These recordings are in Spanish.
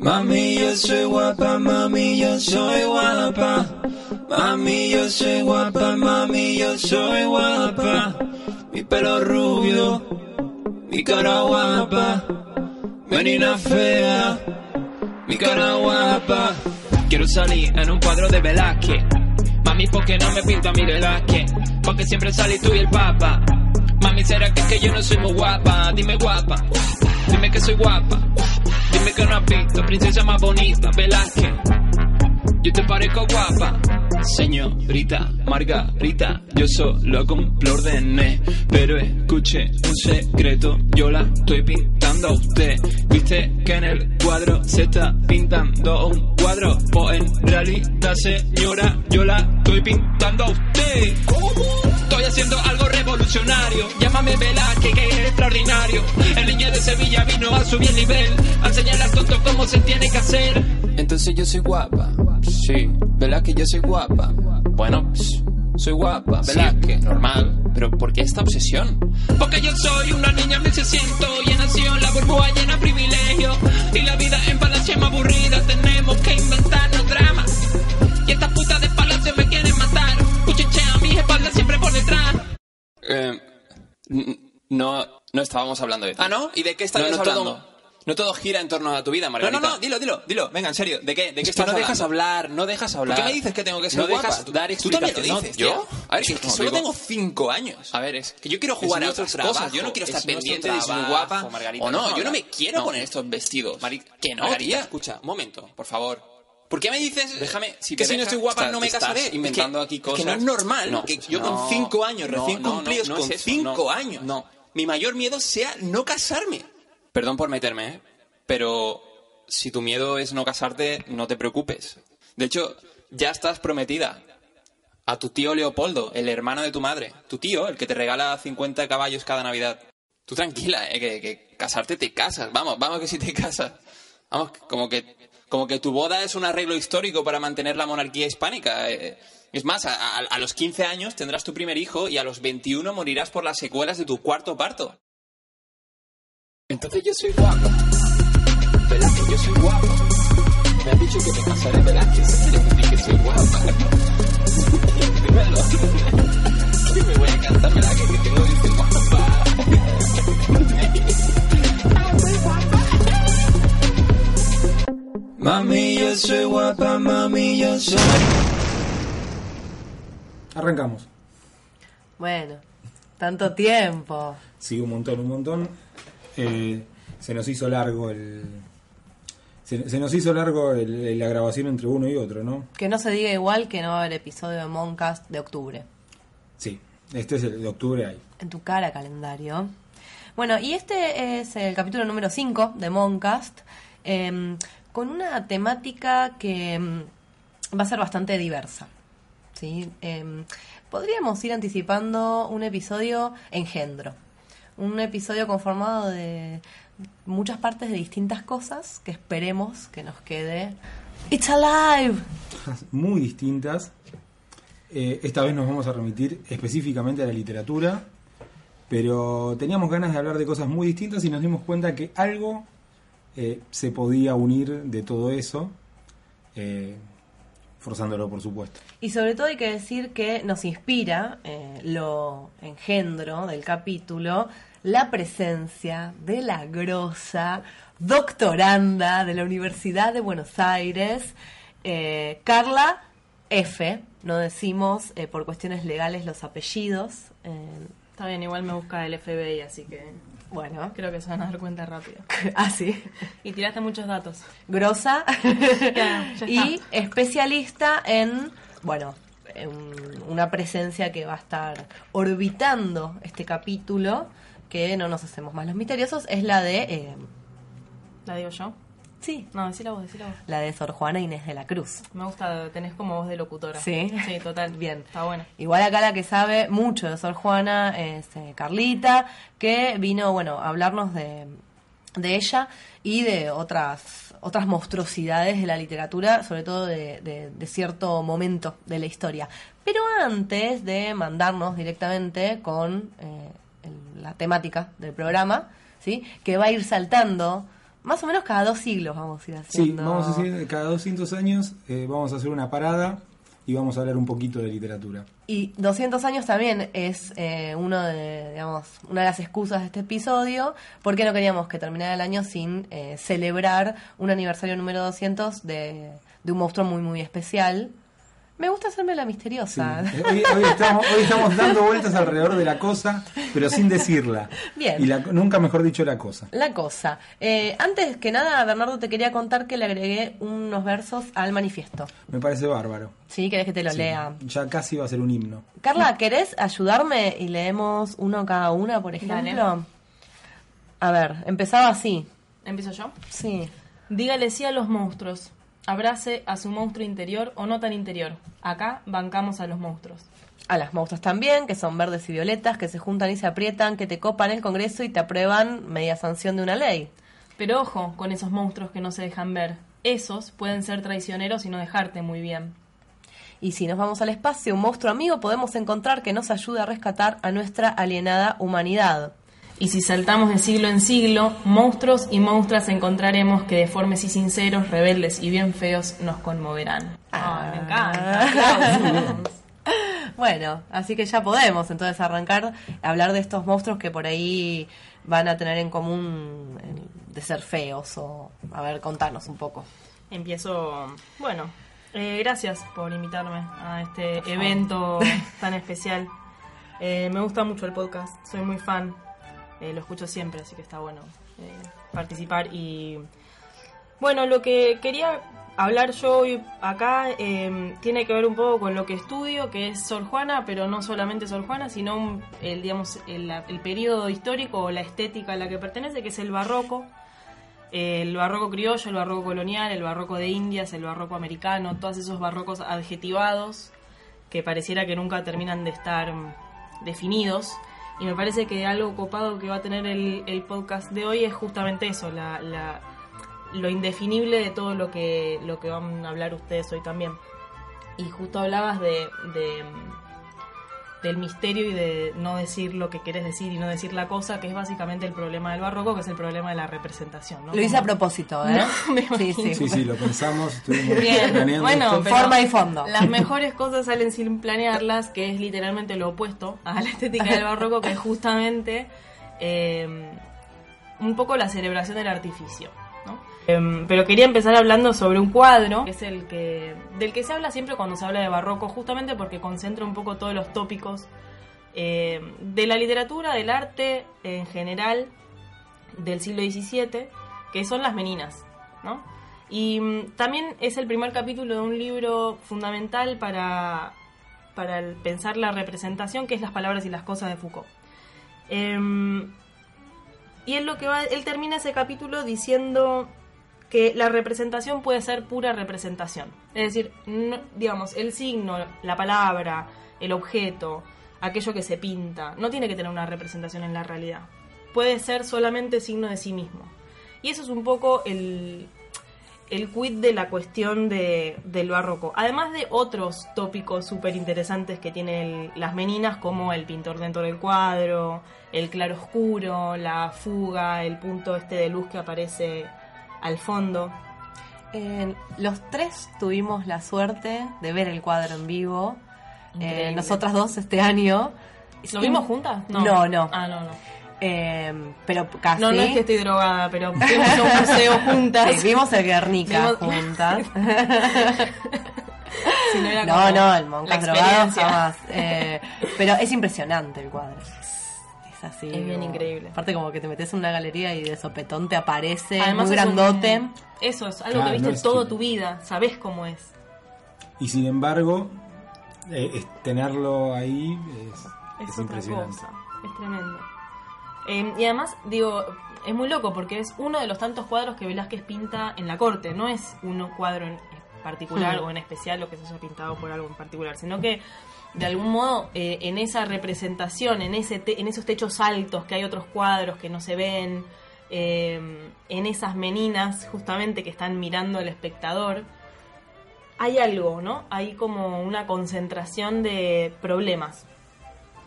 Mami, yo soy guapa, mami, yo soy guapa. Mami, yo soy guapa, mami, yo soy guapa. Mi pelo rubio, mi cara guapa. Menina fea, mi cara guapa. Quiero salir en un cuadro de Velázquez. Mami, ¿por qué no me pinta mi Velázquez? Porque siempre salís tú y el papa. Mami, ¿será que es que yo no soy muy guapa? Dime guapa, dime que soy guapa. Dime que no has visto, princesa más bonita, Velázquez. Yo te parezco guapa. Señorita Margarita, yo solo cumplo órdenes, pero escuche un secreto, yo la estoy pintando a usted. Viste que en el cuadro se está pintando un cuadro, pues en realidad señora, yo la estoy pintando a usted. Estoy haciendo algo revolucionario, llámame Velázquez que es extraordinario. El niño de Sevilla vino a subir el nivel, a enseñarle al tonto cómo se tiene que hacer. Entonces yo soy guapa, sí, Velázquez yo soy guapa. Bueno, pss, soy guapa, Velázquez, normal. Pero ¿por qué esta obsesión? Porque yo soy una niña 1600 y he nacido en la burbuja llena de privilegio. Y la vida en palacio es más aburrida, tenemos que inventarnos dramas. Y estas putas de palacio me quieren matar. Cuchichea mis espaldas siempre por detrás. Eh, no, no estábamos hablando de ti. ¿Ah, no? ¿Y de qué no, no hablando? No todo gira en torno a tu vida, No, Margarita. no, no, dilo, dilo, dilo. Venga, en serio. ¿De qué? ¿De qué Es que estás no dejas hablar, no dejas hablar. ¿Por qué me dices que tengo que ser no guapa? dejas dar Tú también lo dices, tío. ¿yo? A ver, que, No, solo digo- tengo cinco años. A ver, es Que yo quiero jugar es a otras nuestro cosas. Yo no trabajo, quiero es estar pendiente de si soy trabajo, guapa Margarita, o no. Yo no me quiero No. poner estos vestidos. Mari- que no, Margarita, tía. escucha, un momento, por favor. ¿Por qué me dices Déjame, si que si no estoy guapa no me casaré? Es que- inventando aquí es que cosas. no es normal No, que yo con no, cinco años no, recién no, cumplidos, no, no con es eso, cinco no, años, no. mi mayor miedo sea no casarme. Perdón por meterme, ¿eh? Pero si tu miedo es no casarte, no te preocupes. De hecho, ya estás prometida a tu tío Leopoldo, el hermano de tu madre. Tu tío, el que te regala 50 caballos cada Navidad. Tú tranquila, ¿eh? Que, casarte te casas. Vamos, vamos que si te casas. Vamos, como que, como que tu boda es un arreglo histórico para mantener la monarquía hispánica. eh. Es más, a los 15 años tendrás tu primer hijo y a los 21 morirás por las secuelas de tu cuarto parto. Entonces yo soy guapa. Velázquez, yo soy guapa. Me han dicho que me casaré Velázquez. Quiere decir que soy guapa. Dímelo. Que me voy a cantar Velázquez que tengo que ser guapa. Mami, yo soy guapa, mami, yo soy. Arrancamos. Bueno, tanto tiempo. Sí, un montón, un montón. Eh, se nos hizo largo el. Se, se nos hizo largo el- la grabación entre uno y otro, ¿no? Que no se diga igual que no va a haber episodio de Moncast de octubre. Sí. Este es el de octubre ahí. En tu cara, calendario. Bueno, y este es el capítulo número 5 de Moncast, em, con una temática que em, va a ser bastante diversa. ¿sí? Em, podríamos ir anticipando un episodio engendro. Un episodio conformado de muchas partes de distintas cosas que esperemos que nos quede. ¡It's alive! Muy distintas. Eh, esta vez nos vamos a remitir específicamente a la literatura. Pero teníamos ganas de hablar de cosas muy distintas y nos dimos cuenta que algo eh, se podía unir de todo eso. eh, forzándolo, por supuesto. Y sobre todo hay que decir que nos inspira eh, lo engendro del capítulo la presencia de la grosa doctoranda de la Universidad de Buenos Aires, eh, Carla F. No decimos eh, por cuestiones legales los apellidos. eh, Está bien, igual me busca el FBI, así que bueno, creo que se van a dar cuenta rápido. así. Y tiraste muchos datos. grosa Ya, ya y especialista en, bueno, en una presencia que va a estar orbitando este capítulo, que no nos hacemos más los misteriosos, es la de, eh, ¿La digo yo? sí, No, decila vos, decila vos. la de Sor Juana Inés de la Cruz. Me gusta, tenés como voz de locutora. Sí. Sí, total. Bien. Está buena. Igual acá la que sabe mucho de Sor Juana es eh, Carlita, que vino, bueno, a hablarnos de, de ella y de otras otras monstruosidades de la literatura, sobre todo de, de- de cierto momento de la historia. Pero antes de mandarnos directamente con eh, el- la temática del programa, ¿sí? que va a ir saltando más o menos cada dos siglos vamos a ir Sí, haciendo. vamos a decir, cada 200 años eh, vamos a hacer una parada y vamos a hablar un poquito de literatura. Y 200 años también es eh, uno de, digamos, una de las excusas de este episodio, porque no queríamos que terminara el año sin eh, celebrar un aniversario número 200 de, de un monstruo muy, muy especial. Me gusta hacerme la misteriosa. Eh, Hoy, hoy estamos, hoy estamos dando vueltas alrededor de la cosa, pero sin decirla. Bien. Y la- nunca mejor dicho la cosa. La cosa. Eh, antes que nada, Bernardo, te quería contar que le agregué unos versos al manifiesto. Me parece bárbaro. ¿Sí? ¿Querés que te lo Sí, lea? Ya casi va a ser un himno. Carla, ¿querés ayudarme y leemos uno cada una, por ejemplo? Dale. A ver, empezaba así. ¿Empiezo yo? Sí. Dígale sí a los monstruos. Abrace a su monstruo interior o no tan interior. Acá bancamos a los monstruos. A las monstruos también, que son verdes y violetas, que se juntan y se aprietan, que te copan el Congreso y te aprueban media sanción de una ley. Pero ojo con esos monstruos que no se dejan ver. Esos pueden ser traicioneros y no dejarte muy bien. Y si nos vamos al espacio, un monstruo amigo podemos encontrar que nos ayude a rescatar a nuestra alienada humanidad. Y si saltamos de siglo en siglo, monstruos y monstruas encontraremos que deformes y sinceros, rebeldes y bien feos nos conmoverán. Ay, me encanta. aplausos. Bueno, así que ya podemos entonces arrancar a hablar de estos monstruos que por ahí van a tener en común el de ser feos o a ver, contanos un poco. Empiezo, bueno, eh, gracias por invitarme a este evento tan especial. Eh, me gusta mucho el podcast, soy muy fan, eh, lo escucho siempre, así que está bueno eh, participar. Y bueno, lo que quería hablar yo hoy acá eh, tiene que ver un poco con lo que estudio, que es Sor Juana, pero no solamente Sor Juana, sino el, digamos, el, el periodo histórico o la estética a la que pertenece, que es el barroco el barroco criollo, el barroco colonial, el barroco de Indias, el barroco americano, todos esos barrocos adjetivados que pareciera que nunca terminan de estar mm, definidos. Y me parece que algo copado que va a tener el, podcast de hoy es justamente eso, la, la- lo indefinible de todo lo que, lo que van a hablar ustedes hoy también. Y justo hablabas de, de, del misterio y de no decir lo que querés decir y no decir la cosa, que es básicamente el problema del barroco, que es el problema de la representación. ¿no? Lo hice Como- a propósito, ¿eh? No, me sí, sí. Sí, sí, lo pensamos, estuvimos Bien, planeando bueno, pero- Forma y fondo. Las mejores cosas salen sin planearlas, que es literalmente lo opuesto a la estética del barroco, que es justamente eh, un poco la celebración del artificio. Em, pero quería empezar hablando sobre un cuadro, que es el que del que se habla siempre cuando se habla de barroco, justamente porque concentra un poco todos los tópicos eh, de la literatura, del arte en general del siglo XVII, que son las meninas, ¿no? Y mm, también es el primer capítulo de un libro fundamental para, para pensar la representación, que es Las palabras y las cosas de Foucault. Em, y él lo que va, él termina ese capítulo diciendo que la representación puede ser pura representación. Es decir, no- digamos, el signo, la palabra, el objeto, aquello que se pinta, no tiene que tener una representación en la realidad. Puede ser solamente signo de sí mismo. Y eso es un poco el, el quid de la cuestión de, del barroco. Además de otros tópicos súper interesantes que tienen las meninas, como el pintor dentro del cuadro, el claro oscuro, la fuga, el punto este de luz que aparece al fondo. Eh, los tres tuvimos la suerte de ver el cuadro en vivo. Eh, nosotras dos este año. ¿Lo vimos juntas? No, no. Ah, no, no. Eh, pero casi. No, no es que estoy drogada, pero fuimos a un museo juntas. Sí, vimos el Guernica Vimos- juntas. Si no, era no, el Moncas drogado jamás. Eh, pero es impresionante el cuadro. Es así. Es bien como- increíble. Aparte como que te metes en una galería y de sopetón te aparece Además muy es un- grandote. eso es algo Claro, que viste no toda que- tu vida, sabes cómo es. Y sin embargo, eh, es- tenerlo ahí es, Es, es otra impresionante. cosa, es tremendo. Eh, y además, digo, es muy loco porque es uno de los tantos cuadros que Velázquez pinta en la corte, no es un cuadro en particular Hmm. o en especial o que se haya pintado por algo en particular, sino que de algún modo eh, en esa representación, en, ese te- en esos techos altos que hay otros cuadros que no se ven, eh, en esas meninas justamente que están mirando al espectador, hay algo, ¿no? Hay como una concentración de problemas.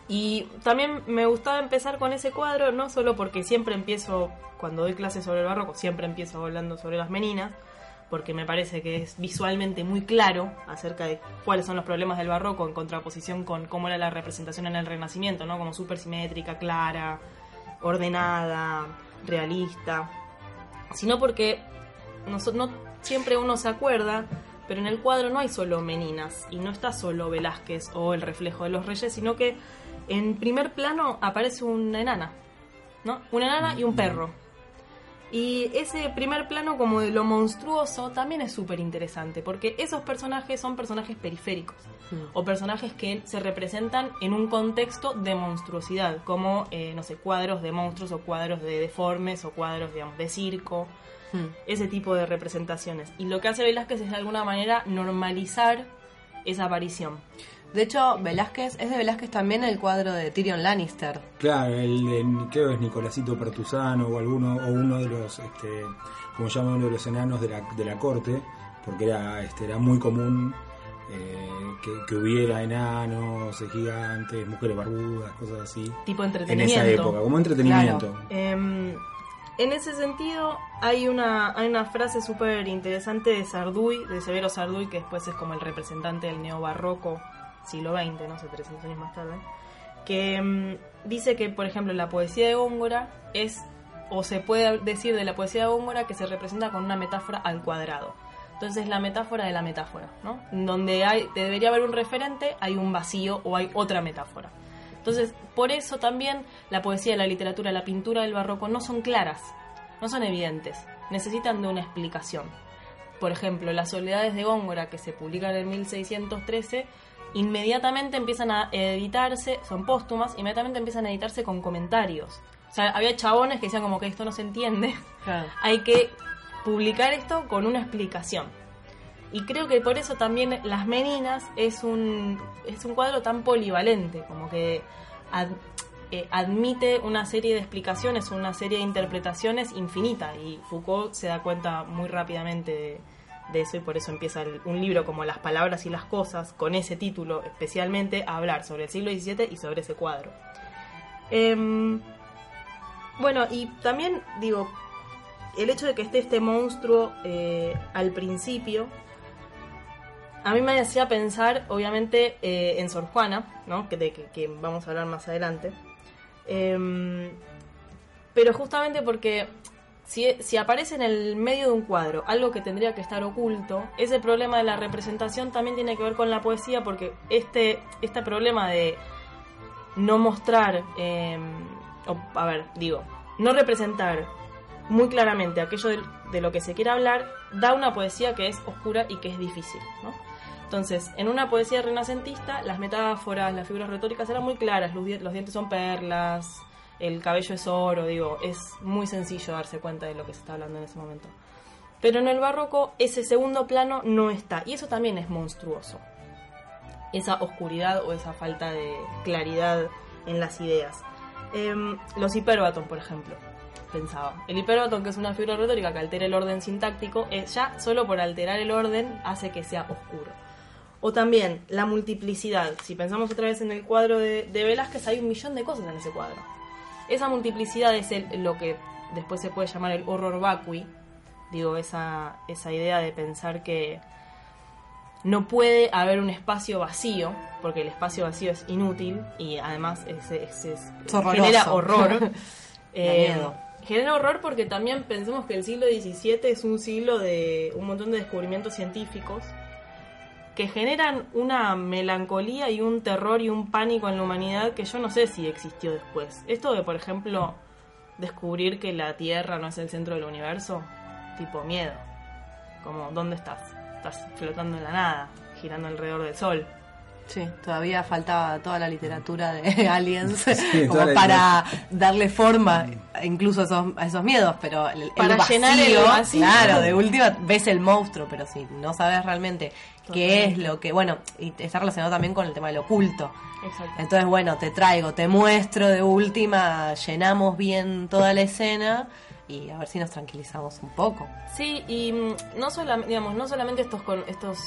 Y también me gustaba empezar con ese cuadro, no solo porque siempre empiezo cuando doy clases sobre el barroco siempre empiezo hablando sobre las meninas, porque me parece que es visualmente muy claro acerca de cuáles son los problemas del barroco en contraposición con cómo era la representación en el Renacimiento, ¿no? Como súper simétrica, clara, ordenada, realista, sino porque no, no siempre uno se acuerda, pero en el cuadro no hay solo meninas y no está solo Velázquez o el reflejo de los reyes, sino que en primer plano aparece una enana, ¿no? Una enana y un perro. Y ese primer plano como de lo monstruoso también es súper interesante, porque esos personajes son personajes periféricos, o personajes que se representan en un contexto de monstruosidad, como, eh, no sé, cuadros de monstruos o cuadros de deformes o cuadros, digamos, de circo, Hmm. ese tipo de representaciones. Y lo que hace Velázquez es de alguna manera normalizar esa aparición. De hecho, Velázquez, es de Velázquez también el cuadro de Tyrion Lannister. Claro, el de, creo que es Nicolásito Pertusano o alguno o uno de los, este, como llaman uno de los enanos de la, de la corte, porque era, este, era muy común eh, que, que hubiera enanos, gigantes, mujeres barbudas, cosas así. Tipo En entretenimiento. esa época, como entretenimiento. Em, en ese sentido, hay una, hay una frase súper interesante de Sarduy, de Severo Sarduy, que después es como el representante del neobarroco siglo XX, no sé, 300 años más tarde, que em, dice que, por ejemplo, la poesía de Góngora es, o se puede decir de la poesía de Góngora, que se representa con una metáfora al cuadrado. Entonces, la metáfora de la metáfora, ¿no? Donde hay, debería haber un referente, hay un vacío o hay otra metáfora. Entonces, por eso también la poesía, la literatura, la pintura del barroco no son claras, no son evidentes, necesitan de una explicación. Por ejemplo, las soledades de Góngora, que se publican en 1613, inmediatamente empiezan a editarse, son póstumas, inmediatamente empiezan a editarse con comentarios. O sea, había chabones que decían como que esto no se entiende, hay que publicar esto con una explicación. Y creo que por eso también Las Meninas es un, es un cuadro tan polivalente, como que ad- eh, admite una serie de explicaciones, una serie de interpretaciones infinita. Y Foucault se da cuenta muy rápidamente de, de eso y por eso empieza un libro como Las Palabras y las Cosas, con ese título especialmente, a hablar sobre el siglo XVII y sobre ese cuadro. Em, bueno, y también digo, el hecho de que esté este monstruo eh, al principio, a mí me hacía pensar, obviamente, eh, en Sor Juana, ¿no? que, de que, que vamos a hablar más adelante. Em, pero justamente porque si, si aparece en el medio de un cuadro algo que tendría que estar oculto, ese problema de la representación también tiene que ver con la poesía, porque este, este problema de no mostrar, eh, o, a ver, digo, no representar muy claramente aquello de, de lo que se quiere hablar, da una poesía que es oscura y que es difícil, ¿no? Entonces, en una poesía renacentista, las metáforas, las figuras retóricas eran muy claras, los, los dientes son perlas, el cabello es oro, digo, es muy sencillo darse cuenta de lo que se está hablando en ese momento. Pero en el barroco ese segundo plano no está, y eso también es monstruoso esa oscuridad o esa falta de claridad en las ideas. Em, los hiperbatón, por ejemplo, pensaba. El hiperbatón, que es una figura retórica que altera el orden sintáctico, eh, ya solo por alterar el orden hace que sea oscuro. O también la multiplicidad. Si pensamos otra vez en el cuadro de, de Velázquez, hay un millón de cosas en ese cuadro. Esa multiplicidad es el- lo que después se puede llamar el horror vacui. Digo, esa, esa idea de pensar que no puede haber un espacio vacío, porque el espacio vacío es inútil y además es, genera horror. Eh, miedo. genera horror porque también pensemos que el siglo XVII es un siglo de un montón de descubrimientos científicos que generan una melancolía y un terror y un pánico en la humanidad que yo no sé si existió después. Esto de, por ejemplo, descubrir que la Tierra no es el centro del universo, tipo miedo. Como, ¿dónde estás? Estás flotando en la nada, girando alrededor del sol. Sí, todavía faltaba toda la literatura de Aliens como para darle forma incluso a esos, a esos miedos, pero el, el Para vacío, llenar el vacío. claro, de última ves el monstruo, pero si no sabes realmente qué es lo que, bueno, y está relacionado también con el tema del oculto. Exacto. Entonces, bueno, te traigo, te muestro de última, llenamos bien toda la escena y a ver si nos tranquilizamos un poco. Sí, y mm, no, solam- digamos, no solamente estos, con, estos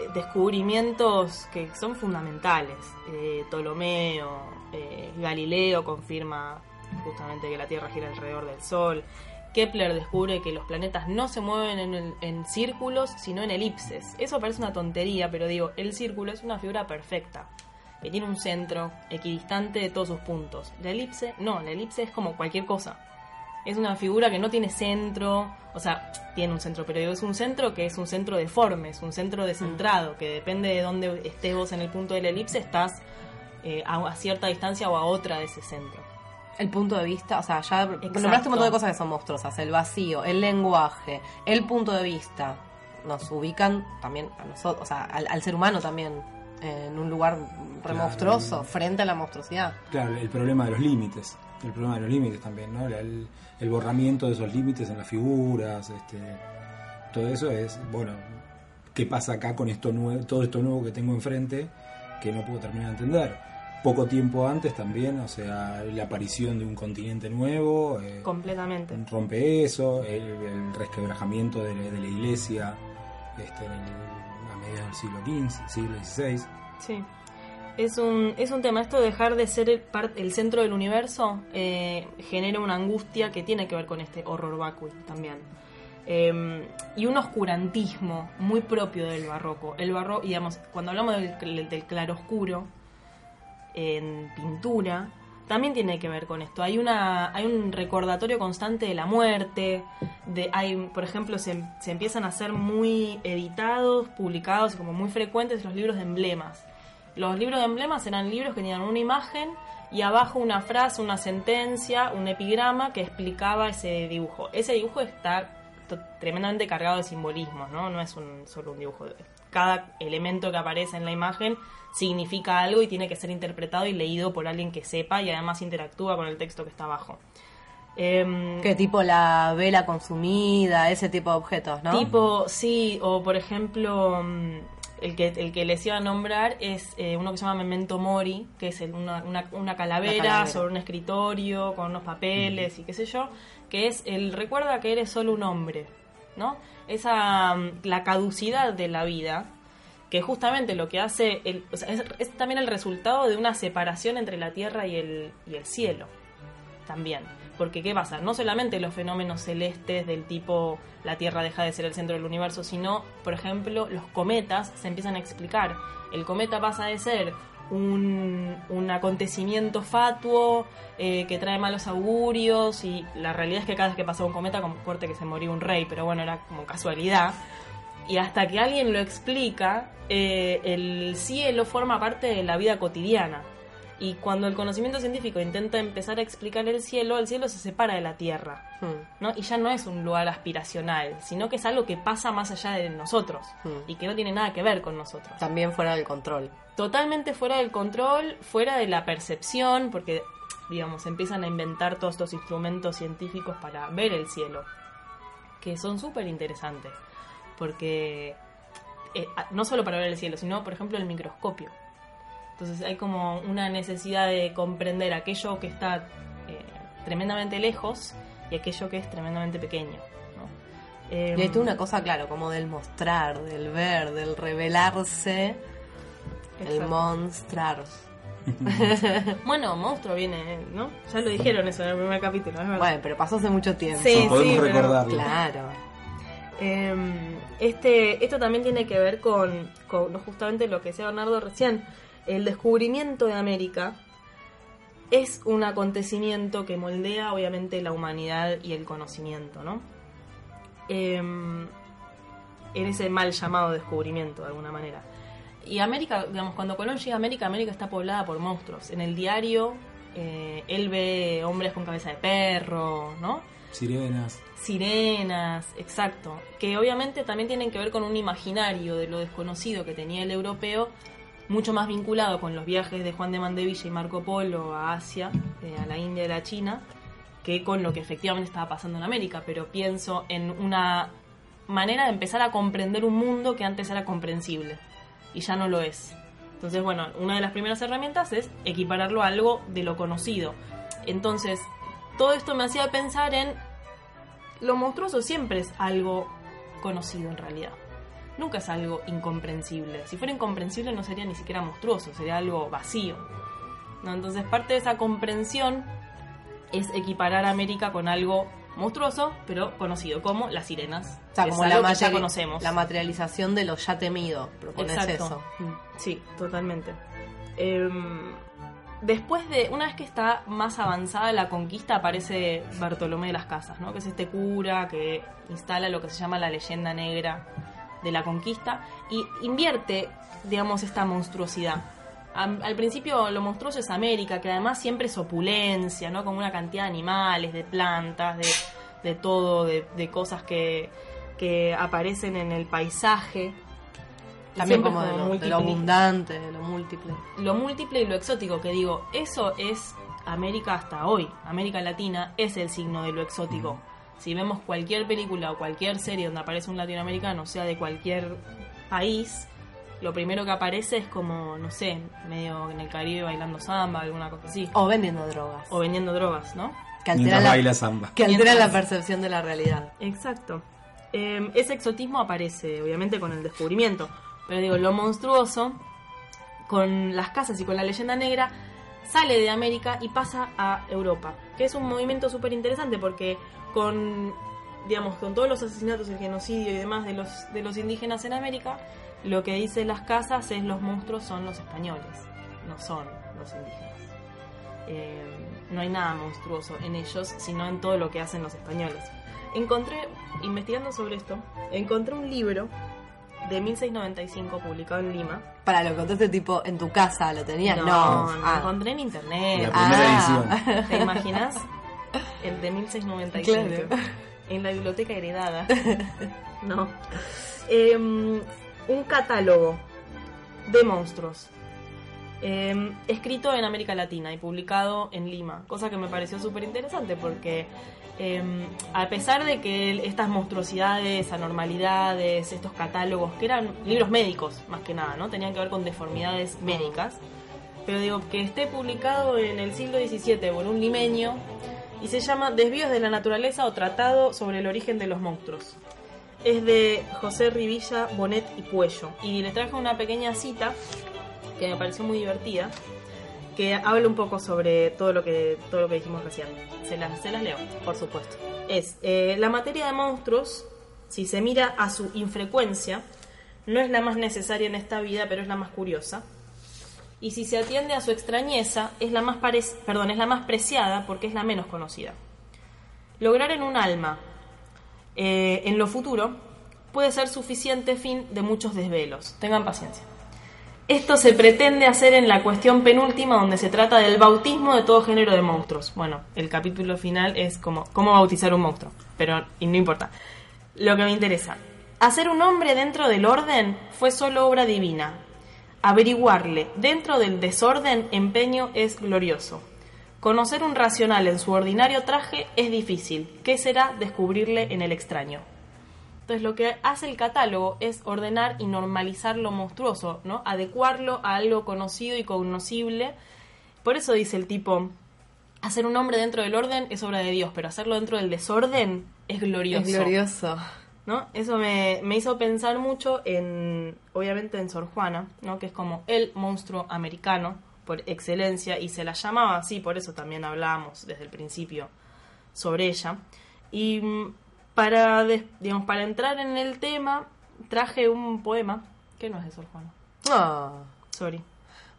eh, descubrimientos que son fundamentales. Eh, Ptolomeo, eh, Galileo confirma justamente que la Tierra gira alrededor del Sol. Kepler descubre que los planetas no se mueven en, círculos, sino en elipses. Eso parece una tontería, pero digo, el círculo es una figura perfecta, que tiene un centro equidistante de todos sus puntos. La elipse, no, la elipse es como cualquier cosa. Es una figura que no tiene centro, o sea, tiene un centro, pero es un centro que es un centro deforme, es un centro descentrado, que depende de dónde estés vos en el punto de la elipse, estás eh, a cierta distancia o a otra de ese centro. El punto de vista, o sea, ya Exacto. nombraste un montón de cosas que son monstruosas. El vacío, el lenguaje, el punto de vista. Nos ubican también a nosotros, o sea, al, al ser humano también en un lugar re Claro. monstruoso, frente a la monstruosidad. Claro, el problema de los límites. El problema de los límites también, ¿no? El, el borramiento de esos límites en las figuras, este, todo eso es, bueno, ¿qué pasa acá con esto nuevo, todo esto nuevo que tengo enfrente que no puedo terminar de entender? Poco tiempo antes también, o sea, la aparición de un continente nuevo, eh, Completamente. rompe eso, el, el resquebrajamiento de, la- de la iglesia este, en el- a mediados del siglo XV, siglo XVI. Sí. Es un, es un tema, esto de dejar de ser el, par- el centro del universo eh, genera una angustia que tiene que ver con este horror vacui también. Eh, y un oscurantismo muy propio del barroco. El barro, y digamos, cuando hablamos del, del claroscuro en pintura, también tiene que ver con esto. Hay una hay un recordatorio constante de la muerte, de hay por ejemplo se, se empiezan a ser muy editados, publicados como muy frecuentes los libros de emblemas. Los libros de emblemas eran libros que tenían una imagen y abajo una frase, una sentencia, un epigrama que explicaba ese dibujo. Ese dibujo está tremendamente cargado de simbolismos, ¿no? No es solo un dibujo. Cada elemento que aparece en la imagen significa algo y tiene que ser interpretado y leído por alguien que sepa y además interactúa con el texto que está abajo. Em, Que tipo la vela consumida, ese tipo de objetos, ¿no? Tipo, sí, o por ejemplo, mm, el que, el que les iba a nombrar es eh, uno que se llama Memento Mori, que es el- una, una, una calavera, calavera. sobre un escritorio con unos papeles y qué sé yo, que es el recuerda que eres solo un hombre, ¿no? Esa, mm, la caducidad de la vida, que justamente lo que hace, es, es también el resultado de una separación entre la tierra y el, y el cielo también. Porque, ¿qué pasa? No solamente los fenómenos celestes del tipo la Tierra deja de ser el centro del universo, sino, por ejemplo, los cometas se empiezan a explicar. El cometa pasa de ser un, un acontecimiento fatuo eh, que trae malos augurios y la realidad es que cada vez que pasaba un cometa, como corte que se moría un rey, pero bueno, era como casualidad. Y hasta que alguien lo explica, eh, el cielo forma parte de la vida cotidiana. Y cuando el conocimiento científico intenta empezar a explicar el cielo, el cielo se separa de la Tierra. Hmm. ¿no? Y ya no es un lugar aspiracional, sino que es algo que pasa más allá de nosotros Hmm. y que no tiene nada que ver con nosotros. También fuera del control. Totalmente fuera del control, fuera de la percepción, porque, digamos, empiezan a inventar todos estos instrumentos científicos para ver el cielo, que son súper interesantes, porque eh, no solo para ver el cielo, sino, por ejemplo, el microscopio. Entonces hay como una necesidad de comprender aquello que está eh, tremendamente lejos y aquello que es tremendamente pequeño. ¿no? Em, Y hay toda una cosa, claro, como del mostrar, del ver, del revelarse, el monstrar. Bueno, monstruo viene, ¿no? Ya lo dijeron eso en el primer capítulo, es verdad. Bueno, pero pasó hace mucho tiempo. Sí, podemos sí, pero- recordarlo. Claro. Eh, este, esto también tiene que ver con, con justamente lo que decía Bernardo recién. El descubrimiento de América es un acontecimiento que moldea obviamente la humanidad y el conocimiento, ¿no? Eh, en ese mal llamado descubrimiento de alguna manera. Y América, digamos, cuando Colón llega a América, América está poblada por monstruos. En el diario, eh, él ve hombres con cabeza de perro, ¿no? Sirenas. Sirenas, exacto. Que obviamente también tienen que ver con un imaginario de lo desconocido que tenía el europeo, mucho más vinculado con los viajes de Juan de Mandevilla y Marco Polo a Asia, eh, a la India y a la China, que con lo que efectivamente estaba pasando en América. Pero pienso en una manera de empezar a comprender un mundo que antes era comprensible y ya no lo es. Entonces, bueno, una de las primeras herramientas es equipararlo a algo de lo conocido. Entonces, todo esto me hacía pensar en lo monstruoso siempre es algo conocido en realidad. Nunca es algo incomprensible. Si fuera incomprensible no sería ni siquiera monstruoso, sería algo vacío. ¿no? Entonces parte de esa comprensión es equiparar a América con algo monstruoso, pero conocido como las sirenas. O sea, como la, que ya conocemos. la materialización de lo ya temido. Propones Exacto. eso. Mm. Sí, totalmente. Em, después de, una vez que está más avanzada la conquista, aparece Bartolomé de las Casas, ¿no? Que es este cura que instala lo que se llama la leyenda negra de la conquista y invierte, digamos, esta monstruosidad. Al principio lo monstruoso es América, que además siempre es opulencia, ¿no? Como una cantidad de animales, de plantas, de, de todo, de, de cosas que, que aparecen en el paisaje. También como de lo, de lo abundante, de lo múltiple. lo múltiple y lo exótico que digo, eso es América hasta hoy. América Latina es el signo de lo exótico. Si vemos cualquier película o cualquier serie donde aparece un latinoamericano, sea de cualquier país, lo primero que aparece es como, no sé, medio en el Caribe bailando samba, alguna cosa así. O vendiendo drogas. O vendiendo drogas, ¿no? que Mientras la, baila samba. que alteran la percepción de la realidad. Exacto. Eh, ese exotismo aparece, obviamente, con el descubrimiento. Pero digo, lo monstruoso, con las casas y con la leyenda negra, sale de América y pasa a Europa. Que es un movimiento súper interesante porque con, digamos, con todos los asesinatos, el genocidio y demás de los, de los indígenas en América, lo que dicen las casas es los monstruos son los españoles, no son los indígenas. Eh, no hay nada monstruoso en ellos, sino en todo lo que hacen los españoles. Encontré, investigando sobre esto, encontré un libro de 1695 publicado en Lima. Para lo contaste tipo en tu casa, ¿lo tenías? No. no, lo Ah. encontré en internet. La primera Ah. edición. ¿Te imaginas? El de 1695. Claro. En la biblioteca heredada. No. Em, un catálogo de monstruos. Em, escrito en América Latina y publicado en Lima. Cosa que me pareció súper interesante porque em, a pesar de que estas monstruosidades, anormalidades, estos catálogos, que eran libros médicos más que nada, ¿no? Tenían que ver con deformidades médicas. Pero digo, que esté publicado en el siglo XVII por un limeño y se llama Desvíos de la Naturaleza o Tratado sobre el origen de los monstruos. Es de José Rivilla, Bonet y Puello. Y le traje una pequeña cita que me pareció muy divertida, que habla un poco sobre todo lo que, todo lo que dijimos recién. Se las, se las leo, por supuesto. Es, eh, la materia de monstruos, si se mira a su infrecuencia, no es la más necesaria en esta vida, pero es la más curiosa y si se atiende a su extrañeza, es la más, perdón, es la más preciada porque es la menos conocida. Lograr en un alma, eh, en lo futuro, puede ser suficiente fin de muchos desvelos. Tengan paciencia. Esto se pretende hacer en la cuestión penúltima donde se trata del bautismo de todo género de monstruos. Bueno, el capítulo final es como cómo bautizar un monstruo, pero y no importa. Lo que me interesa, hacer un hombre dentro del orden fue solo obra divina, Averiguarle dentro del desorden empeño es glorioso. Conocer un racional en su ordinario traje es difícil. ¿Qué será descubrirle en el extraño? Entonces lo que hace el catálogo es ordenar y normalizar lo monstruoso, ¿no? Adecuarlo a algo conocido y conocible. Por eso dice el tipo, hacer un hombre dentro del orden es obra de Dios, pero hacerlo dentro del desorden es glorioso. Es glorioso. ¿No? Eso me, me hizo pensar mucho en, obviamente, en Sor Juana, ¿no? Que es como el monstruo americano por excelencia y se la llamaba así, por eso también hablábamos desde el principio sobre ella. Y mm, para, digamos, para entrar en el tema, traje un poema que no es de Sor Juana. Ah. Sorry.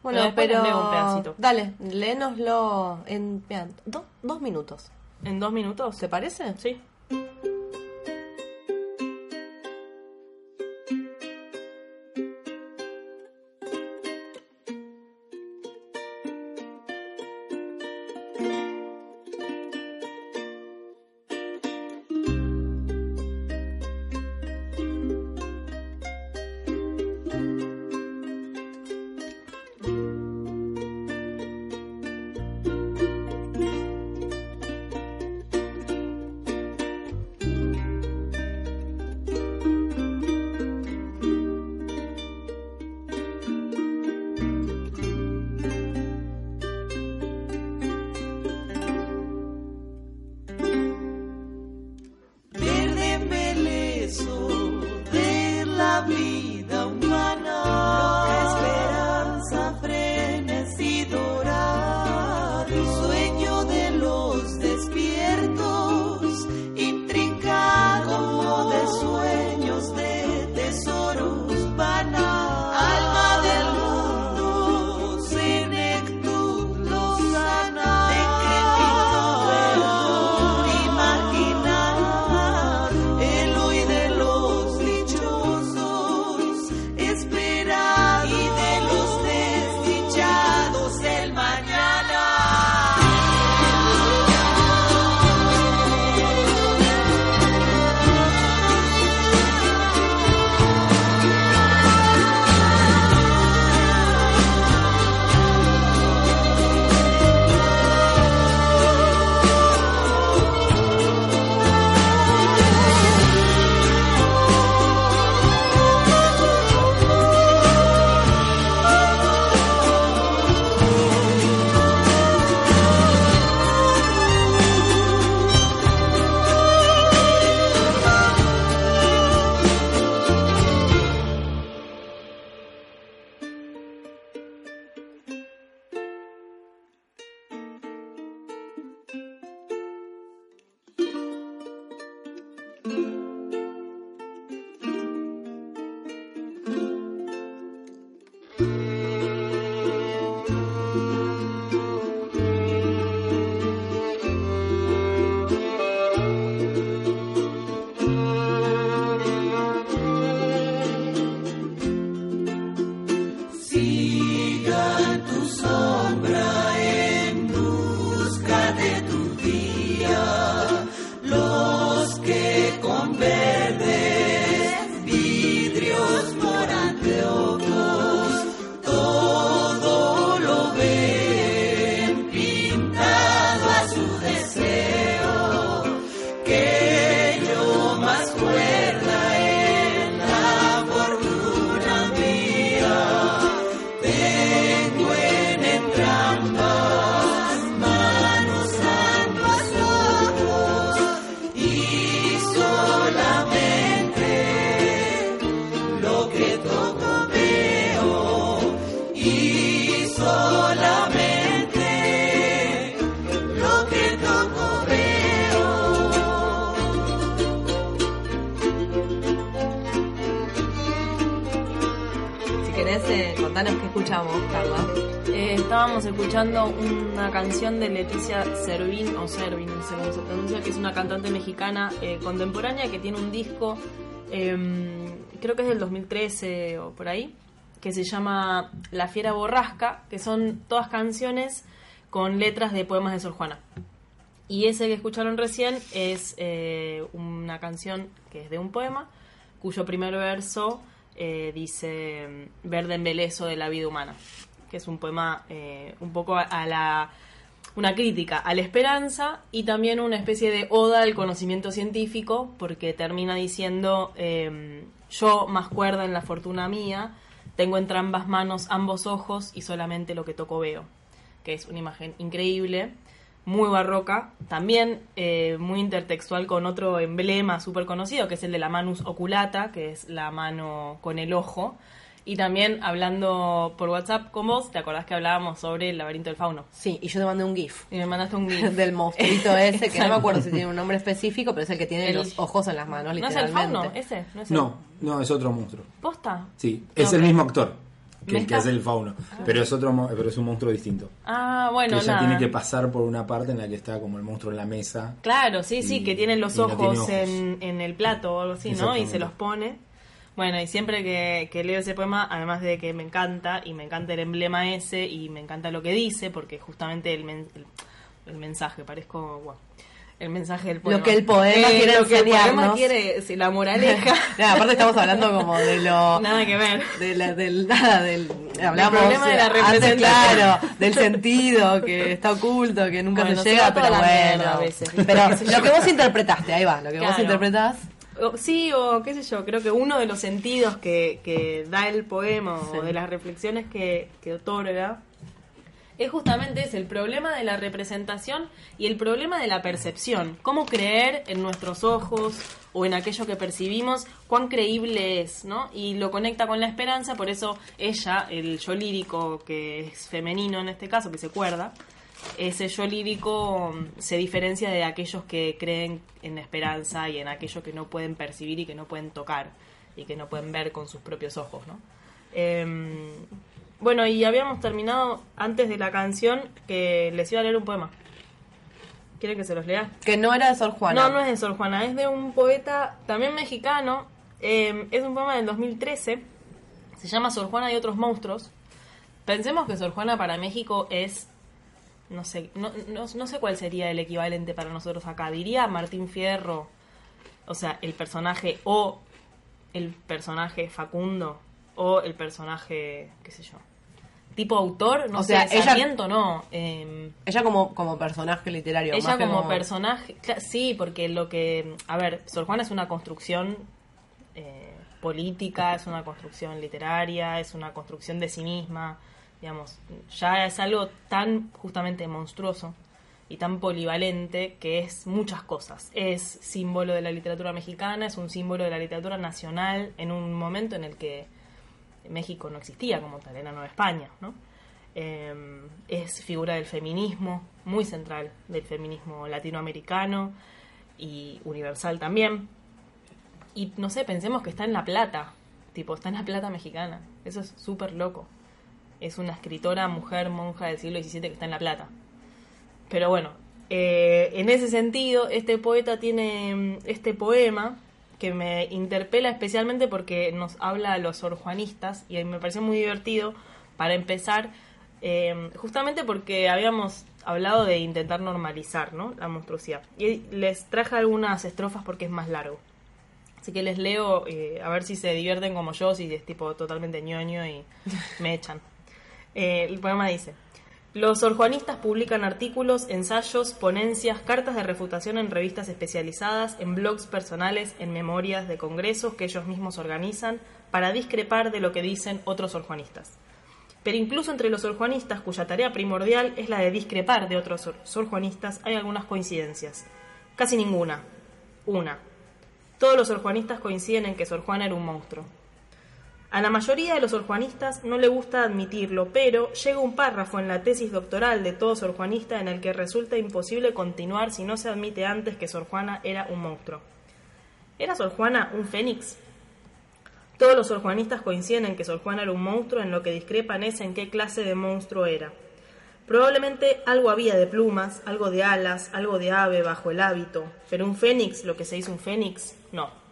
Bueno, Pero pero. leo un pedacito. Dale, léenoslo en. do- dos minutos. ¿En dos minutos? ¿Te parece? Sí. Canción de Leticia Servín, o Servin, no se pronuncia, que es una cantante mexicana eh, contemporánea que tiene un disco, em, creo que es del 2013 o por ahí, que se llama La Fiera Borrasca, que son todas canciones con letras de poemas de Sor Juana. Y ese que escucharon recién es eh, una canción que es de un poema, cuyo primer verso eh, dice Verde embelezo de la vida humana, que es un poema eh, un poco a, la una crítica a la esperanza y también una especie de oda al conocimiento científico, porque termina diciendo eh, yo más cuerda en la fortuna mía, tengo entre ambas manos ambos ojos y solamente lo que toco veo, que es una imagen increíble muy barroca, también eh, muy intertextual con otro emblema súper conocido, que es el de la manus oculata, que es la mano con el ojo. Y también hablando por WhatsApp con vos, ¿te acordás que hablábamos sobre el laberinto del fauno? Sí, y yo te mandé un GIF. Y me mandaste un GIF. del monstruito ese, que no me acuerdo si tiene un nombre específico, pero es el que tiene El- los ojos en las manos, ¿No es el literalmente. fauno ese? ¿No es el- No, no, es otro monstruo. ¿Posta? Sí, es el mismo actor que el que hace el fauno, pero es otro, mo- pero es un monstruo distinto. Ah, bueno, que ella nada. tiene que pasar por una parte en la que está como el monstruo en la mesa. Claro, sí, sí, que tienen los no ojos, tiene ojos. En, en el plato o algo así, ¿no? Y se los pone. Bueno, y siempre que, que leo ese poema, además de que me encanta, y me encanta el emblema ese, y me encanta lo que dice, porque justamente el, men- el, el mensaje, parezco, bueno, el mensaje del poema. Lo que el poema quiere lo que el poema quiere, sí, la moraleja. Nada, aparte estamos hablando como de lo... Nada que ver. De la, del, nada, del, hablamos problema de la eh, antes, representación. claro, del sentido que está oculto, que nunca Bueno, se llega, pero bueno. a veces, lo que vos interpretaste, ahí va, lo que vos interpretás. O- Sí, o qué sé yo, creo que uno de los sentidos que, que da el poema Sí. o de las reflexiones que, que otorga es justamente ese, el problema de la representación y el problema de la percepción. Cómo creer en nuestros ojos o en aquello que percibimos, cuán creíble es, ¿no? Y lo conecta con la esperanza, por eso ella, el yo lírico, que es femenino en este caso, que se cuerda, ese yo lírico mm, se diferencia de aquellos que creen en la esperanza y en aquello que no pueden percibir y que no pueden tocar y que no pueden ver con sus propios ojos, ¿no? Em, bueno, y habíamos terminado antes de la canción que les iba a leer un poema. ¿Quieren que se los lea? Que no era de Sor Juana. No, no es de Sor Juana, es de un poeta también mexicano. eh, es un poema del 2013. Se llama Sor Juana y otros monstruos. Pensemos que Sor Juana para México es. No sé, no, no, no sé cuál sería el equivalente para nosotros acá. Diría Martín Fierro. O sea, el personaje o el personaje Facundo o el personaje, qué sé yo. Tipo autor, no O sé, sea, ella- Sarmiento no. em, Ella como, como personaje literario. ella más que como personaje, sí, porque lo que, a ver, Sor Juana es una construcción eh, política, es una construcción literaria, es una construcción de sí misma, digamos, ya es algo tan justamente monstruoso y tan polivalente que es muchas cosas. Es símbolo de la literatura mexicana, es un símbolo de la literatura nacional en un momento en el que México no existía como tal, era Nueva España, ¿no? Eh, es figura del feminismo, muy central del feminismo latinoamericano y universal también. Y no sé, pensemos que está en La Plata, tipo, está en La Plata mexicana. Eso es súper loco. Es una escritora, mujer, monja del siglo XVII que está en La Plata. Pero bueno, eh, en ese sentido, este poeta tiene mm, este poema que me interpela especialmente porque nos habla a los sorjuanistas y me pareció muy divertido para empezar, eh, justamente porque habíamos hablado de intentar normalizar ¿no? la monstruosidad. Y les traje algunas estrofas porque es más largo. Así que les leo eh, a ver si se divierten como yo, si es tipo totalmente ñoño y me echan. Eh, el poema dice: Los sorjuanistas publican artículos, ensayos, ponencias, cartas de refutación en revistas especializadas, en blogs personales, en memorias de congresos que ellos mismos organizan para discrepar de lo que dicen otros sorjuanistas. Pero incluso entre los sorjuanistas, cuya tarea primordial es la de discrepar de otros sorjuanistas, hay algunas coincidencias. Casi ninguna. Una. Todos los sorjuanistas coinciden en que Sor Juana era un monstruo. A la mayoría de los sorjuanistas no le gusta admitirlo, pero llega un párrafo en la tesis doctoral de todo sorjuanista en el que resulta imposible continuar si no se admite antes que Sor Juana era un monstruo. ¿Era Sor Juana un fénix? Todos los sorjuanistas coinciden en que Sor Juana era un monstruo, en lo que discrepan es en qué clase de monstruo era. Probablemente algo había de plumas, algo de alas, algo de ave bajo el hábito, pero un fénix, lo que se dice un fénix, no.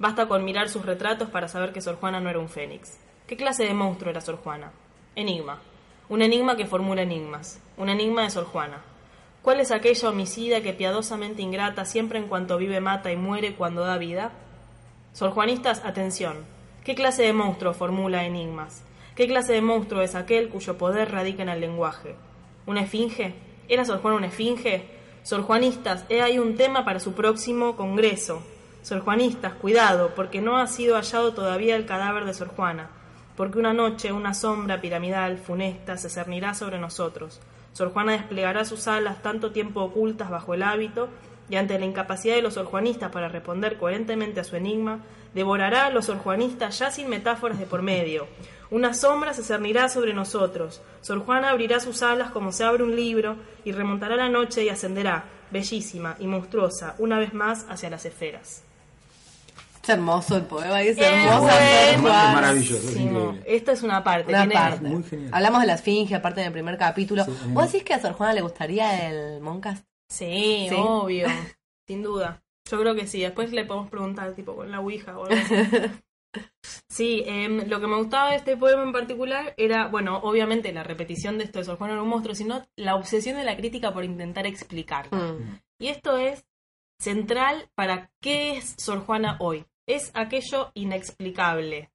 Basta con mirar sus retratos para saber que Sor Juana no era un fénix. ¿Qué clase de monstruo era Sor Juana? Enigma. Un enigma que formula enigmas. Un enigma de Sor Juana. ¿Cuál es aquella homicida que piadosamente ingrata siempre en cuanto vive mata y muere cuando da vida? Sor Juanistas, atención. ¿Qué clase de monstruo formula enigmas? ¿Qué clase de monstruo es aquel cuyo poder radica en el lenguaje? ¿Una esfinge? ¿Era Sor Juana una esfinge? Sor Juanistas, he ahí un tema para su próximo congreso. Sor Juanistas, cuidado, porque no ha sido hallado todavía el cadáver de Sor Juana, porque una noche una sombra piramidal, funesta, se cernirá sobre nosotros. Sor Juana desplegará sus alas tanto tiempo ocultas bajo el hábito, y ante la incapacidad de los sorjuanistas para responder coherentemente a su enigma, devorará a los sorjuanistas ya sin metáforas de por medio. Una sombra se cernirá sobre nosotros. Sor Juana abrirá sus alas como se abre un libro y remontará la noche y ascenderá, bellísima y monstruosa, una vez más hacia las esferas. Es hermoso el poema, es Es hermoso. bueno. Es maravilloso, es Buenísimo. increíble. Esta es una parte. Una parte. Muy genial. Hablamos de la esfinge, aparte del primer capítulo. Sí, ¿Vos decís que a Sor Juana le gustaría el Moncast? Sí, Sí. obvio. Sin duda. Yo creo que sí. Después le podemos preguntar, tipo, con la Ouija o algo así. Sí, em, lo que me gustaba de este poema en particular era, bueno, obviamente la repetición de esto de Sor Juana era un monstruo, sino la obsesión de la crítica por intentar explicarlo. Mm. Y esto es central para qué es Sor Juana hoy. Es aquello inexplicable.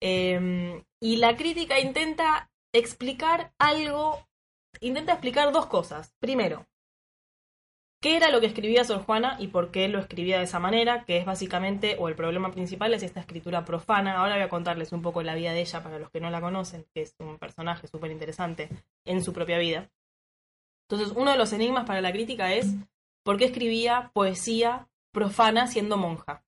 Em, y la crítica intenta explicar algo, intenta explicar dos cosas. Primero, qué era lo que escribía Sor Juana y por qué lo escribía de esa manera, que es básicamente, o el problema principal es esta escritura profana. Ahora voy a contarles un poco la vida de ella para los que no la conocen, que es un personaje súper interesante en su propia vida. Entonces, uno de los enigmas para la crítica es por qué escribía poesía profana siendo monja.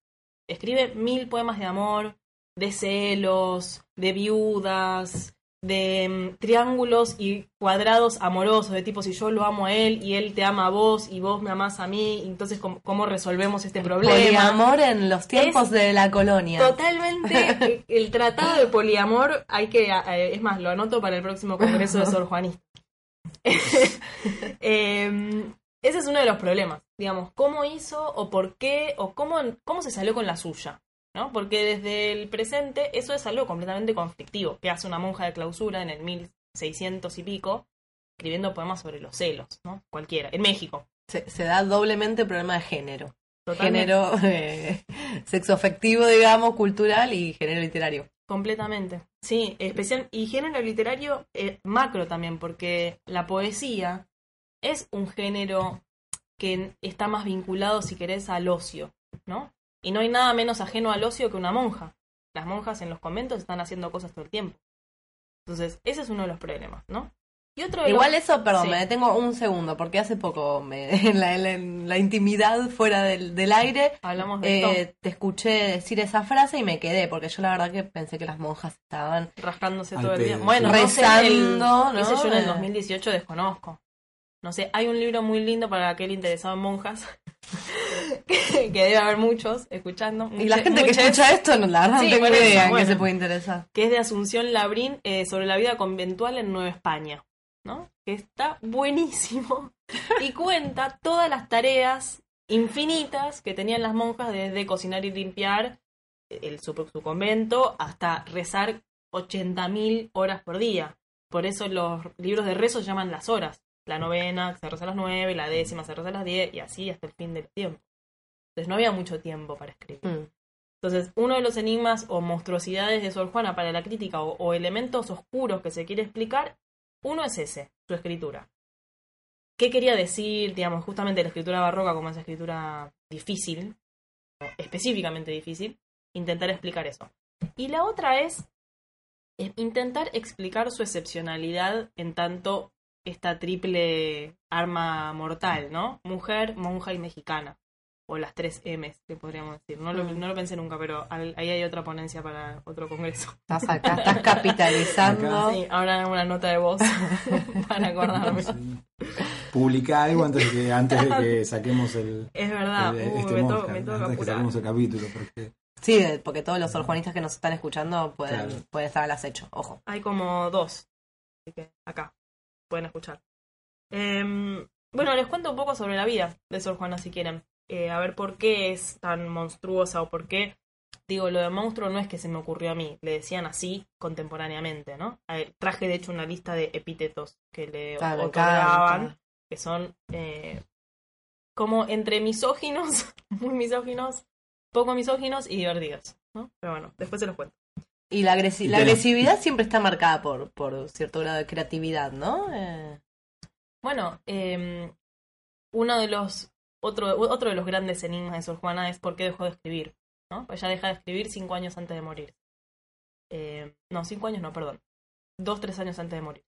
Escribe mil poemas de amor, de celos, de viudas, de mm, triángulos y cuadrados amorosos, de tipo si yo lo amo a él y él te ama a vos y vos me amás a mí, entonces ¿cómo, cómo resolvemos este problema? Poliamor en los tiempos Es de la colonia. Totalmente. El tratado de poliamor hay que, es más, lo anoto para el próximo congreso de Sor Juanista. Eh, ese es uno de los problemas, digamos, cómo hizo o por qué o cómo, cómo se salió con la suya, ¿no? Porque desde el presente eso es algo completamente conflictivo, que hace una monja de clausura en el 1600 y pico, escribiendo poemas sobre los celos, ¿no? Cualquiera, en México. Se, se da doblemente problema de género. Totalmente. Género eh, sexoafectivo, digamos, cultural y género literario. Completamente. Sí, especial y género literario eh, macro también, porque la poesía es un género que está más vinculado, si querés, al ocio, ¿no? Y no hay nada menos ajeno al ocio que una monja. Las monjas en los conventos están haciendo cosas todo el tiempo. Entonces, ese es uno de los problemas, ¿no? Y otro Igual los- eso, perdón, Sí. me detengo un segundo, porque hace poco, me, en, la, en intimidad fuera del, del aire, hablamos de eh, esto, te escuché decir esa frase y me quedé, porque yo la verdad que pensé que las monjas estaban rascándose Al todo el día. Bueno, sí. no sé, el- Rezando, ¿no? ese yo en el Eh. 2018 desconozco. No sé, hay un libro muy lindo para aquel interesado en monjas, que, que debe haber muchos escuchando. Y la gente que escucha esto, no, la verdad Sí, no tengo idea bueno. se puede interesar. Que es de Asunción Labrín eh, sobre la vida conventual en Nueva España, ¿no? Que está buenísimo y cuenta todas las tareas infinitas que tenían las monjas desde cocinar y limpiar el, su, su convento hasta rezar 80.000 horas por día. Por eso los libros de rezo se llaman las horas. La novena se reza a las 9, la décima se reza a las 10 y así hasta el fin del tiempo. Entonces no había mucho tiempo para escribir. Mm. Entonces, uno de los enigmas o monstruosidades de Sor Juana para la crítica o, o elementos oscuros que se quiere explicar, uno es ese, su escritura. ¿Qué quería decir, digamos, justamente la escritura barroca como esa escritura difícil, específicamente difícil, intentar explicar eso. Y la otra es intentar explicar su excepcionalidad en tanto esta triple arma mortal, ¿no? Mujer, monja y mexicana. O las tres M's, que podríamos decir. No lo, Mm. no lo pensé nunca, pero al- ahí hay otra ponencia para otro congreso. Estás acá, estás capitalizando. Sí, ahora hago una nota de voz para acordarme. Sí. Publica algo antes de que, antes de que saquemos el, Es verdad, el- uh, este me, to- me toca antes de que saquemos el capítulo, porque Sí, porque todos los sorjuanistas que nos están escuchando pueden, Claro. pueden estar al acecho, ojo. Hay como dos. Así que acá pueden escuchar. Em, bueno, les cuento un poco sobre la vida de Sor Juana si quieren. Eh, a ver por qué es tan monstruosa o por qué. Digo, lo de monstruo no es que se me ocurrió a mí, le decían así contemporáneamente, ¿no? A ver, traje de hecho una lista de epítetos que le Ah, me otorgaban, que son eh, como entre misóginos, muy misóginos, poco misóginos y divertidos, ¿no? Pero bueno, después se los cuento. Y la, agresi- Y la agresividad siempre está marcada por, por cierto grado de creatividad, ¿no? Eh, Bueno, eh, uno de los otro, otro de los grandes enigmas de Sor Juana es por qué dejó de escribir, ¿no? Ella deja de escribir cinco años antes de morir. Eh, no, cinco años no, perdón. Dos, tres años antes de morir.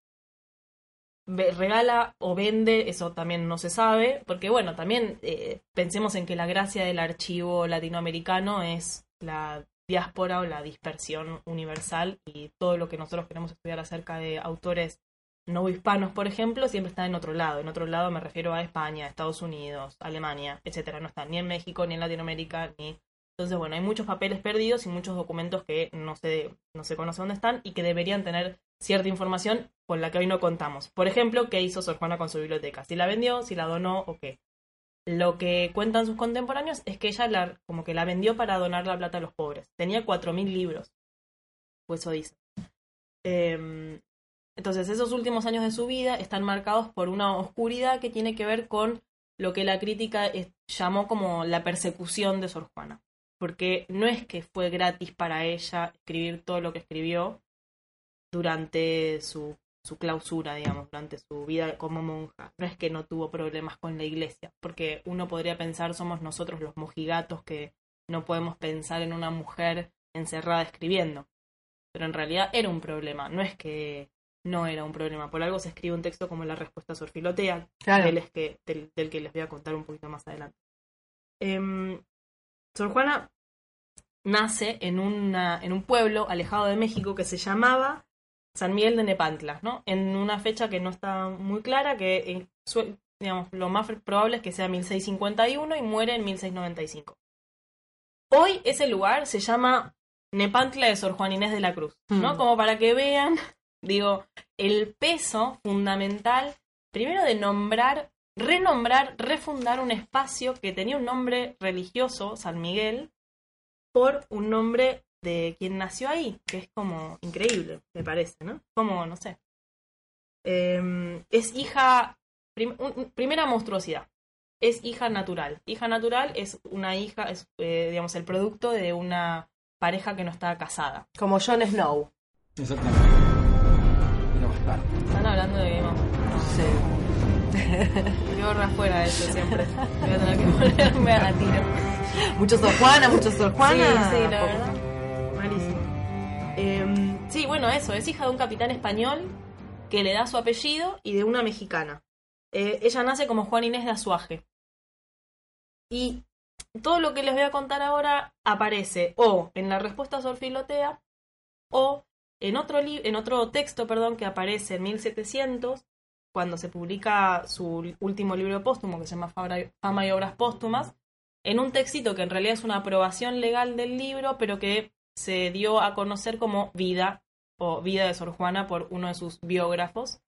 Ve- regala o vende, eso también no se sabe, porque bueno, también eh, pensemos en que la gracia del archivo latinoamericano es la diáspora o la dispersión universal y todo lo que nosotros queremos estudiar acerca de autores no hispanos, por ejemplo, siempre está en otro lado. En otro lado me refiero a España, Estados Unidos, Alemania, etcétera. No está ni en México, ni en Latinoamérica, ni. Entonces, bueno, hay muchos papeles perdidos y muchos documentos que no se, no se conoce dónde están y que deberían tener cierta información con la que hoy no contamos. Por ejemplo, qué hizo Sor Juana con su biblioteca, si la vendió, si la donó o qué. Lo que cuentan sus contemporáneos es que ella la, como que la vendió para donar la plata a los pobres. Tenía 4.000 libros. Pues eso dice. Em, entonces, esos últimos años de su vida están marcados por una oscuridad que tiene que ver con lo que la crítica llamó como la persecución de Sor Juana. Porque no es que fue gratis para ella escribir todo lo que escribió durante su, su clausura, digamos, durante su vida como monja. No es que no tuvo problemas con la iglesia, porque uno podría pensar somos nosotros los mojigatos que no podemos pensar en una mujer encerrada escribiendo. Pero en realidad era un problema, no es que no era un problema. Por algo se escribe un texto como la respuesta a Sor Filotea, Claro. del, es que, del, del que les voy a contar un poquito más adelante. Em, Sor Juana nace en, una, en un pueblo alejado de México que se llamaba San Miguel de Nepantla, ¿no? En una fecha que no está muy clara, que eh, digamos, lo más probable es que sea 1651 y muere en 1695. Hoy ese lugar se llama Nepantla de Sor Juan Inés de la Cruz, ¿no? Mm. Como para que vean, digo, el peso fundamental, primero de nombrar, renombrar, refundar un espacio que tenía un nombre religioso, San Miguel, por un nombre de quien nació ahí, que es como increíble, me parece, ¿no? Como, no sé. Eh, es hija, prim- un- primera monstruosidad, es hija natural. Hija natural es una hija, es, eh, digamos, el producto de una pareja que no está casada. Como Jon Snow. Exactamente. Están hablando de Game of Sí. Horror afuera eso siempre. Voy a tener que ponerme a tiro. Mucho Sor Juana, mucho Sor Juana. Sí, sí, la verdad. Em, sí, bueno, eso. Es hija de un capitán español que le da su apellido y de una mexicana. Eh, ella nace como Juan Inés de Azuaje. Y todo lo que les voy a contar ahora aparece o en la respuesta a Sor Filotea o en otro, en otro texto perdón, que aparece en 1700 cuando se publica su último libro póstumo que se llama Fama y Obras Póstumas, en un textito que en realidad es una aprobación legal del libro, pero que se dio a conocer como Vida o Vida de Sor Juana por uno de sus biógrafos,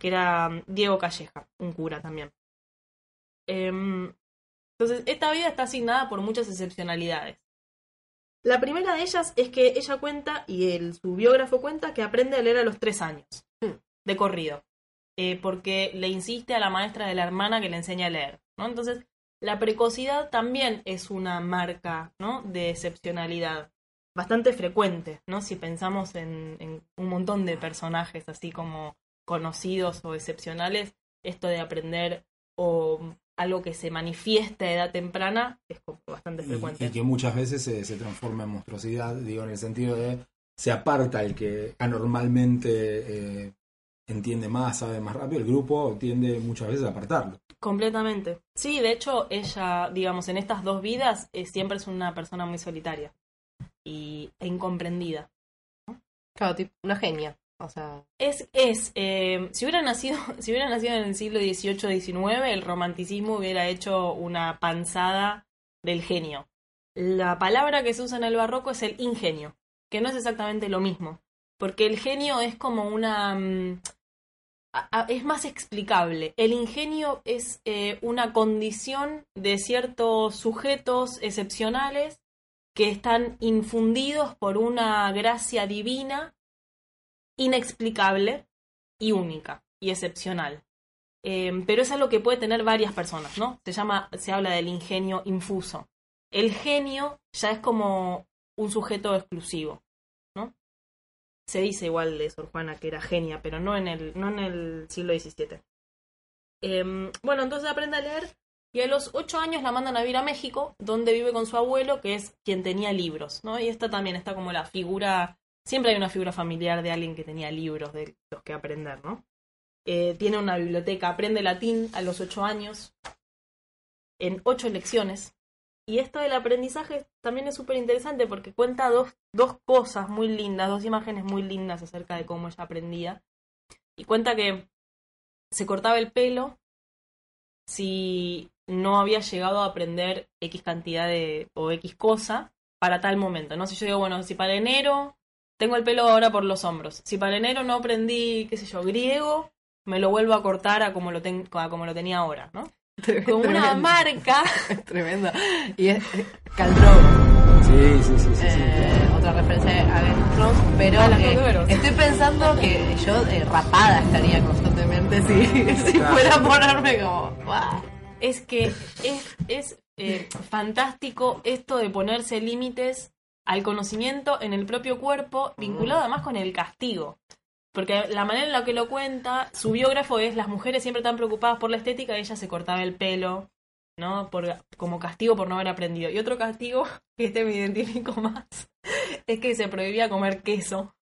que era mm, Diego Calleja, un cura también. Em, entonces, esta vida está asignada por muchas excepcionalidades. La primera de ellas es que ella cuenta, y el, su biógrafo cuenta, que aprende a leer a los tres años, de corrido, eh, porque le insiste a la maestra de la hermana que le enseña a leer. ¿no? Entonces, la precocidad también es una marca ¿no? de excepcionalidad bastante frecuente, ¿no? Si pensamos en, en un montón de personajes así como conocidos o excepcionales, esto de aprender o algo que se manifiesta a edad temprana es bastante Y, frecuente. y que muchas veces se, se transforma en monstruosidad, digo, en el sentido de se aparta el que anormalmente eh, entiende más, sabe más rápido, el grupo tiende muchas veces a apartarlo. Completamente. Sí, de hecho, ella, digamos, en estas dos vidas eh, siempre es una persona muy solitaria y, e incomprendida. Claro, tipo, una genia. O sea, Es, es, eh, si hubiera nacido, si hubiera nacido en el siglo XVIII-XIX, el romanticismo hubiera hecho una panzada del genio. la palabra que se usa en el barroco es el ingenio, que no es exactamente lo mismo, porque el genio es como una... mm, a- a- es más explicable. El ingenio es eh, una condición de ciertos sujetos excepcionales que están infundidos por una gracia divina inexplicable y única y excepcional. Eh, pero es algo que puede tener varias personas, ¿no? Se llama, se habla del ingenio infuso. El genio ya es como un sujeto exclusivo, ¿no? Se dice igual de Sor Juana que era genia, pero no en el, no en el siglo XVII. Eh, bueno, entonces aprende a leer y a los ocho años la mandan a vivir a México, donde vive con su abuelo, que es quien tenía libros, ¿no? Y esta también está como la figura, siempre hay una figura familiar de alguien que tenía libros de los que aprender, ¿no? Eh, tiene una biblioteca, aprende latín a los ocho años, en ocho lecciones. Y esto del aprendizaje también es súper interesante porque cuenta dos, dos cosas muy lindas, dos imágenes muy lindas acerca de cómo ella aprendía. Y cuenta que se cortaba el pelo si no había llegado a aprender X cantidad de o X cosa para tal momento, ¿no? Si yo digo, bueno, si para enero tengo el pelo ahora por los hombros, si para enero no aprendí, qué sé yo, griego, me lo vuelvo a cortar a como lo, ten- a como lo tenía ahora, ¿no? Con una Tremendo. marca, Tremendo. Y es eh, Caldrogo. Sí, sí, sí, sí. sí. Eh, otra referencia a Game pero A eh, estoy pensando que yo eh, rapada estaría constantemente si, si Claro. fuera a ponerme como... "Buah". Es que es, es eh, fantástico esto de ponerse límites al conocimiento en el propio cuerpo, vinculado además con el castigo. Porque la manera en la que lo cuenta, su biógrafo es las mujeres siempre tan preocupadas por la estética, ella se cortaba el pelo, ¿no? Por, como castigo por no haber aprendido. Y otro castigo, que este me identifico más, es que se prohibía comer queso.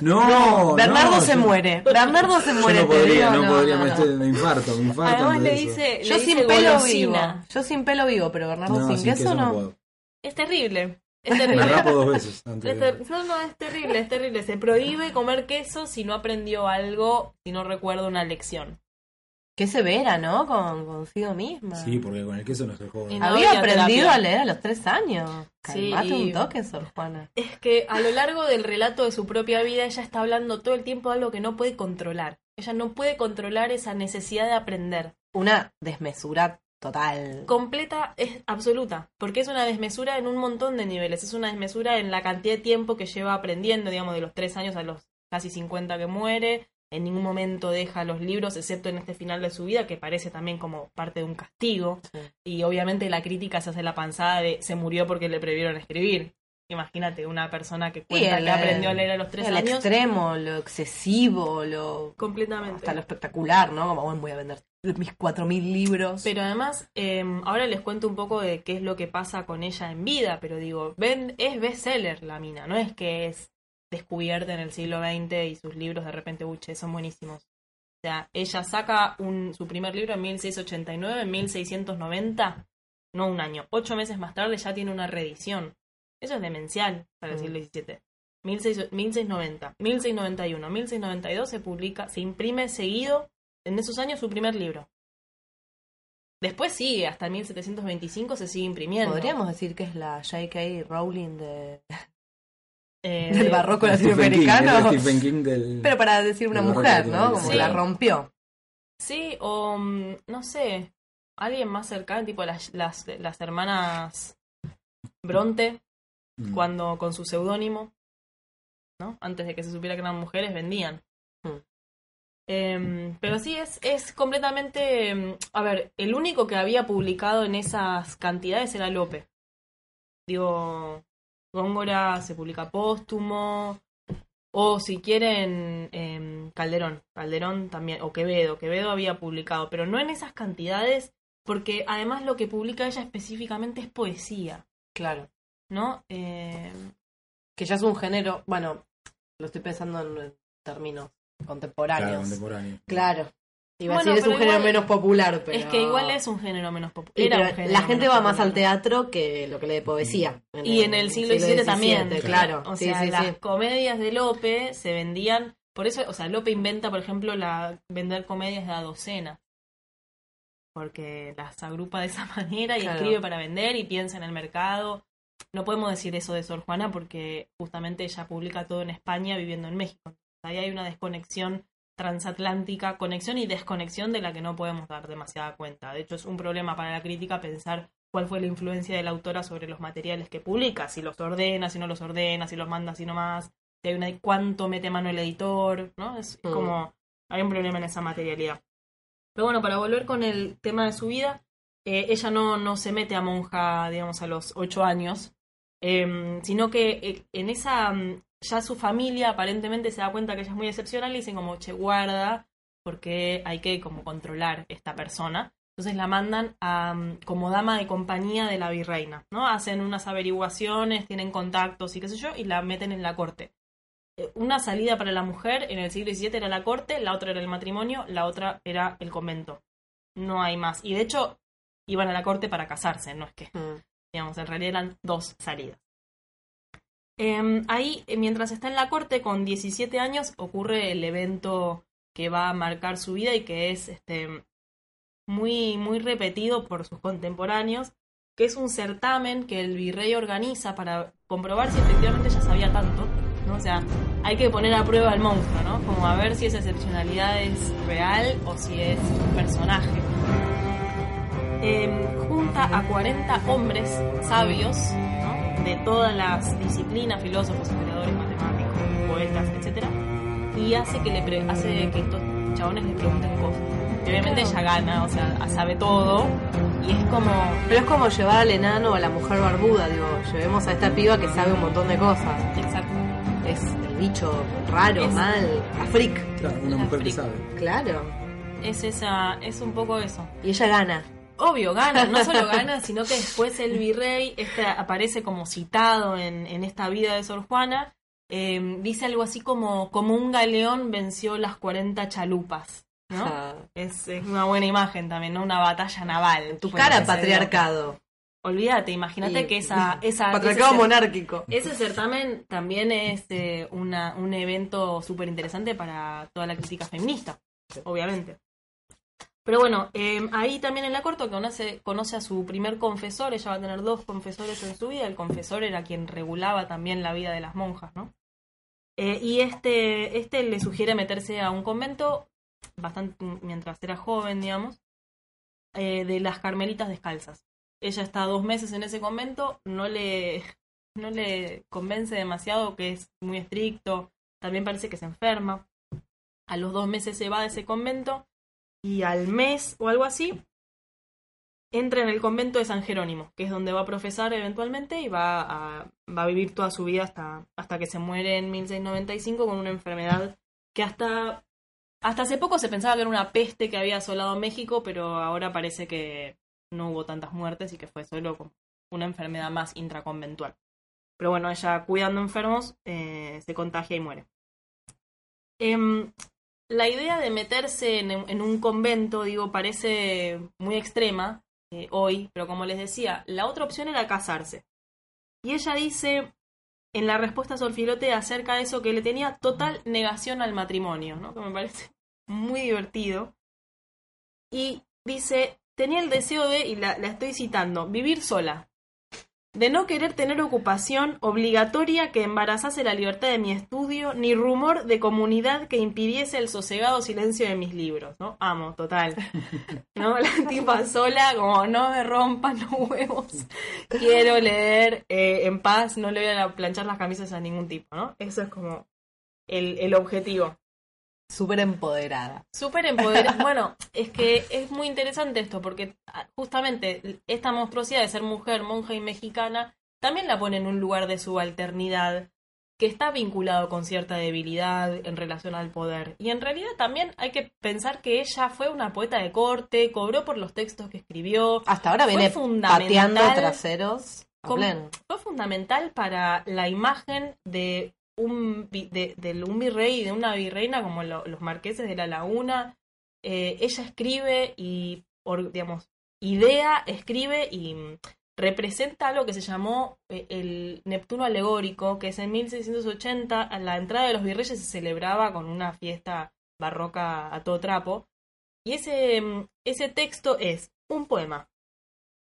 No, Bernardo no, se yo- muere. Bernardo se Yo muere. no podría, digo, no, podría, no, me, no. estoy- me infarto, me infarto. Además le dice, Yo le sin dice pelo vivo. golosina. Yo sin pelo vivo, pero Bernardo No, sin, sin queso queso no. Es terrible. Es Me terrible. rapo dos veces. antes Es ter- no, no, es terrible, es terrible. Se prohíbe comer queso si no aprendió algo, si no recuerda una lección. Qué severa, ¿no? Con consigo misma. Sí, porque con el queso no se juega. Y no Había aprendido terapia. a leer a los tres años. Sí, Calmate un toque, Sor Juana. Es que a lo largo del relato de su propia vida ella está hablando todo el tiempo de algo que no puede controlar. Ella no puede controlar esa necesidad de aprender. Una desmesura total. Completa es absoluta, porque es una desmesura en un montón de niveles. Es una desmesura en la cantidad de tiempo que lleva aprendiendo, digamos, de los tres años a los casi 50 que muere. En ningún momento deja los libros, excepto en este final de su vida, que parece también como parte de un castigo. Sí. Y obviamente la crítica se hace la panzada de se murió porque le prohibieron escribir. Imagínate una persona que cuenta el- que aprendió a leer a los tres el años. extremo, lo excesivo, lo Completamente. hasta lo espectacular, ¿no? Como bueno, voy a vender mis 4000 libros. Pero además, eh, ahora les cuento un poco de qué es lo que pasa con ella en vida, pero digo, ven, es bestseller la mina, no es que es descubierta en el siglo XX y sus libros de repente, uche, son buenísimos. O sea, ella saca un, su primer libro en 1689, en 1690, no un año, ocho meses más tarde ya tiene una reedición. Eso es demencial para el Mm. siglo XVII. 16 1690, 1691, 1692 se publica, se imprime seguido en esos años su primer libro. Después sigue, hasta 1725 se sigue imprimiendo. Podríamos decir que es la J.K. Rowling de, Eh, del barroco latinoamericano. el Stephen King del... Pero para decir una mujer, ¿no? Como la rompió. Sí, o mm, no sé, alguien más cercano, tipo las, las, las hermanas Bronte, Mm. cuando con su seudónimo, ¿no? Antes de que se supiera que eran mujeres, vendían. Hmm. Em, pero sí, es, es completamente... A ver, el único que había publicado en esas cantidades era Lope. Digo, Góngora se publica póstumo, o si quieren, em, Calderón. Calderón también, o Quevedo. Quevedo había publicado, pero no en esas cantidades, porque además lo que publica ella específicamente es poesía, Claro. ¿no? Eh, Que ya es un género, bueno, lo estoy pensando en términos Claro, contemporáneos. contemporáneo. Claro. Iba a decir, es un género menos popular, pero... Es que igual es un género menos popular. Y Era pero un género la gente va más al teatro que lo que lee poesía. Y en el siglo XVII también. Claro. O sí, sea, sí, las sí. comedias de Lope se vendían. Por eso, o sea, Lope inventa, por ejemplo, la vender comedias de a docena. Porque las agrupa de esa manera y Claro. escribe para vender y piensa en el mercado. no podemos decir eso de Sor Juana porque justamente ella publica todo en España viviendo en México. Ahí hay una desconexión transatlántica, conexión y desconexión de la que no podemos dar demasiada cuenta. De hecho, es un problema para la crítica pensar cuál fue la influencia de la autora sobre los materiales que publica, si los ordena, si no los ordena, si los manda, si no más, si hay una, cuánto mete mano el editor, ¿no? Es Mm. como, hay un problema en esa materialidad. Pero bueno, para volver con el tema de su vida, eh, ella no, no se mete a monja, digamos, a los ocho años, em, sino que eh, en esa, mm, ya su familia aparentemente se da cuenta que ella es muy excepcional y dicen como, che, guarda, porque hay que como controlar esta persona. Entonces la mandan a, mm, como dama de compañía de la virreina, ¿no? Hacen unas averiguaciones, tienen contactos y qué sé yo, y la meten en la corte. Eh, Una salida para la mujer en el siglo XVII era la corte, la otra era el matrimonio, la otra era el convento. No hay más. Y de hecho, iban a la corte para casarse, no es que Mm. digamos, en realidad eran dos salidas. Em, ahí, eh, mientras está en la corte, con 17 años, ocurre el evento que va a marcar su vida y que es este, muy, muy repetido por sus contemporáneos, que es un certamen que el virrey organiza para comprobar si efectivamente ella sabía tanto, ¿no? O sea, hay que poner a prueba al monstruo, ¿no? Como a ver si esa excepcionalidad es real o si es un personaje eh, junta a 40 hombres sabios. De todas las disciplinas, filósofos, historiadores, matemáticos, poetas, etcétera, y hace que le pre- hace que estos chabones le pregunten cosas. Y obviamente ella gana, o sea, sabe todo, y es como Pero es como llevar al enano o a la mujer barbuda, digo, llevemos a esta piba que sabe un montón de cosas. exacto. Es el bicho raro, Es- mal, a freak. Claro, una La mujer que sabe. Claro. Es esa, es un poco eso. Y ella gana. Obvio, gana, no solo gana, sino que después el virrey este aparece como citado en, en esta vida de Sor Juana. eh, dice algo así como, como un galeón venció las 40 chalupas, ¿no? Ah. Es, es una buena imagen también, ¿no? Una batalla naval. Tu cara, patriarcado. Olvídate, imagínate que esa... esa Patriarcado ese monárquico. ese certamen también es eh, una, un evento súper interesante para toda la crítica feminista, obviamente. Pero bueno, eh, ahí también en la corte conoce, conoce a su primer confesor, ella va a tener dos confesores en su vida, el confesor era quien regulaba también la vida de las monjas, ¿no? Eh, y este, este le sugiere meterse a un convento, bastante mientras era joven, digamos, eh, de las carmelitas descalzas. Ella está dos meses en ese convento, no le, no le convence demasiado que es muy estricto, también parece que se enferma. A los dos meses se va de ese convento y al mes o algo así entra en el convento de San Jerónimo, que es donde va a profesar eventualmente y va a, vivir toda su vida hasta, hasta que se muere en 1695 con una enfermedad que hasta, hasta hace poco se pensaba que era una peste que había asolado México, pero ahora parece que no hubo tantas muertes y que fue solo una enfermedad más intraconventual. Pero bueno, ella cuidando enfermos eh, se contagia y muere. Em, la idea de meterse en, un convento, digo, parece muy extrema eh, hoy, pero como les decía, la otra opción era casarse. Y ella dice en la respuesta a Sorfilote acerca de eso que le tenía total negación al matrimonio, ¿no? que me parece muy divertido. Y dice, tenía el deseo de, y la estoy citando, vivir sola, de no querer tener ocupación obligatoria que embarazase la libertad de mi estudio, ni rumor de comunidad que impidiese el sosegado silencio de mis libros, ¿no? Amo, total. ¿No? La tipa sola, como no me rompan los huevos. Quiero leer eh, en paz, no le voy a planchar las camisas a ningún tipo, ¿no? Eso es como el, el objetivo. Súper empoderada. Súper empoderada. bueno, es que es muy interesante esto, porque ah, justamente esta monstruosidad de ser mujer, monja y mexicana, también la pone en un lugar de subalternidad que está vinculado con cierta debilidad en relación al poder. Y en realidad también hay que pensar que ella fue una poeta de corte, cobró por los textos que escribió, Hasta ahora viene pateando traseros. fue fundamental para la imagen de un, de, un virrey y de una virreina como lo- los marqueses de la laguna. Eh, ella escribe y, digamos, idea, escribe y mm, representa algo que se llamó eh, el Neptuno alegórico, que es en 1680, a la entrada de los virreyes se celebraba con una fiesta barroca a todo trapo. Y ese, mm, ese texto es un poema,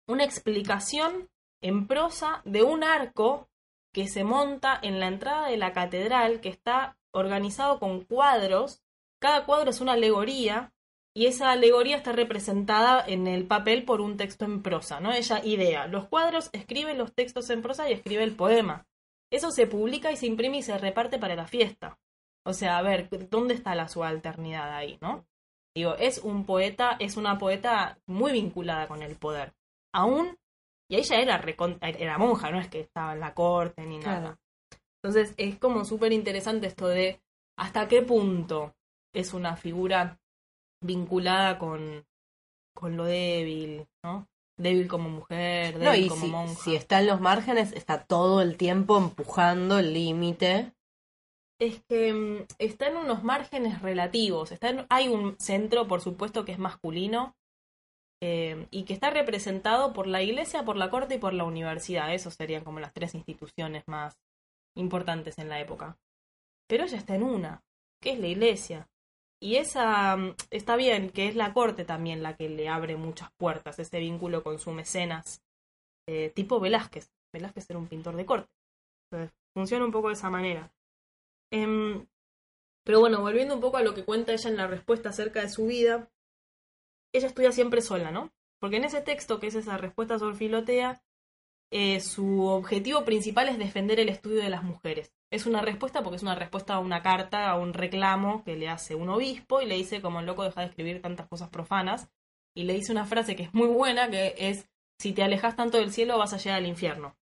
una explicación en prosa de un arco que se monta en la entrada de la catedral, que está organizado con cuadros. Cada cuadro es una alegoría y esa alegoría está representada en el papel por un texto en prosa, ¿no? Ella idea. Los cuadros escriben los textos en prosa y escribe el poema. Eso se publica y se imprime y se reparte para la fiesta. O sea, a ver, ¿dónde está la subalternidad ahí, no? Digo, es un poeta, es una poeta muy vinculada con el poder. Aún, y ella era, era monja, no es que estaba en la corte ni nada. Entonces es como súper interesante esto de hasta qué punto es una figura vinculada con, con lo débil, ¿no? Débil como mujer, débil como monja. Si está en los márgenes, está todo el tiempo empujando el límite. Es que mm, está en unos márgenes relativos. Está hay un centro, por supuesto, que es masculino eh, y que está representado por la iglesia, por la corte y por la universidad. Esos serían como las tres instituciones más importantes en la época. Pero ella está en una, que es la iglesia. Y esa mm, está bien, que es la corte también la que le abre muchas puertas, ese vínculo con su mecenas, eh, tipo Velázquez. Velázquez era un pintor de corte. funciona un poco de esa manera. Em, pero bueno, volviendo un poco a lo que cuenta ella en la respuesta acerca de su vida, ella estudia siempre sola, ¿no? Porque en ese texto, que es esa respuesta sobre Filotea, eh, su objetivo principal es defender el estudio de las mujeres. Es una respuesta porque es una respuesta a una carta, a un reclamo que le hace un obispo y le dice como el loco deja de escribir tantas cosas profanas y le dice una frase que es muy buena que es si te alejas tanto del cielo vas a llegar al infierno.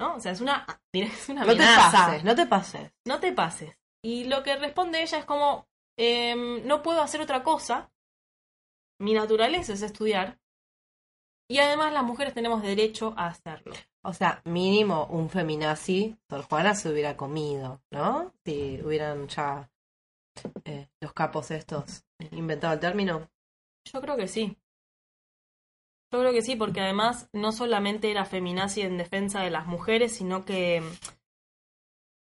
¿No? O sea, es una, es una No te pases, no te pases. No te pases. Y lo que responde ella es como, em, no puedo hacer otra cosa. Mi naturaleza es estudiar. Y además las mujeres tenemos derecho a hacerlo. O sea, mínimo un feminazi, Sor Juana se hubiera comido, ¿no? Si hubieran ya eh, los capos estos inventado el término. Yo creo que sí. Yo creo que sí, porque además no solamente era feminazi en defensa de las mujeres, sino que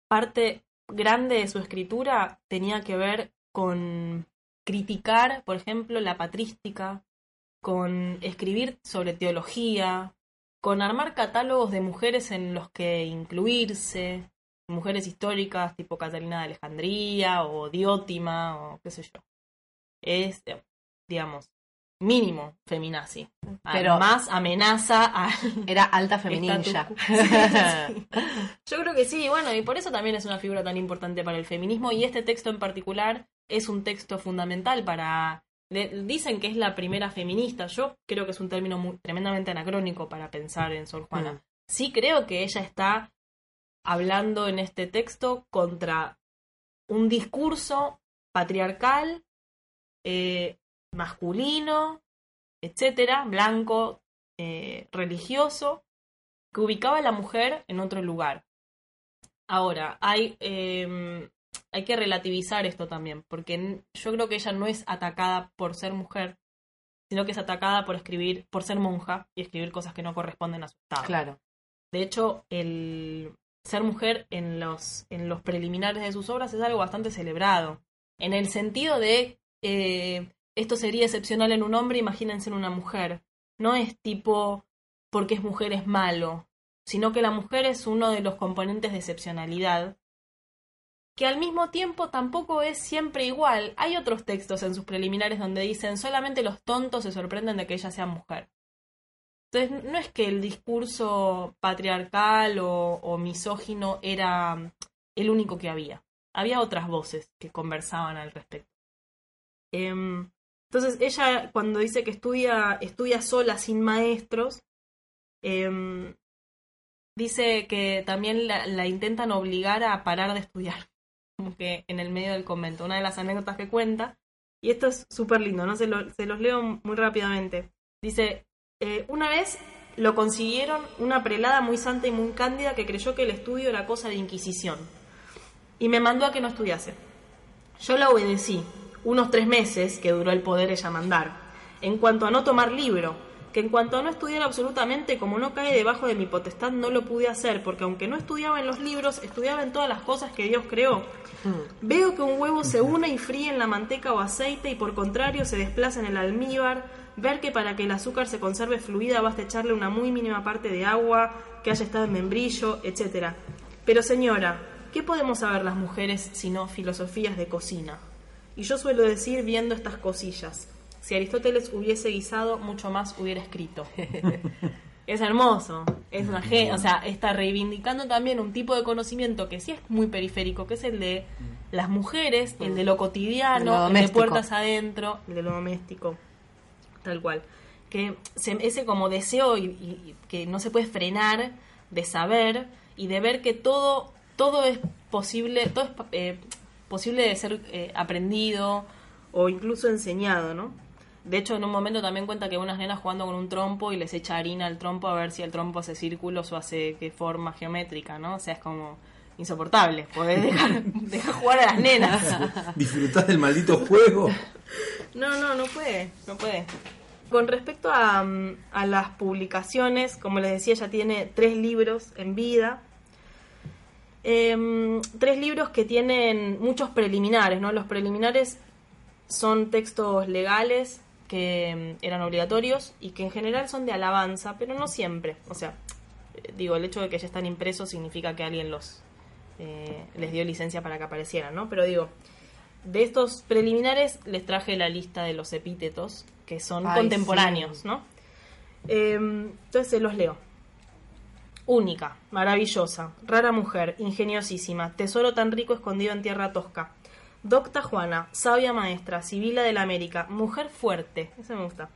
parte grande de su escritura tenía que ver con criticar, por ejemplo, la patrística, con escribir sobre teología, con armar catálogos de mujeres en los que incluirse, mujeres históricas tipo Catalina de Alejandría o Diótima o qué sé yo. Es, digamos, mínimo feminazi. Pero más amenaza a... Era alta feminilla. Yo creo que sí, bueno, y por eso también es una figura tan importante para el feminismo y este texto en particular es un texto fundamental para dicen que es la primera feminista. Yo creo que es un término muy, tremendamente anacrónico para pensar en Sor Juana. Mm. Sí creo que ella está hablando en este texto contra un discurso patriarcal, eh, masculino, etcétera, blanco, eh, religioso, que ubicaba a la mujer en otro lugar. Ahora, hay em, hay que relativizar esto también, porque yo creo que ella no es atacada por ser mujer, sino que es atacada por escribir, por ser monja y escribir cosas que no corresponden a su estado. Claro. De hecho, el ser mujer en los, en los preliminares de sus obras es algo bastante celebrado, en el sentido de eh, esto sería excepcional en un hombre, imagínense en una mujer. No es tipo porque es mujer es malo, sino que la mujer es uno de los componentes de excepcionalidad que al mismo tiempo tampoco es siempre igual. Hay otros textos en sus preliminares donde dicen solamente los tontos se sorprenden de que ella sea mujer. Entonces, no es que el discurso patriarcal o, misógino era el único que había. Había otras voces que conversaban al respecto. Em, entonces, ella cuando dice que estudia, estudia sola, sin maestros, em, dice que también la intentan obligar a parar de estudiar como que en el medio del convento. Una de las anécdotas que cuenta, y esto es súper lindo, ¿no? Se, se, los leo muy rápidamente. Dice, eh, una vez lo consiguieron una prelada muy santa y muy cándida que creyó que el estudio era cosa de inquisición. Y me mandó a que no estudiase. Yo la obedecí, unos tres meses que duró el poder ella mandar. En cuanto a no tomar libro, que en cuanto a no estudiar absolutamente, como no cae debajo de mi potestad, no lo pude hacer, porque aunque no estudiaba en los libros, estudiaba en todas las cosas que Dios creó. Hmm. Veo que un huevo se une y fríe en la manteca o aceite y por contrario se desplaza en el almíbar, ver que para que el azúcar se conserve fluida basta echarle una muy mínima parte de agua, que haya estado en membrillo, etc. Pero señora, ¿qué podemos saber las mujeres sino filosofías de cocina? Y yo suelo decir viendo estas cosillas. Si Aristóteles hubiese guisado, mucho más hubiera escrito. es hermoso, es una gen- o sea, está reivindicando también un tipo de conocimiento que sí es muy periférico, que es el de las mujeres, el de lo De lo cotidiano, el de puertas adentro, el de lo doméstico, tal cual. Que se- ese como deseo y que no se puede frenar de saber y de ver que todo todo es posible, todo es eh, posible de ser eh, aprendido o incluso enseñado, ¿no? De hecho, en un momento también cuenta que unas nenas jugando con un trompo y les echa harina al trompo a ver si el trompo hace círculos o hace qué forma geométrica, ¿no? O sea, es como insoportable. Podés dejar, dejar jugar a las nenas. ¿Disfrutás del maldito juego? No, no, no puede, no puede. Con respecto a, mm, a las publicaciones, como les decía, ya tiene tres libros en vida. Em, tres libros que tienen muchos preliminares, ¿no? Los preliminares son textos legales que mm, eran obligatorios y que en general son de alabanza, pero no siempre. O sea, eh, digo, el hecho de que ya están impresos significa que alguien los eh, les dio licencia para que aparecieran, ¿no? Pero digo, de estos preliminares les traje la lista de los epítetos que son Ay, contemporáneos, sí. ¿no? Eh, entonces se los leo. Única, maravillosa, rara mujer, ingeniosísima, tesoro tan rico escondido en tierra tosca. Docta Juana, sabia maestra, Sibila de la América, mujer fuerte, eso me gusta.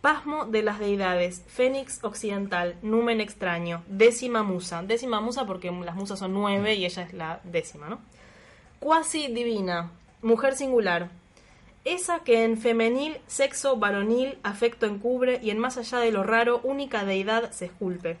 Pasmo de las deidades, Fénix occidental, numen extraño, décima musa, décima musa porque las musas son nueve y ella es la décima, ¿no? Cuasi divina, mujer singular, esa que en femenil, sexo varonil, afecto encubre y en más allá de lo raro, única deidad se esculpe.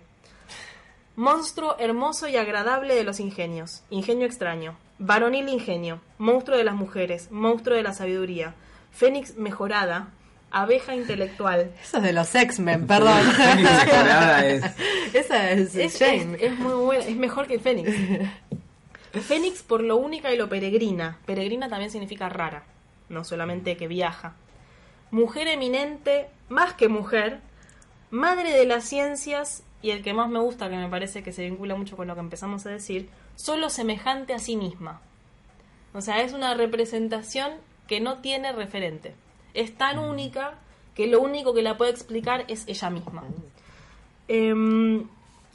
Monstruo hermoso y agradable de los ingenios, ingenio extraño, varonil ingenio, monstruo de las mujeres, monstruo de la sabiduría, fénix mejorada, abeja intelectual. Eso es de los X-Men, perdón. Fénix mejorada es. Esa es, Es, Jane. es- es muy buena, es mejor que el fénix. Fénix por lo única y lo peregrina. Peregrina también significa rara, no solamente que viaja. Mujer eminente, más que mujer, madre de las ciencias y el que más me gusta, que me parece que se vincula mucho con lo que empezamos a decir, solo semejante a sí misma. O sea, es una representación que no tiene referente. Es tan única que lo único que la puede explicar es ella misma. Em,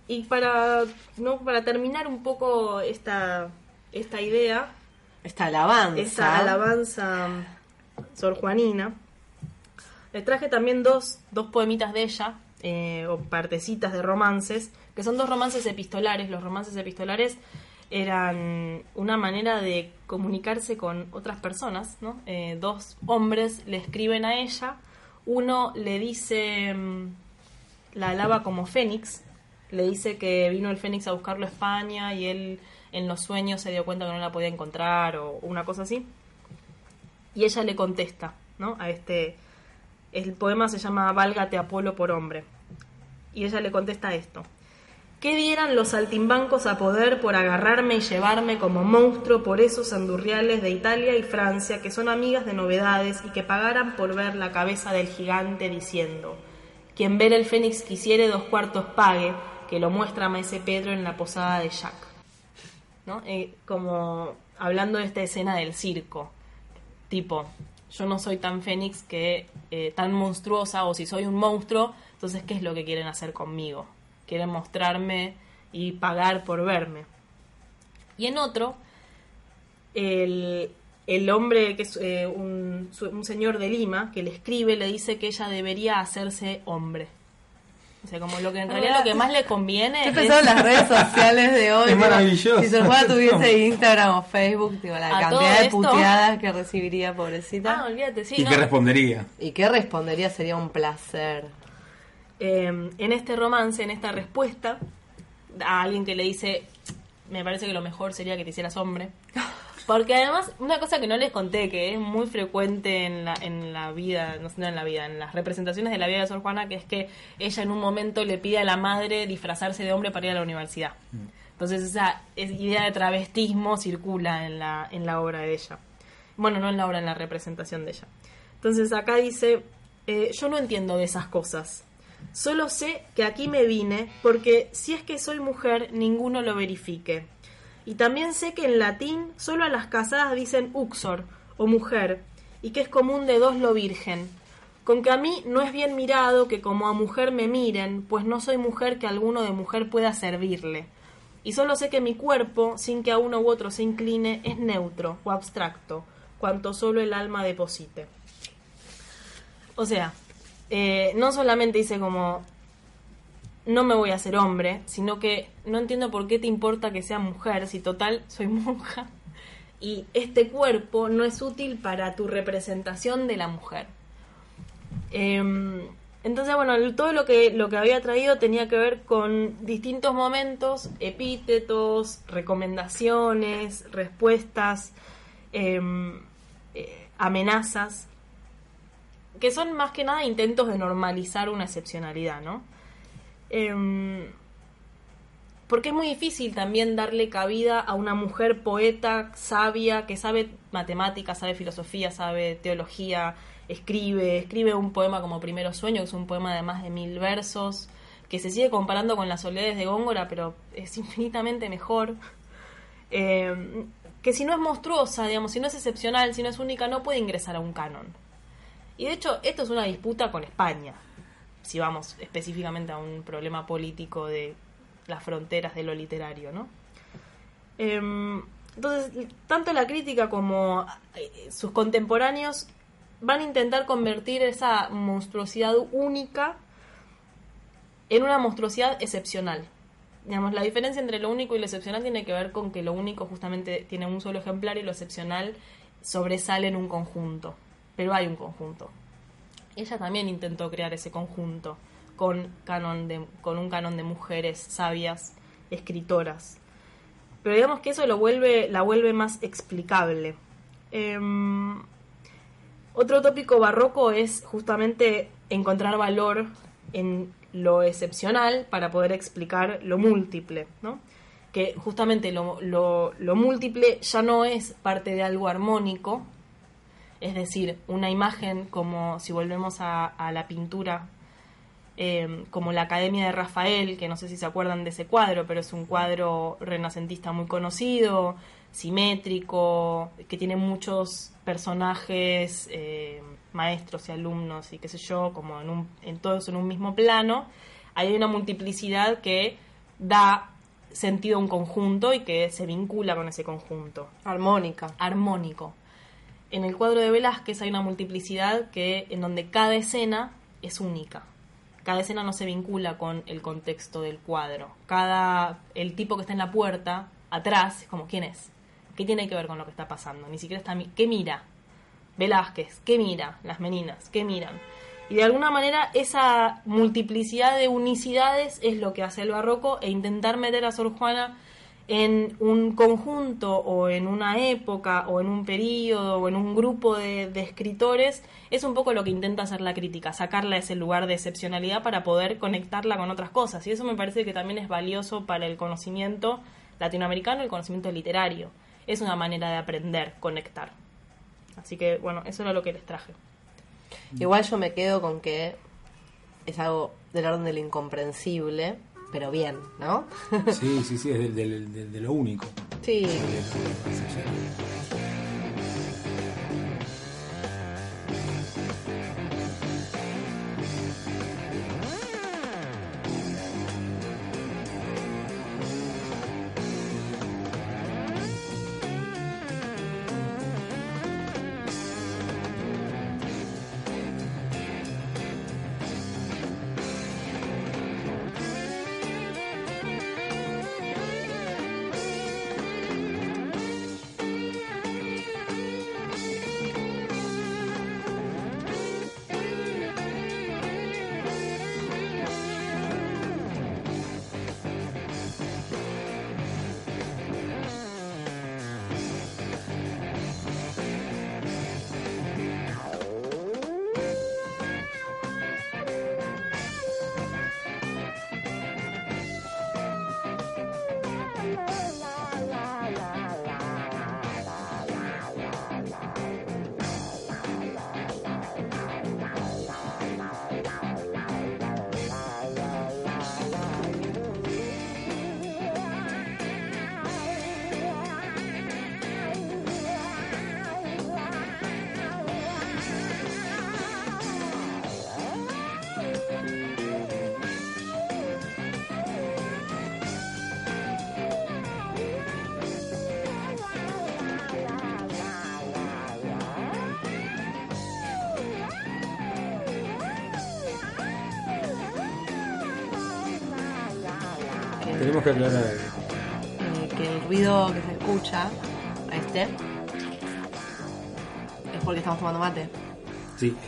y para, no, para terminar un poco esta, esta idea, Esta alabanza. esta alabanza sor Juanina, le traje también dos, dos poemitas de ella, eh, o partecitas de romances, que son dos romances epistolares. Los romances epistolares eran una manera de comunicarse con otras personas, ¿no? Eh, dos hombres le escriben a ella, uno le dice, mm, la alaba como Fénix, le dice que vino el Fénix a buscarlo a España y él en los sueños se dio cuenta que no la podía encontrar o una cosa así. Y ella le contesta, ¿no? A este. El poema se llama Válgate Apolo por hombre. Y ella le contesta esto. ¿Qué dieran los saltimbancos a poder por agarrarme y llevarme como monstruo por esos andurriales de Italia y Francia que son amigas de novedades y que pagaran por ver la cabeza del gigante diciendo, quien ver el fénix quisiere dos cuartos pague, que lo muestra Maese Pedro en la posada de Jacques. ¿No? Eh, como hablando de esta escena del circo, tipo, yo no soy tan fénix que eh, tan monstruosa o si soy un monstruo, entonces ¿qué es lo que quieren hacer conmigo? Quieren mostrarme y pagar por verme. Y en otro, el, el hombre que es eh, un, un señor de Lima que le escribe le dice que ella debería hacerse hombre. O sea, como lo que en realidad lo que más le conviene Estoy es- en las redes sociales de hoy. Es maravilloso. Si Sor Juana tuviese Instagram o Facebook, tipo, la A cantidad de esto- puteadas que recibiría, pobrecita. Ah, olvídate, sí. ¿Y no. qué respondería? ¿Y qué respondería? Sería un placer. eh, en este romance, en esta respuesta, a alguien que le dice, me parece que lo mejor sería que te hicieras hombre. Porque además, una cosa que no les conté, que es muy frecuente en la, en la vida, no sé, no en la vida, en las representaciones de la vida de Sor Juana, que es que ella en un momento le pide a la madre disfrazarse de hombre para ir a la universidad. Entonces esa es- idea de travestismo circula en la, en la obra de ella. Bueno, no en la obra, en la representación de ella. Entonces acá dice, eh, yo no entiendo de esas cosas. Solo sé que aquí me vine porque si es que soy mujer, ninguno lo verifique. Y también sé que en latín solo a las casadas dicen uxor o mujer, y que es común de dos lo virgen. Con que a mí no es bien mirado que como a mujer me miren, pues no soy mujer que alguno de mujer pueda servirle. Y solo sé que mi cuerpo, sin que a uno u otro se incline, es neutro o abstracto, cuanto solo el alma deposite. O sea, eh, no solamente dice como no me voy a hacer hombre, sino que no entiendo por qué te importa que sea mujer, si total soy monja y este cuerpo no es útil para tu representación de la mujer. Em, entonces, bueno, todo lo que, lo que había traído tenía que ver con distintos momentos, epítetos, recomendaciones, respuestas, em, eh, amenazas, que son más que nada intentos de normalizar una excepcionalidad, ¿no? Em, porque es muy difícil también darle cabida a una mujer poeta, sabia, que sabe matemáticas, sabe filosofía, sabe teología, escribe, escribe un poema como Primero Sueño, que es un poema de más de mil versos, que se sigue comparando con las soledades de Góngora, pero es infinitamente mejor. Eh, que si no es monstruosa, digamos, si no es excepcional, si no es única, no puede ingresar a un canon. Y de hecho, esto es una disputa con España, si vamos específicamente a un problema político de las fronteras de lo literario, ¿no? Em, entonces, tanto la crítica como eh, sus contemporáneos van a intentar convertir esa monstruosidad única en una monstruosidad excepcional. Digamos, la diferencia entre lo único y lo excepcional tiene que ver con que lo único justamente tiene un solo ejemplar y lo excepcional sobresale en un conjunto. Pero hay un conjunto. Ella también intentó crear ese conjunto con, canon con un canon de mujeres sabias, escritoras. Pero digamos que eso lo vuelve, la vuelve más explicable. Em, otro tópico barroco es justamente encontrar valor en lo excepcional para poder explicar lo múltiple, ¿no? que justamente lo, lo, múltiple ya no es parte de algo armónico, es decir, una imagen como si volvemos a, a la pintura Em, como la Academia de Rafael, que no sé si se acuerdan de ese cuadro, pero es un cuadro renacentista muy conocido, simétrico, que tiene muchos personajes, eh, maestros y alumnos y qué sé yo, como en, un, en todos en un mismo plano. Hay una multiplicidad que da sentido a un conjunto y que se vincula con ese conjunto. Armónica. Armónico. En el cuadro de Velázquez hay una multiplicidad que en donde cada escena es única cada escena no se vincula con el contexto del cuadro. Cada el tipo que está en la puerta atrás, como quién es, qué tiene que ver con lo que está pasando. Ni siquiera está qué mira. Velázquez, qué mira, las meninas, qué miran. Y de alguna manera esa multiplicidad de unicidades es lo que hace el barroco e intentar meter a Sor Juana en un conjunto o en una época o en un periodo o en un grupo de, escritores es un poco lo que intenta hacer la crítica, sacarla de ese lugar de excepcionalidad para poder conectarla con otras cosas. Y eso me parece que también es valioso para el conocimiento latinoamericano, el conocimiento literario. Es una manera de aprender, conectar. Así que bueno, eso era lo que les traje. Igual yo me quedo con que es algo del orden de lo incomprensible pero bien, ¿no? Sí, sí, sí, es de, lo único. Sí.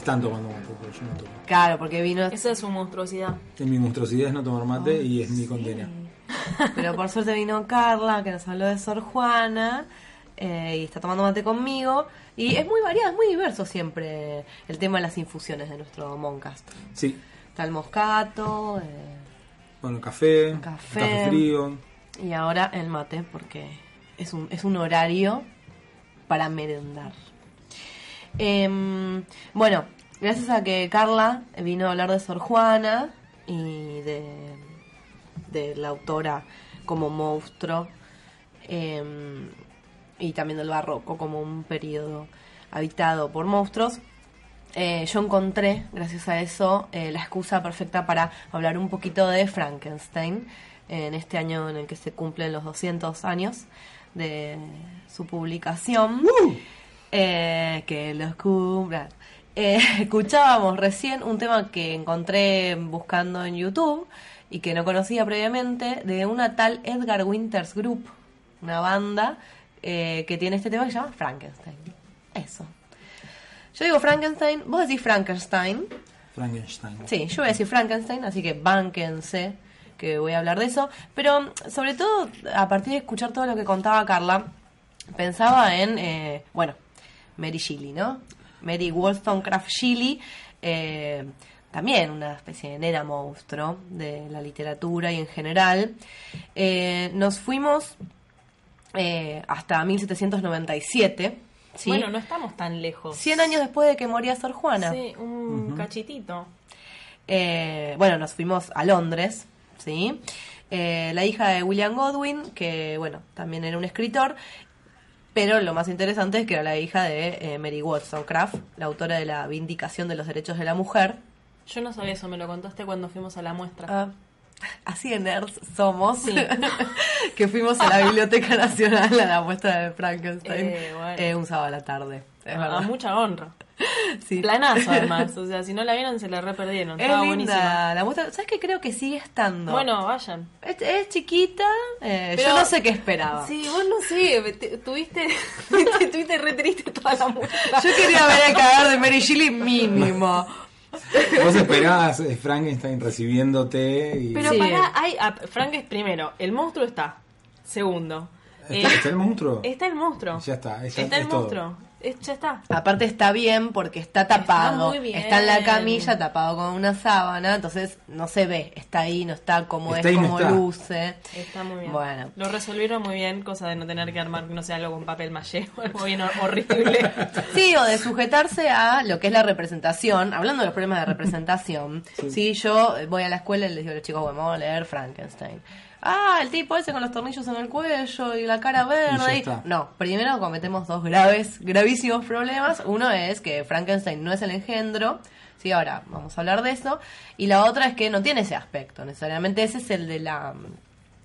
Sí, están tomando mate, pero yo no tomo. Claro, porque vino... Esa es su monstruosidad. Mi monstruosidad es no tomar mate y es mi condena. Pero por suerte vino Carla, que nos habló de Sor Juana, eh, y está tomando mate conmigo. Y es muy variado, es muy diverso siempre el tema de las infusiones de nuestro Moncast. Sí, Está el moscato, eh, bueno, café, Café. café frío. y ahora el mate, porque es un, es un horario para merendar. Em, bueno, gracias a que Carla vino a hablar de Sor Juana y de, de la autora como monstruo em, y también del barroco como un periodo habitado por monstruos, eh, yo encontré, gracias a eso, eh, la excusa perfecta para hablar un poquito de Frankenstein en este año en el que se cumplen los 200 años de su publicación. Eh, que los cumplan. Eh, escuchábamos recién un tema que encontré buscando en YouTube y que no conocía previamente de una tal Edgar Winters Group, una banda eh, que tiene este tema que se llama Frankenstein. Eso. Yo digo Frankenstein, vos decís Frankenstein. Frankenstein. Sí, yo voy a decir Frankenstein, así que bánquense que voy a hablar de eso. Pero sobre todo, a partir de escuchar todo lo que contaba Carla, pensaba en, eh, bueno, Mary Shelley, ¿no? Mary Wollstonecraft Shelley, eh, también una especie de nena monstruo de la literatura y en general. Eh, nos fuimos eh, hasta 1797. ¿sí? Bueno, no estamos tan lejos. 100 años después de que moría Sor Juana. Sí, un cachitito. Bueno, nos fuimos a Londres, ¿sí? Eh, la hija de William Godwin, que, bueno, también era un escritor, pero lo más interesante es que era la hija de eh, Mary Wollstonecraft, la autora de la Vindicación de los Derechos de la Mujer. Yo no sabía eso, me lo contaste cuando fuimos a la muestra. Ah, así de nerds somos, que fuimos a la Biblioteca Nacional a la muestra de Frankenstein Eh, bueno. eh, un sábado a la tarde. Es a verdad. mucha honra. Sí. Planazo, además. O sea, si no la vieron, se la re perdieron. Es Estaba linda buenísima. la muestra. ¿Sabes qué? Creo que sigue estando. Bueno, vayan. Es, es chiquita, eh, Pero- yo no sé qué esperaba. Sí, vos no sé, te- tuviste, te- tuviste re triste toda la muestra. Yo quería ver el cadáver de Mary Shelley mínimo. Vos esperabas eh, Frankenstein recibiéndote y... Pero Sí. para, hay, ah, Frank es primero, el monstruo está. Segundo. ¿Está, eh, está el monstruo? está el monstruo. Ya está, ya está el es monstruo. Ya está. Aparte está bien porque está tapado. muy bien. Está en la camilla tapado con una sábana, entonces no se ve. Está ahí, no está como Está es, no como está. luce. Está muy bien. Bueno. Lo resolvieron muy bien, cosa de no tener que armar, no sé, algo con papel maché o algo bien hor- horrible. Sí, o de sujetarse a lo que es la representación. Hablando de los problemas de representación, sí. yo voy a la escuela y les digo a los chicos, bueno, vamos a leer Frankenstein. Ah, el tipo ese con los tornillos en el cuello y la cara verde. y-. No, primero cometemos dos graves, gravísimos problemas. Uno es que Frankenstein no es el engendro. Sí, ahora vamos a hablar de eso. Y la otra es que no tiene ese aspecto. Necesariamente ese es el de la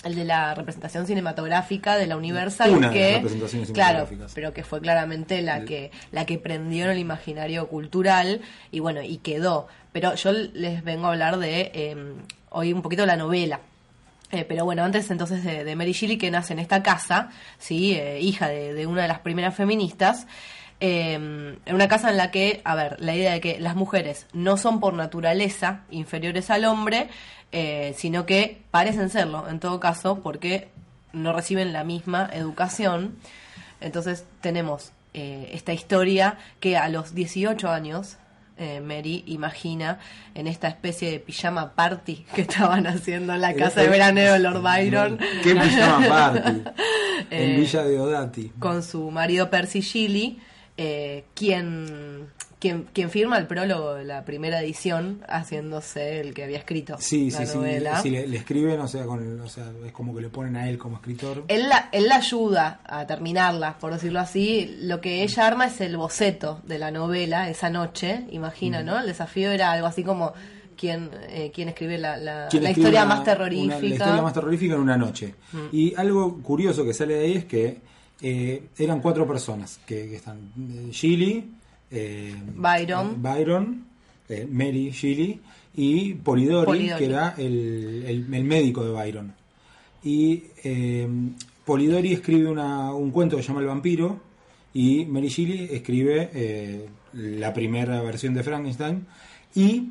el de la representación cinematográfica de la Universal Una de que las representaciones claro pero que fue claramente la que la que prendió en el imaginario cultural y bueno y quedó pero yo les vengo a hablar de eh, hoy un poquito de la novela Eh, pero bueno, antes entonces de, Mary Shelley, que nace en esta casa, ¿sí? Eh, hija de, una de las primeras feministas, eh, en una casa en la que, a ver, la idea de que las mujeres no son por naturaleza inferiores al hombre, eh, sino que parecen serlo, en todo caso, porque no reciben la misma educación. Entonces tenemos esta historia que a los 18 años eh, Mary imagina en esta especie de pijama party que estaban haciendo en la casa de veraneo de Lord Byron ¿Qué pijama party? Eh, en Villa de Odati. con su marido Percy Shelley, eh, quien, quien, quien firma el prólogo de la primera edición, haciéndose el que había escrito Sí, la sí, sí. novela. Si le, le escriben, o sea, con, o sea, es como que le ponen a él como escritor. Él la, él la ayuda a terminarla, por decirlo así. Lo que ella arma es el boceto de la novela esa noche, imagina, ¿no? El desafío era algo así como quién, eh, quién escribe la, la, ¿Quién la escribe historia una- más terrorífica. una- la historia más terrorífica en una noche. Y algo curioso que sale de ahí es que eh, eran cuatro personas que, que están. eh, Shelley, eh, Byron. eh, Byron, eh, Mary Shelley y Polidori, Polidori. que era el, el- el médico de Byron. Y eh, Polidori escribe una- un cuento que se llama El vampiro y Mary Shelley escribe la primera versión de Frankenstein. Y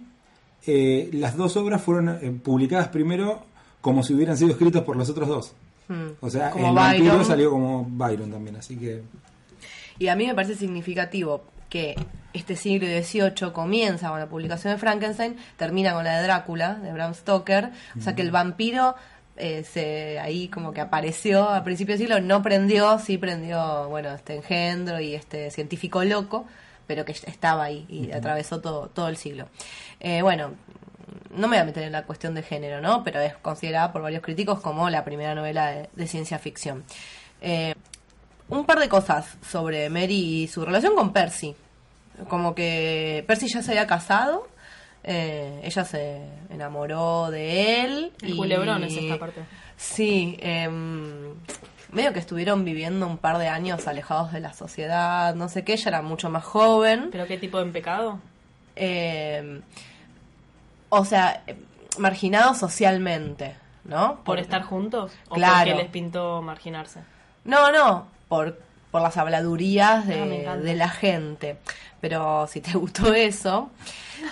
las dos obras fueron publicadas primero como si hubieran sido escritas por los otros dos. Mm. O sea, Como el vampiro salió como Byron también, así que... Y a mí me parece significativo que este siglo XVIII comienza con la publicación de Frankenstein, termina con la de Drácula, de Bram Stoker. O sea que el vampiro eh, se ahí como que apareció a principios del siglo, no prendió, sí prendió, bueno, este engendro y este científico loco, pero que estaba ahí y atravesó todo, todo el siglo. Eh, bueno, no me voy a meter en la cuestión de género, ¿no? Pero es considerada por varios críticos como la primera novela de, de ciencia ficción. Eh, un par de cosas sobre Mary y su relación con Percy. Como que Percy ya se había casado, eh, ella se enamoró de él. El y- culebrón es esta parte. Sí, em, medio que estuvieron viviendo un par de años alejados de la sociedad, no sé qué, ella era mucho más joven. ¿Pero qué tipo de pecado? eh, o sea, eh, marginados socialmente, ¿no? ¿Por estar juntos? ¿O Claro. porque les pintó marginarse? No, no, por, por las habladurías de, Ah, de la gente. Pero si te gustó eso,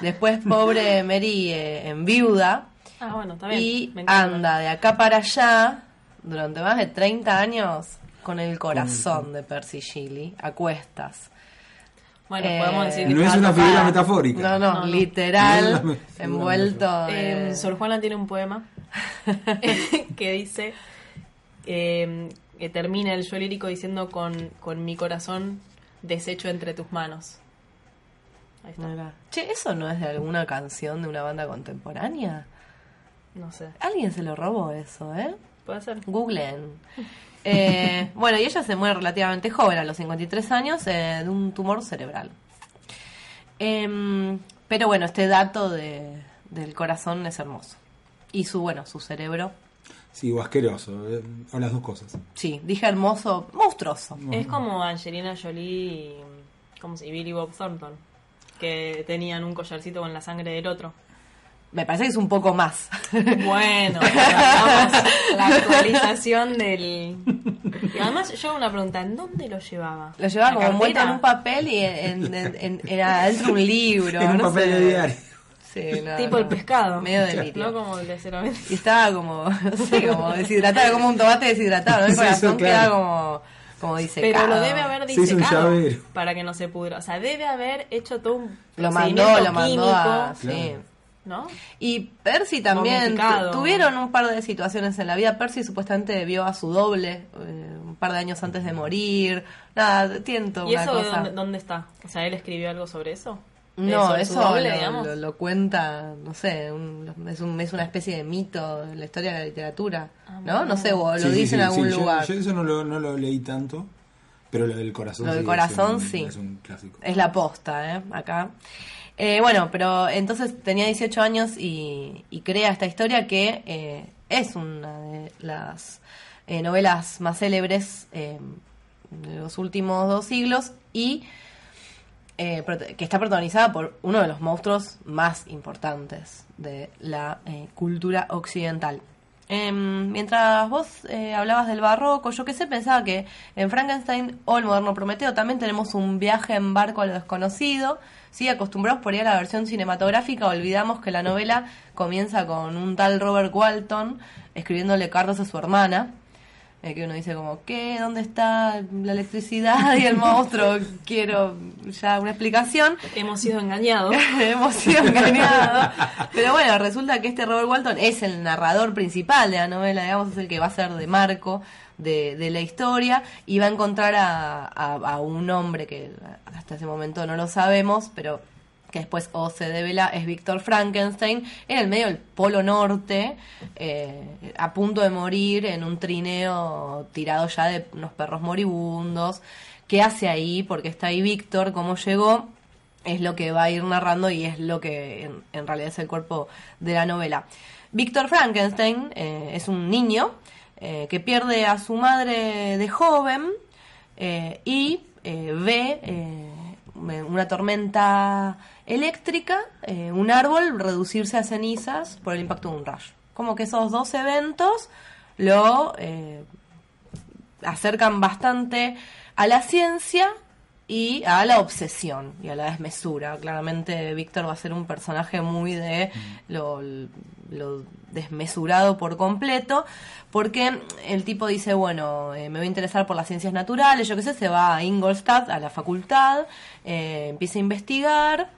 después pobre Mary eh, en viuda Ah, bueno, está bien. y Me anda de acá para allá durante más de 30 años con el corazón de Percy Shelley a cuestas. Bueno, Eh, podemos decir que No es una figura metafórica. No, no, No, no. literal, No es envuelto. Eh, de- Sor Juana tiene un poema que dice eh, que termina el yo lírico diciendo con, con mi corazón deshecho entre tus manos. Ahí está. Mira. Che, ¿eso no es de alguna canción de una banda contemporánea? No sé. Alguien se lo robó eso, ¿eh? Puede ser. Googlen. Eh, bueno, y ella se muere relativamente joven, a los 53 años, eh, de un tumor cerebral. Em, pero bueno, este dato de, del corazón es hermoso. Y su, bueno, su cerebro. Sí, o asqueroso, eh, o las dos cosas. Sí, dije hermoso, monstruoso. Es como Angelina Jolie y, ¿cómo se, y Billy Bob Thornton, que tenían un collarcito con la sangre del otro. Me parece que es un poco más. Bueno, vamos, la actualización del... Y además yo hago una pregunta, ¿en dónde lo llevaba? Lo llevaba ¿La como envuelto en un papel y en, en, en- era dentro de un libro. En un no papel sé. de diario. Sí, no, Tipo no. el pescado. Medio delirio. No como el de cero Y estaba como, no sé, como deshidratado, como un tomate deshidratado, ¿no? El Sí, corazón eso, queda como, como dice. Pero lo debe haber disecado para que no se pudra. O sea, debe haber hecho todo un Lo mandó, lo mandó químico, a. Sí. Claro. ¿no? Y Percy también tuvieron un par de situaciones en la vida. Percy supuestamente vio a su doble eh, un par de años antes de morir. Nada, tiento ¿Y una eso cosa. dónde, dónde está? O sea, ¿él escribió algo sobre eso? No, eso doble, lo, lo- lo cuenta, no sé, un- es, un- es una especie de mito en la historia de la literatura, Ah, ¿no? No sé, o lo Sí, sí, dice en algún sí, lugar. Yo, eso no lo, no lo leí tanto, pero lo del corazón Lo del corazón, es un, sí. Es un clásico. Es la posta, ¿eh? Acá. Eh, bueno, pero entonces tenía 18 años y, y crea esta historia que eh, es una de las eh, novelas más célebres eh, de los últimos dos siglos y eh, que está protagonizada por uno de los monstruos más importantes de la eh, cultura occidental. Em, mientras vos eh, hablabas del barroco, yo qué sé, pensaba que en Frankenstein o el moderno Prometeo también tenemos un viaje en barco a lo desconocido. Sí, acostumbrados por ahí a la versión cinematográfica, olvidamos que la novela comienza con un tal Robert Walton escribiéndole cartas a su hermana. Eh, que uno dice como, ¿qué? ¿Dónde está la electricidad y el monstruo? Quiero ya una explicación. Hemos sido engañados. Hemos sido engañados. Pero bueno, resulta que este Robert Walton es el narrador principal de la novela, digamos, es el que va a ser de marco de, de la historia y va a encontrar a, a- a un hombre que hasta ese momento no lo sabemos, pero que después o se devela es Víctor Frankenstein, en el medio del Polo Norte, eh, a punto de morir en un trineo tirado ya de unos perros moribundos. ¿Qué hace ahí? Porque está ahí Víctor, cómo llegó, es lo que va a ir narrando y es lo que en, realidad es el cuerpo de la novela. Víctor Frankenstein eh, es un niño eh, que pierde a su madre de joven y ve una tormenta eléctrica, eh, un árbol reducirse a cenizas por el impacto de un rayo. Como que esos dos eventos lo eh, acercan bastante a la ciencia y a la obsesión y a la desmesura. Claramente Víctor va a ser un personaje muy de lo, lo desmesurado por completo, porque el tipo dice, bueno, eh, me voy a interesar por las ciencias naturales, yo qué sé, se va a Ingolstadt, a la facultad, eh, empieza a investigar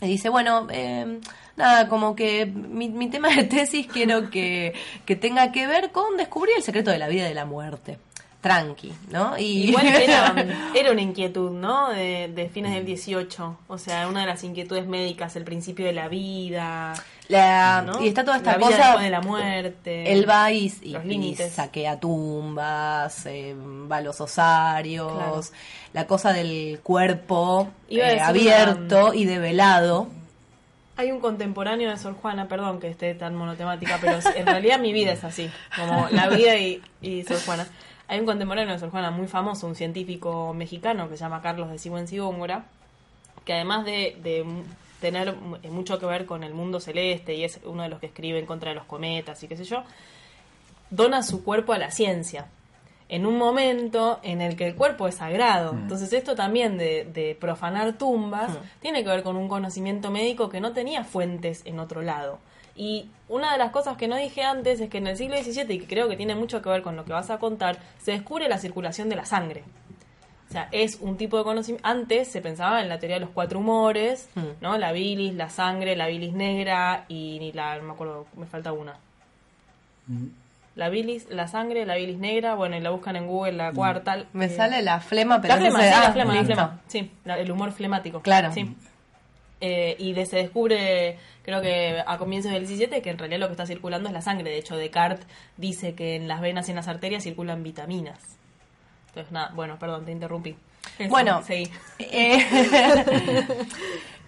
y dice, bueno, eh, nada, como que mi, mi tema de tesis quiero que, que tenga que ver con descubrir el secreto de la vida y de la muerte. Tranqui, ¿no? Y Igual era, era una inquietud, ¿no? De, de fines del 18. O sea, una de las inquietudes médicas, el principio de la vida. La- ¿no? y está toda esta la vida cosa después de la muerte. Él va y, y- Los y límites. saquea tumbas, eh, va a los osarios, Claro. la cosa del cuerpo eh, abierto y develado. Hay un contemporáneo de Sor Juana, perdón que esté tan monotemática, pero en realidad mi vida es así, como la vida y, y Sor Juana. Hay un contemporáneo de Sor Juana muy famoso, un científico mexicano que se llama Carlos de Sigüenza y Góngora, que además de, tener mucho que ver con el mundo celeste y es uno de los que escribe en contra de los cometas y qué sé yo, dona su cuerpo a la ciencia en un momento en el que el cuerpo es sagrado. Entonces esto también de, de profanar tumbas tiene que ver con un conocimiento médico que no tenía fuentes en otro lado. Y una de las cosas que no dije antes es que en el siglo XVII, y que creo que tiene mucho que ver con lo que vas a contar, se descubre la circulación de la sangre. O sea, es un tipo de conocimiento. Antes se pensaba en la teoría de los cuatro humores, Mm. ¿no? La bilis, la sangre, la bilis negra y ni la. No me acuerdo, me falta una. La bilis, la sangre, la bilis negra, bueno, y la buscan en Google, la cuarta. Me eh, sale la flema, pero la flema, ese- sí, la ah, flema, la flema. Sí, la- el humor flemático. Claro. Sí. Eh, y de- se descubre, creo que a comienzos del 17, que en realidad lo que está circulando es la sangre. De hecho, Descartes dice que en las venas y en las arterias circulan vitaminas. Entonces, nada, bueno, perdón, te interrumpí. Eso, Bueno, seguí. Eh,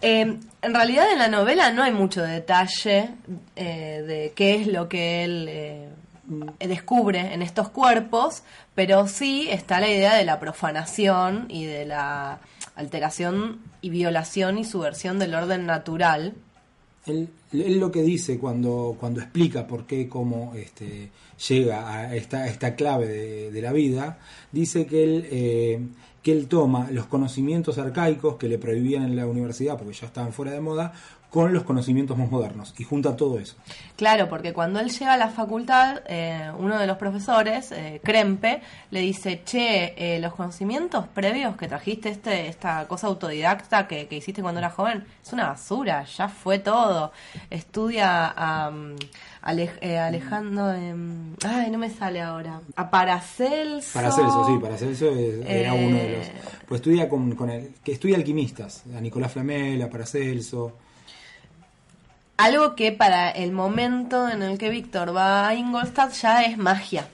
eh, en realidad en la novela no hay mucho detalle de qué es lo que él descubre en estos cuerpos, pero sí está la idea de la profanación y de la alteración y violación y subversión del orden natural. Él, él lo que dice cuando, cuando explica por qué, cómo este, llega a esta, esta clave de, de la vida, dice que él, eh, que él toma los conocimientos arcaicos que le prohibían en la universidad porque ya estaban fuera de moda con los conocimientos más modernos y junta todo eso. Claro, porque cuando él llega a la facultad, eh, uno de los profesores, eh, Krempe, le dice, che, eh, los conocimientos previos que trajiste, este, esta cosa autodidacta que, que hiciste cuando eras joven, es una basura, ya fue todo. Estudia a um, Ale- eh, Alejandro, em, ay, no me sale ahora, a Paracelso. Paracelso, sí, Paracelso es- era Eh, uno de los... Pues estudia con, con el, que estudia alquimistas, a Nicolás Flamel, a Paracelso. Algo que para el momento en el que Víctor va a Ingolstadt ya es magia.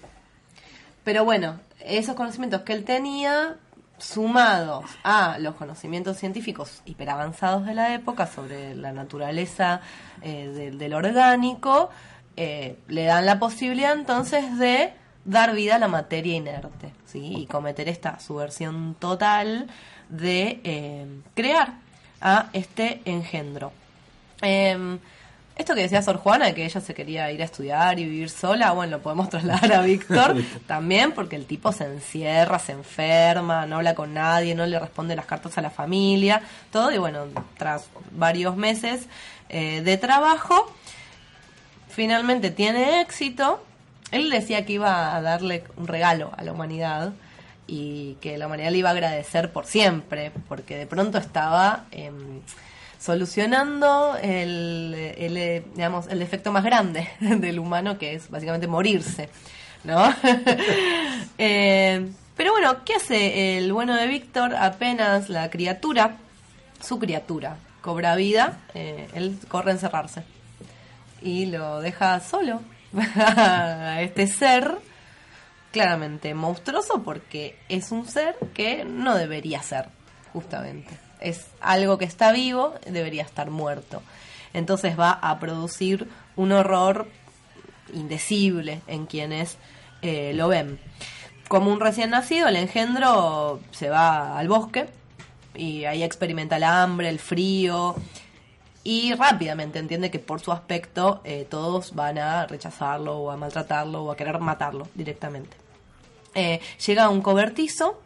Pero bueno, esos conocimientos que él tenía, sumados a los conocimientos científicos hiperavanzados de la época sobre la naturaleza eh, del- orgánico, eh, le dan la posibilidad entonces de dar vida a la materia inerte ¿sí? y cometer esta subversión total de eh, crear a este engendro. Eh, esto que decía Sor Juana, de que ella se quería ir a estudiar y vivir sola, bueno, lo podemos trasladar a Víctor también, porque el tipo se encierra, se enferma, no habla con nadie, no le responde las cartas a la familia, todo, y bueno, tras varios meses eh, de trabajo, finalmente tiene éxito. Él decía que iba a darle un regalo a la humanidad y que la humanidad le iba a agradecer por siempre, porque de pronto estaba em, solucionando el, eh, digamos, el defecto más grande del humano, que es básicamente morirse, ¿no? Eh, pero bueno, ¿qué hace el bueno de Víctor? Apenas la criatura, su criatura, cobra vida, eh, él corre a encerrarse y lo deja solo a este ser claramente monstruoso porque es un ser que no debería ser, justamente. Es algo que está vivo, debería estar muerto. Entonces va a producir un horror indecible en quienes eh, lo ven. Como un recién nacido, el engendro se va al bosque y ahí experimenta el hambre, el frío, y rápidamente entiende que por su aspecto eh, todos van a rechazarlo o a maltratarlo o a querer matarlo directamente. Eh, llega a un cobertizo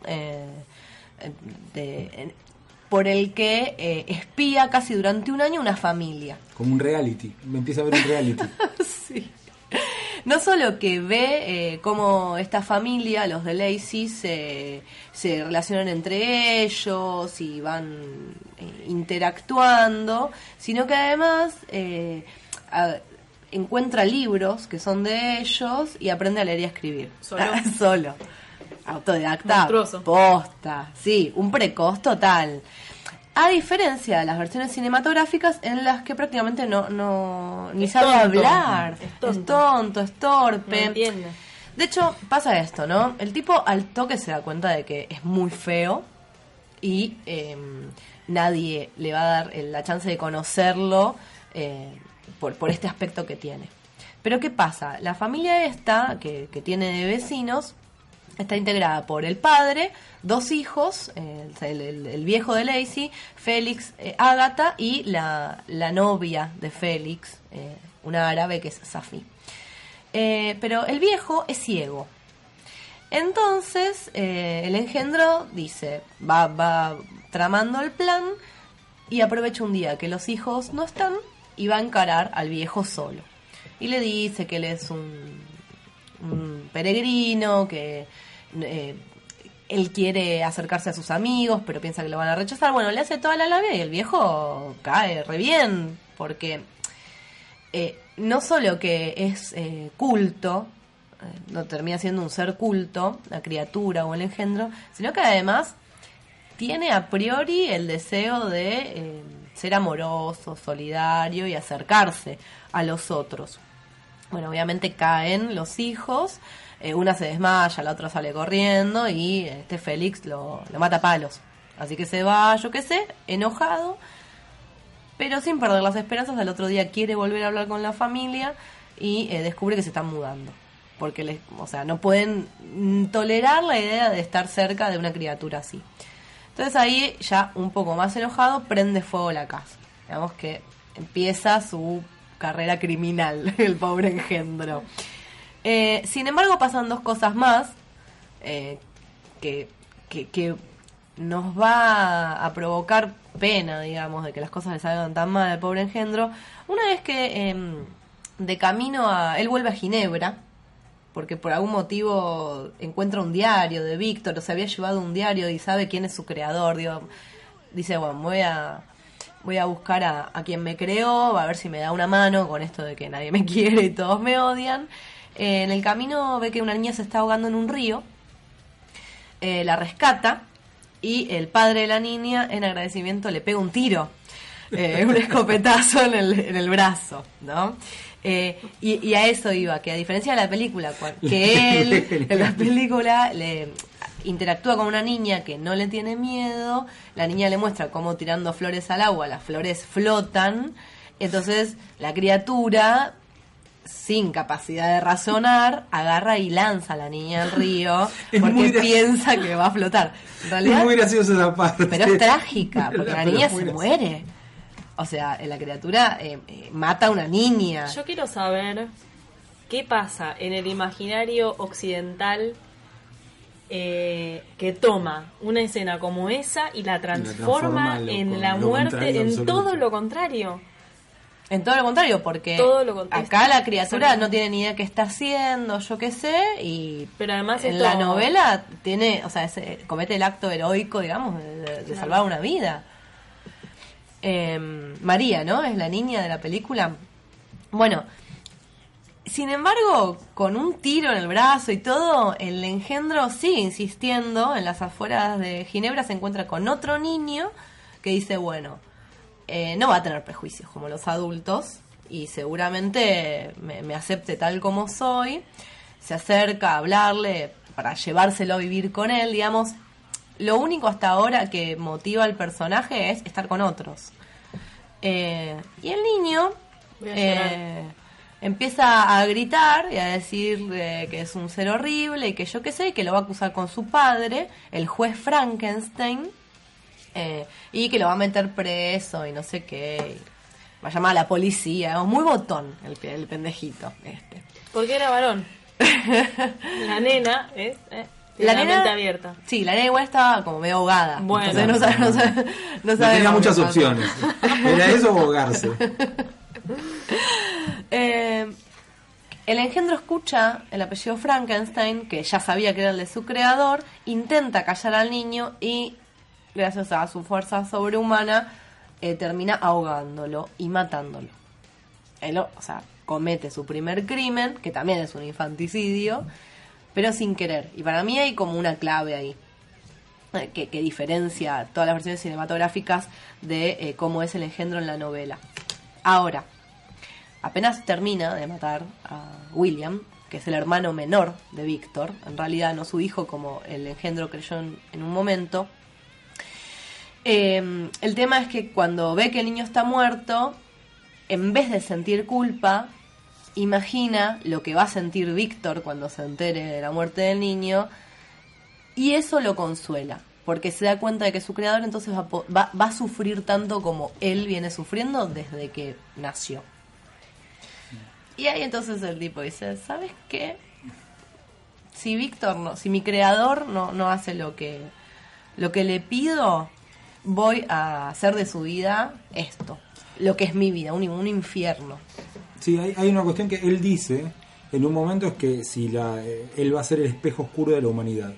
por el que eh, espía casi durante un año una familia. Como un reality. Me empieza a ver un reality. Sí. No solo que ve eh, cómo esta familia, los de Lacey, se, se relacionan entre ellos y van eh, interactuando, sino que además eh, a- encuentra libros que son de ellos y aprende a leer y a escribir. ¿Solo? Solo. Autodidacta. Monstruoso. Posta. Sí, un precoz total. A diferencia de las versiones cinematográficas en las que prácticamente no, no ni Es sabe tonto. hablar. Es Es tonto. es torpe. No entiende. De hecho, pasa esto, ¿no? El tipo al toque se da cuenta de que es muy feo y eh, nadie le va a dar la chance de conocerlo eh, por, por este aspecto que tiene. Pero ¿qué pasa? La familia esta, que, que tiene de vecinos, está integrada por el padre, dos hijos, el, viejo de Lacey, Félix, eh, Ágata y la, la novia de Félix, eh, una árabe que es Safi. Eh, pero el viejo es ciego. Entonces, eh, el engendro dice, va, va tramando el plan y aprovecha un día que los hijos no están y va a encarar al viejo solo. Y le dice que él es un, un peregrino, que eh, él quiere acercarse a sus amigos, pero piensa que lo van a rechazar. Bueno, le hace toda la labia y el viejo cae re bien, porque eh, no solo que es eh, culto, no termina siendo un ser culto, la criatura o el engendro, sino que además tiene a priori el deseo de ser amoroso, solidario y acercarse a los otros. Bueno, obviamente caen los hijos, eh, una se desmaya, la otra sale corriendo y este Félix lo, lo mata a palos. Así que se va, yo qué sé, enojado, pero sin perder las esperanzas, al otro día quiere volver a hablar con la familia y eh, descubre que se están mudando. Porque, les, o sea, no pueden mm, tolerar la idea de estar cerca de una criatura así. Entonces ahí, ya un poco más enojado, prende fuego la casa. Digamos que empieza su carrera criminal, el pobre engendro. Eh, sin embargo, pasan dos cosas más eh, que, que, nos va a provocar pena, digamos, de que las cosas le salgan tan mal al pobre engendro. Una vez que em, de camino a... Él vuelve a Ginebra, porque por algún motivo encuentra un diario de Víctor, o se había llevado un diario y sabe quién es su creador. Digo, dice, bueno, voy a, voy a buscar a, a quien me creó, a ver si me da una mano con esto de que nadie me quiere y todos me odian. Eh, en el camino ve que una niña se está ahogando en un río, eh, la rescata y el padre de la niña en agradecimiento le pega un tiro, eh, un escopetazo en el, en el brazo, ¿no? Eh, y, y a eso iba, que a diferencia de la película, que él en la película le interactúa con una niña que no le tiene miedo, la niña le muestra cómo tirando flores al agua, las flores flotan, entonces la criatura sin capacidad de razonar, agarra y lanza a la niña al río Es porque piensa que va a flotar. En Es realidad, muy graciosa esa parte. pero es trágica, porque la niña se muere. O sea, la criatura eh, eh, mata a una niña. Yo quiero saber qué pasa en el imaginario occidental eh, que toma una escena como esa y la transforma, transforma a lo- en la lo muerte, en todo lo contrario. En todo lo contrario, porque Todo lo con- acá es- la criatura no tiene ni idea qué está haciendo, yo qué sé, y Pero además en la novela tiene, o sea, ese- comete el acto heroico, digamos, de, de- de salvar una vida. Eh, María, ¿no? Es la niña de la película. Bueno, sin embargo, con un tiro en el brazo y todo, el engendro sigue insistiendo. En las afueras de Ginebra se encuentra con otro niño que dice, bueno, eh, no va a tener prejuicios como los adultos y seguramente me, me acepte tal como soy. Se acerca a hablarle para llevárselo a vivir con él, digamos. Lo único hasta ahora que motiva al personaje es estar con otros. Eh, y el niño eh, empieza a gritar y a decir eh, que es un ser horrible y que yo qué sé, que lo va a acusar con su padre, el juez Frankenstein, eh, y que lo va a meter preso y no sé qué. va a llamar a la policía, es muy botón el, el pendejito este. Porque era varón. La nena es eh, La la nena- mente abierta. Sí, la nena igual estaba como medio ahogada. Bueno. Entonces no, sabe- no, sabe- no No sabemos tenía muchas pasó. opciones. Era eso o ahogarse. Eh, el engendro escucha el apellido Frankenstein, que ya sabía que era el de su creador, intenta callar al niño y, gracias a su fuerza sobrehumana, eh, termina ahogándolo y matándolo. Él, o sea, comete su primer crimen, que también es un infanticidio, pero sin querer. Y para mí hay como una clave ahí. eh, Que, que diferencia todas las versiones cinematográficas de eh, cómo es el engendro en la novela. Ahora, apenas termina de matar a William, que es el hermano menor de Víctor, en realidad no su hijo como el engendro creyó en, en un momento. Eh, el tema es que cuando ve que el niño está muerto, en vez de sentir culpa, imagina lo que va a sentir Víctor cuando se entere de la muerte del niño y eso lo consuela, porque se da cuenta de que su creador entonces va- va a sufrir tanto como él viene sufriendo desde que nació. Y ahí entonces el tipo dice, ¿sabes qué? Si Víctor no, si mi creador no, no hace lo que, lo que le pido, voy a hacer de su vida esto, lo que es mi vida, un, infierno. Sí, hay, una cuestión que él dice en un momento es que si la, eh, él va a ser el espejo oscuro de la humanidad.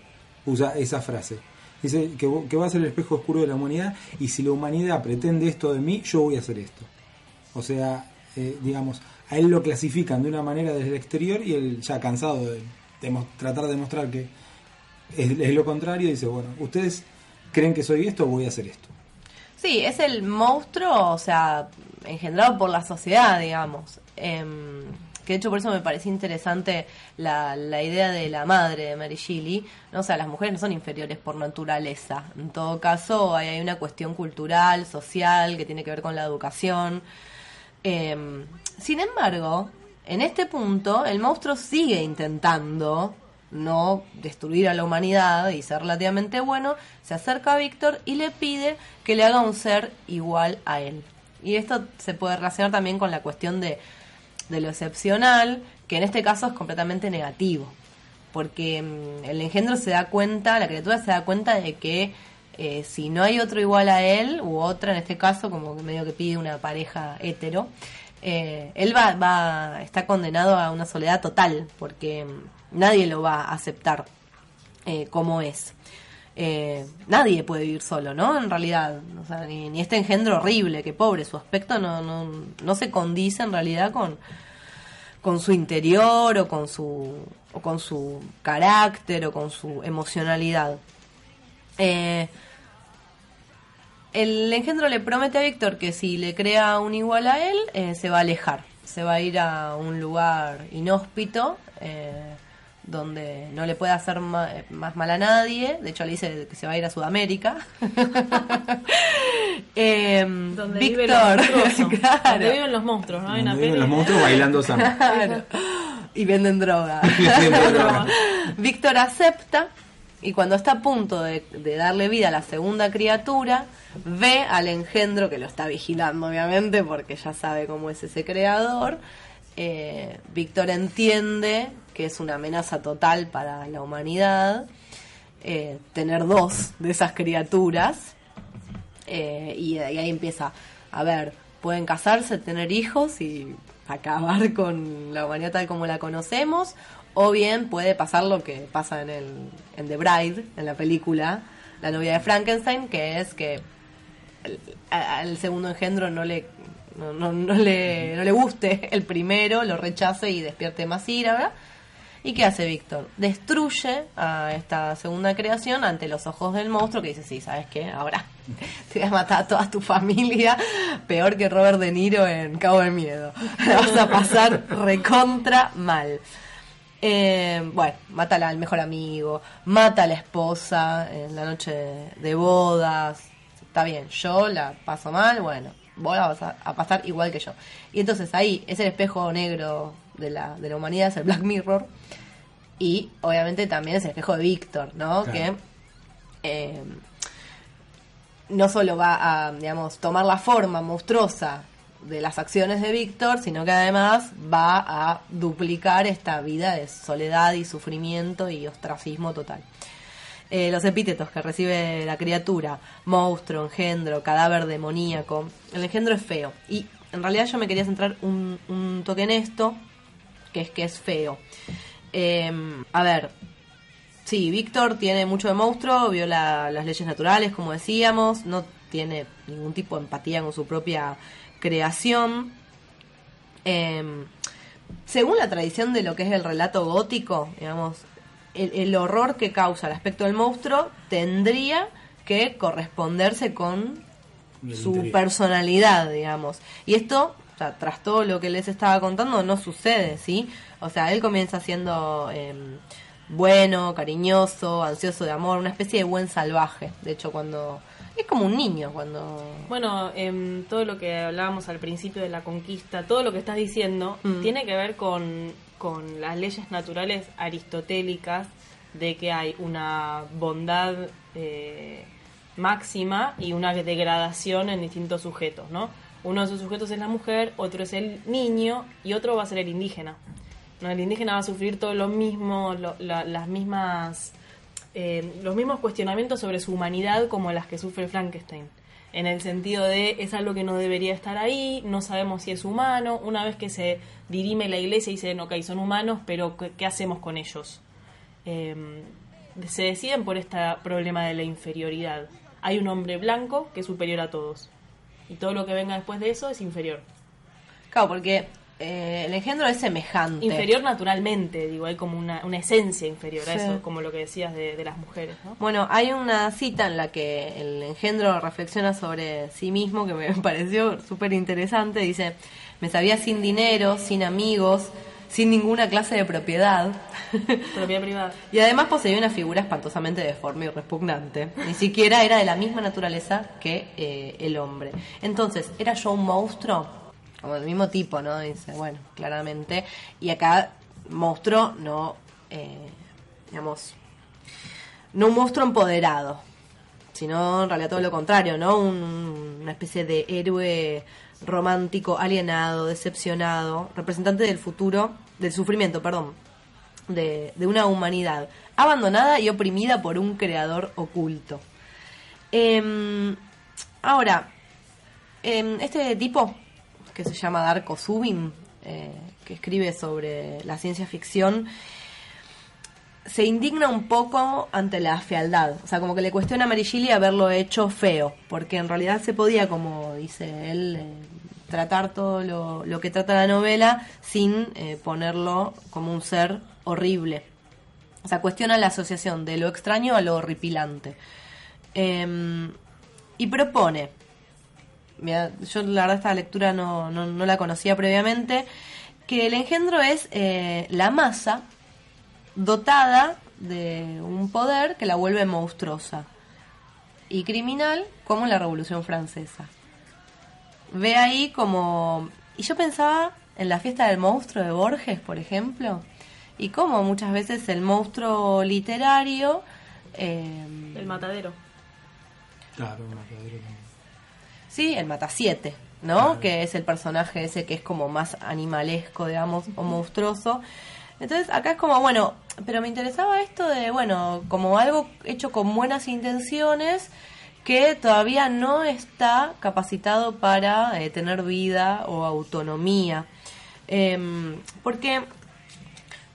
Usa esa frase. Dice que, va a ser el espejo oscuro de la humanidad y si la humanidad pretende esto de mí, yo voy a hacer esto. O sea, eh, digamos, a él lo clasifican de una manera desde el exterior y él ya cansado de, tratar de demostrar que es lo contrario, dice, bueno, ustedes creen que soy esto, voy a hacer esto. Sí, es el monstruo, o sea, engendrado por la sociedad, digamos. Em, que de hecho por eso me pareció interesante la, la idea de la madre de Mary Shelley. ¿no? O sea, las mujeres no son inferiores por naturaleza. En todo caso, hay, hay una cuestión cultural, social, que tiene que ver con la educación. Em, sin embargo, en este punto, el monstruo sigue intentando no destruir a la humanidad y ser relativamente bueno, se acerca a Víctor y le pide que le haga un ser igual a él. Y esto se puede relacionar también con la cuestión de, de lo excepcional, que en este caso es completamente negativo. Porque mm, el engendro se da cuenta, la criatura se da cuenta de que eh, si no hay otro igual a él, u otra en este caso, como medio que pide una pareja hetero, eh, él va, va, está condenado a una soledad total, porque mm, nadie lo va a aceptar eh, como es. Eh, nadie puede vivir solo, ¿no? En realidad, o sea, ni, este engendro horrible, que pobre, su aspecto no, no, no se condice en realidad con, con su interior o con su, o con su carácter o con su emocionalidad. Eh, el engendro le promete a Víctor que si le crea un igual a él, se va a alejar, se va a ir a un lugar inhóspito, donde no le puede hacer ma- eh, más mal a nadie, de hecho le dice que se va a ir a Sudamérica. Eh, Donde Víctor, claro. Donde viven los monstruos, ¿no? Hay una Donde viven peli. los monstruos bailando samba. Claro. Y venden droga. Víctor acepta y cuando está a punto de, de darle vida a la segunda criatura, ve al engendro que lo está vigilando, obviamente, porque ya sabe cómo es ese creador. Eh, Víctor entiende que es una amenaza total para la humanidad eh, tener dos de esas criaturas. Eh, y, y ahí empieza, a ver, pueden casarse, tener hijos y acabar con la humanidad tal como la conocemos, o bien puede pasar lo que pasa en, el, en The Bride, en la película, la novia de Frankenstein, que es que al segundo engendro no le, no, le, no le guste el primero, lo rechace y despierte más ira. ¿Y qué hace Víctor? Destruye a esta segunda creación ante los ojos del monstruo que dice, sí, ¿sabes qué? Ahora te voy a matar a toda tu familia, peor que Robert De Niro en Cabo del Miedo. La vas a pasar recontra mal. Eh, bueno, mata al mejor amigo, mata a la esposa en la noche de, de bodas. Está bien, yo la paso mal, bueno, vos la vas a pasar igual que yo. Y entonces ahí es el espejo negro de la, de la humanidad, es el Black Mirror. Y obviamente también es el espejo de Víctor, ¿no? Claro. Que eh, no solo va a, digamos, tomar la forma monstruosa de las acciones de Víctor, sino que además va a duplicar esta vida de soledad y sufrimiento y ostracismo total. Eh, los epítetos que recibe la criatura, monstruo, engendro, cadáver demoníaco. El engendro es feo. Y en realidad yo me quería centrar un, un toque en esto, que es que es feo. Eh, a ver, sí, Víctor tiene mucho de monstruo, viola las leyes naturales, como decíamos, no tiene ningún tipo de empatía con su propia creación. Eh, según la tradición de lo que es el relato gótico, digamos, el, el horror que causa el aspecto del monstruo tendría que corresponderse con su personalidad, digamos. Y esto, tras todo lo que les estaba contando, no sucede, ¿sí? O sea, él comienza siendo eh, bueno, cariñoso, ansioso de amor, una especie de buen salvaje. De hecho, cuando... Es como un niño cuando... Bueno, em, todo lo que hablábamos al principio de la conquista, todo lo que estás diciendo, Mm. tiene que ver con, con las leyes naturales aristotélicas de que hay una bondad eh, máxima y una degradación en distintos sujetos, ¿no? Uno de esos sujetos es la mujer, otro es el niño y otro va a ser el indígena. ¿no? El indígena va a sufrir todo lo mismo, lo- la- las mismas eh, los mismos cuestionamientos sobre su humanidad como las que sufre Frankenstein. En el sentido de es algo que no debería estar ahí, no sabemos si es humano. Una vez que se dirime la iglesia y dicen, ok, son humanos, pero ¿qué, qué hacemos con ellos? Eh, se deciden por este problema de la inferioridad. Hay un hombre blanco que es superior a todos. Y todo lo que venga después de eso es inferior. Claro, porque eh, el engendro es semejante. Inferior naturalmente, digo, hay como una, una esencia inferior a eso, como lo que decías de, de las mujeres, ¿no? Bueno, hay una cita en la que el engendro reflexiona sobre sí mismo que me pareció súper interesante. Dice, me sabía sin dinero, sin amigos, sin ninguna clase de propiedad. Propiedad privada. y además poseía una figura espantosamente deforme y repugnante. Ni siquiera era de la misma naturaleza que eh, el hombre. Entonces, ¿era yo un monstruo? Como del mismo tipo, ¿no? Dice, bueno, claramente. Y acá, monstruo, no, eh, digamos, no un monstruo empoderado, sino en realidad todo lo contrario, ¿no? Un- una especie de héroe romántico, alienado, decepcionado, representante del futuro, del sufrimiento, perdón, de, de una humanidad abandonada y oprimida por un creador oculto. Em, ahora, em, este tipo, que se llama Darko Subin, eh, que escribe sobre la ciencia ficción, se indigna un poco ante la fealdad. O sea, como que le cuestiona a Shelley haberlo hecho feo, porque en realidad se podía, como dice él, eh, tratar todo lo, que trata la novela sin eh, ponerlo como un ser horrible. O sea, cuestiona la asociación de lo extraño a lo horripilante. Em, y propone, mira, yo la verdad esta lectura no, no, no la conocía previamente, que el engendro es eh, la masa dotada de un poder que la vuelve monstruosa y criminal como en la Revolución Francesa. Ve ahí como... Y yo pensaba en la fiesta del monstruo de Borges, por ejemplo, y como muchas veces el monstruo literario... eh, El matadero. Claro, un matadero también. Sí, el Matasiete, ¿no? Claro. Que es el personaje ese que es como más animalesco, digamos, o monstruoso. Entonces, acá es como, bueno, pero me interesaba esto de, bueno, como algo hecho con buenas intenciones que todavía no está capacitado para eh, tener vida o autonomía. Em, porque,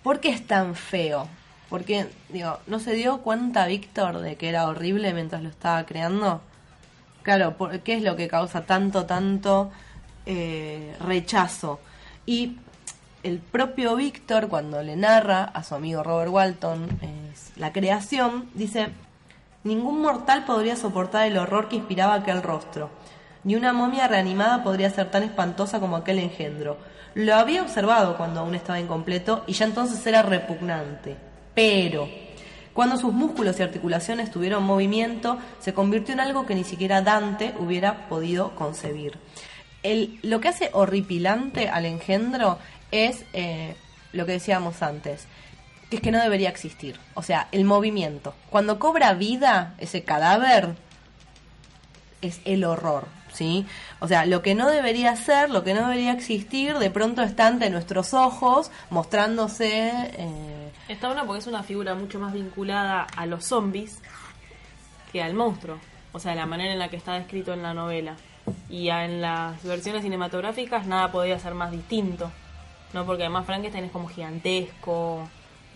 ¿Por qué es tan feo? Porque, digo, ¿no se dio cuenta Víctor de que era horrible mientras lo estaba creando? Claro, por- ¿qué es lo que causa tanto, tanto eh, rechazo? Y el propio Víctor, cuando le narra a su amigo Robert Walton la creación, dice, ningún mortal podría soportar el horror que inspiraba aquel rostro. Ni una momia reanimada podría ser tan espantosa como aquel engendro. Lo había observado cuando aún estaba incompleto y ya entonces era repugnante. Pero, cuando sus músculos y articulaciones tuvieron movimiento, se convirtió en algo que ni siquiera Dante hubiera podido concebir. El- lo que hace horripilante al engendro es eh, lo que decíamos antes, que es que no debería existir. O sea, el movimiento. Cuando cobra vida ese cadáver, es el horror. ¿sí? O sea, lo que no debería ser, lo que no debería existir, de pronto está ante nuestros ojos, mostrándose... eh, Está bueno porque es una figura mucho más vinculada a los zombies que al monstruo. O sea, la manera en la que está descrito en la novela. Y en las versiones cinematográficas nada podía ser más distinto. ¿No? Porque además Frankenstein es como gigantesco,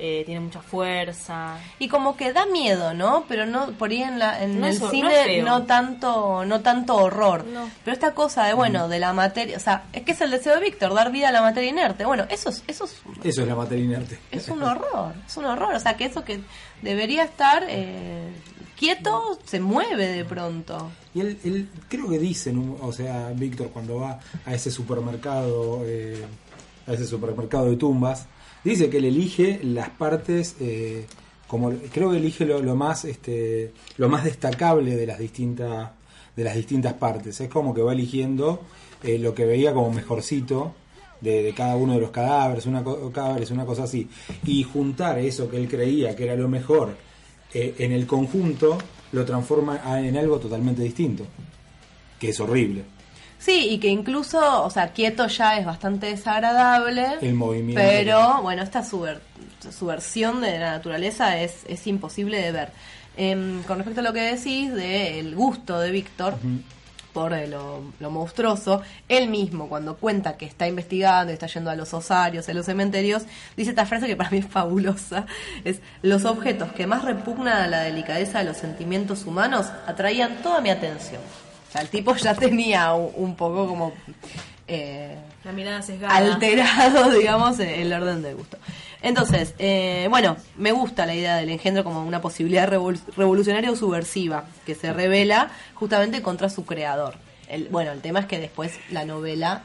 eh, tiene mucha fuerza. Y como que da miedo, ¿no? Pero no por ahí en, la, en No el es hor- no cine no, tanto no tanto horror. No. Pero esta cosa de bueno, de la materia, o sea, es que es el deseo de Víctor dar vida a la materia inerte. Bueno, eso es eso es, Eso es la materia inerte. es un horror, es un horror, o sea, que eso que debería estar eh, quieto se mueve de pronto. Y él, él creo que dice, en un- o sea, Víctor cuando va a ese supermercado, eh, a ese supermercado de tumbas, dice que él elige las partes, eh, como creo que elige lo, más, este, lo más destacable de las distintas, de las distintas partes. Es como que va eligiendo eh, lo que veía como mejorcito de, de cada uno de los cadáveres, una cadáveres, una cosa así, y juntar eso que él creía que era lo mejor eh, en el conjunto lo transforma en algo totalmente distinto, que es horrible. Sí, y que incluso, o sea, quieto ya es bastante desagradable. El movimiento. Pero, bueno, esta subver- subversión de la naturaleza es, es imposible de ver. Em, con respecto a lo que decís del gusto de Víctor por eh, lo, lo monstruoso, él mismo cuando cuenta que está investigando, está yendo a los osarios, a los cementerios, dice esta frase que para mí es fabulosa, es los objetos que más repugnan a la delicadeza de los sentimientos humanos atraían toda mi atención. O sea, el tipo ya tenía un, un poco como... eh, La mirada sesgada. alterado, digamos, el orden del gusto. Entonces, eh, bueno, me gusta la idea del engendro como una posibilidad revol- revolucionaria o subversiva que se revela justamente contra su creador. El, bueno, el tema es que después la novela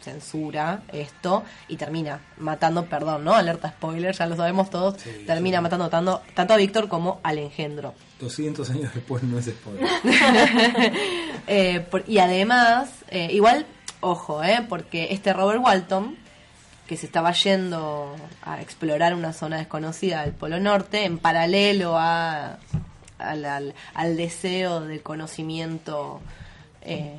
censura esto y termina matando, perdón, ¿no? Alerta spoiler, ya lo sabemos todos, termina matando tanto, tanto a Víctor como al engendro. 200 años después no es spoiler. Eh, por- y además, eh, igual, ojo, eh, porque este Robert Walton, que se estaba yendo a explorar una zona desconocida del Polo Norte, en paralelo a, al, al- al deseo de conocimiento eh,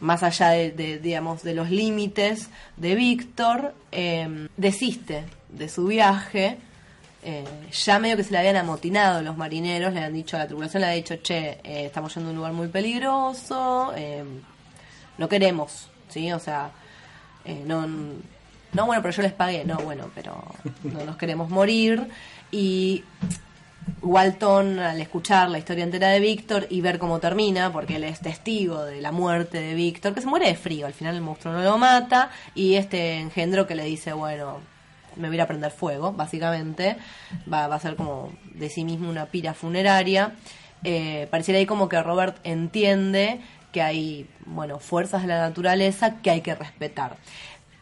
más allá de, digamos, de los límites de Víctor, eh, desiste de su viaje. eh, ya medio que se le habían amotinado los marineros, le han dicho a la tripulación, le ha dicho, che, eh, estamos yendo a un lugar muy peligroso, eh, no queremos, ¿sí? O sea, eh, no, no, bueno, pero yo les pagué, no, bueno, pero no nos queremos morir. Y Walton, al escuchar la historia entera de Víctor y ver cómo termina, porque él es testigo de la muerte de Víctor, que se muere de frío, al final el monstruo no lo mata, y este engendro que le dice, bueno, me voy a prender fuego, básicamente, va, va a ser como de sí mismo una pira funeraria. Eh, pareciera ahí como que Robert entiende que hay, bueno, fuerzas de la naturaleza que hay que respetar.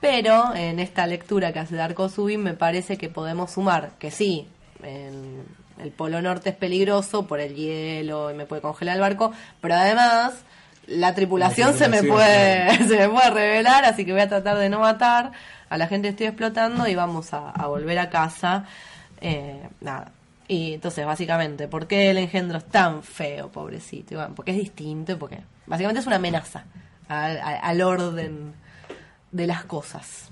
Pero en esta lectura que hace Darko Subin me parece que podemos sumar que sí, en el Polo Norte es peligroso por el hielo y me puede congelar el barco, pero además la tripulación, La se me puede se me puede revelar, así que voy a tratar de no matar a la gente que estoy explotando y vamos a, a volver a casa. Eh, nada. Y entonces, básicamente, ¿por qué el engendro es tan feo, pobrecito? Bueno, porque es distinto, y porque básicamente es una amenaza al, al- al orden de las cosas.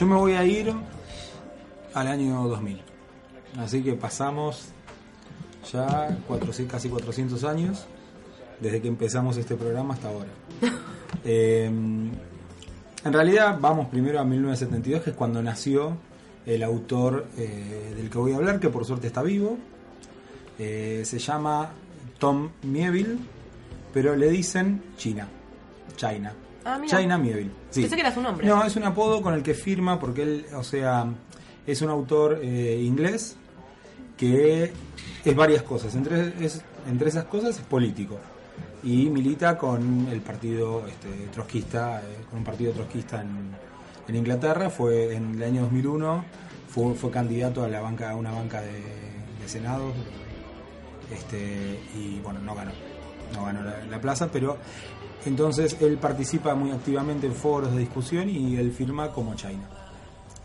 Yo me voy a ir al año 2000. Así que pasamos ya 400 casi 400 años desde que empezamos este programa hasta ahora. Eh, en realidad vamos primero a 1972, que es cuando nació el autor eh, del que voy a hablar, que por suerte está vivo. Eh, se llama Tom Mieville, pero le dicen China. China. Ah. China Mieville. Sí. Pensé que era su nombre. No, es un apodo con el que firma porque él, o sea, es un autor eh, inglés que es varias cosas. Entre, es- entre esas cosas es político y milita con el partido este, trotskista, eh, con un partido trotskista en, en Inglaterra. Fue en el año 2001 fue, fue candidato a la banca a una banca de, de senado este, y bueno no ganó no ganó la, la plaza pero entonces él participa muy activamente en foros de discusión y él firma como China.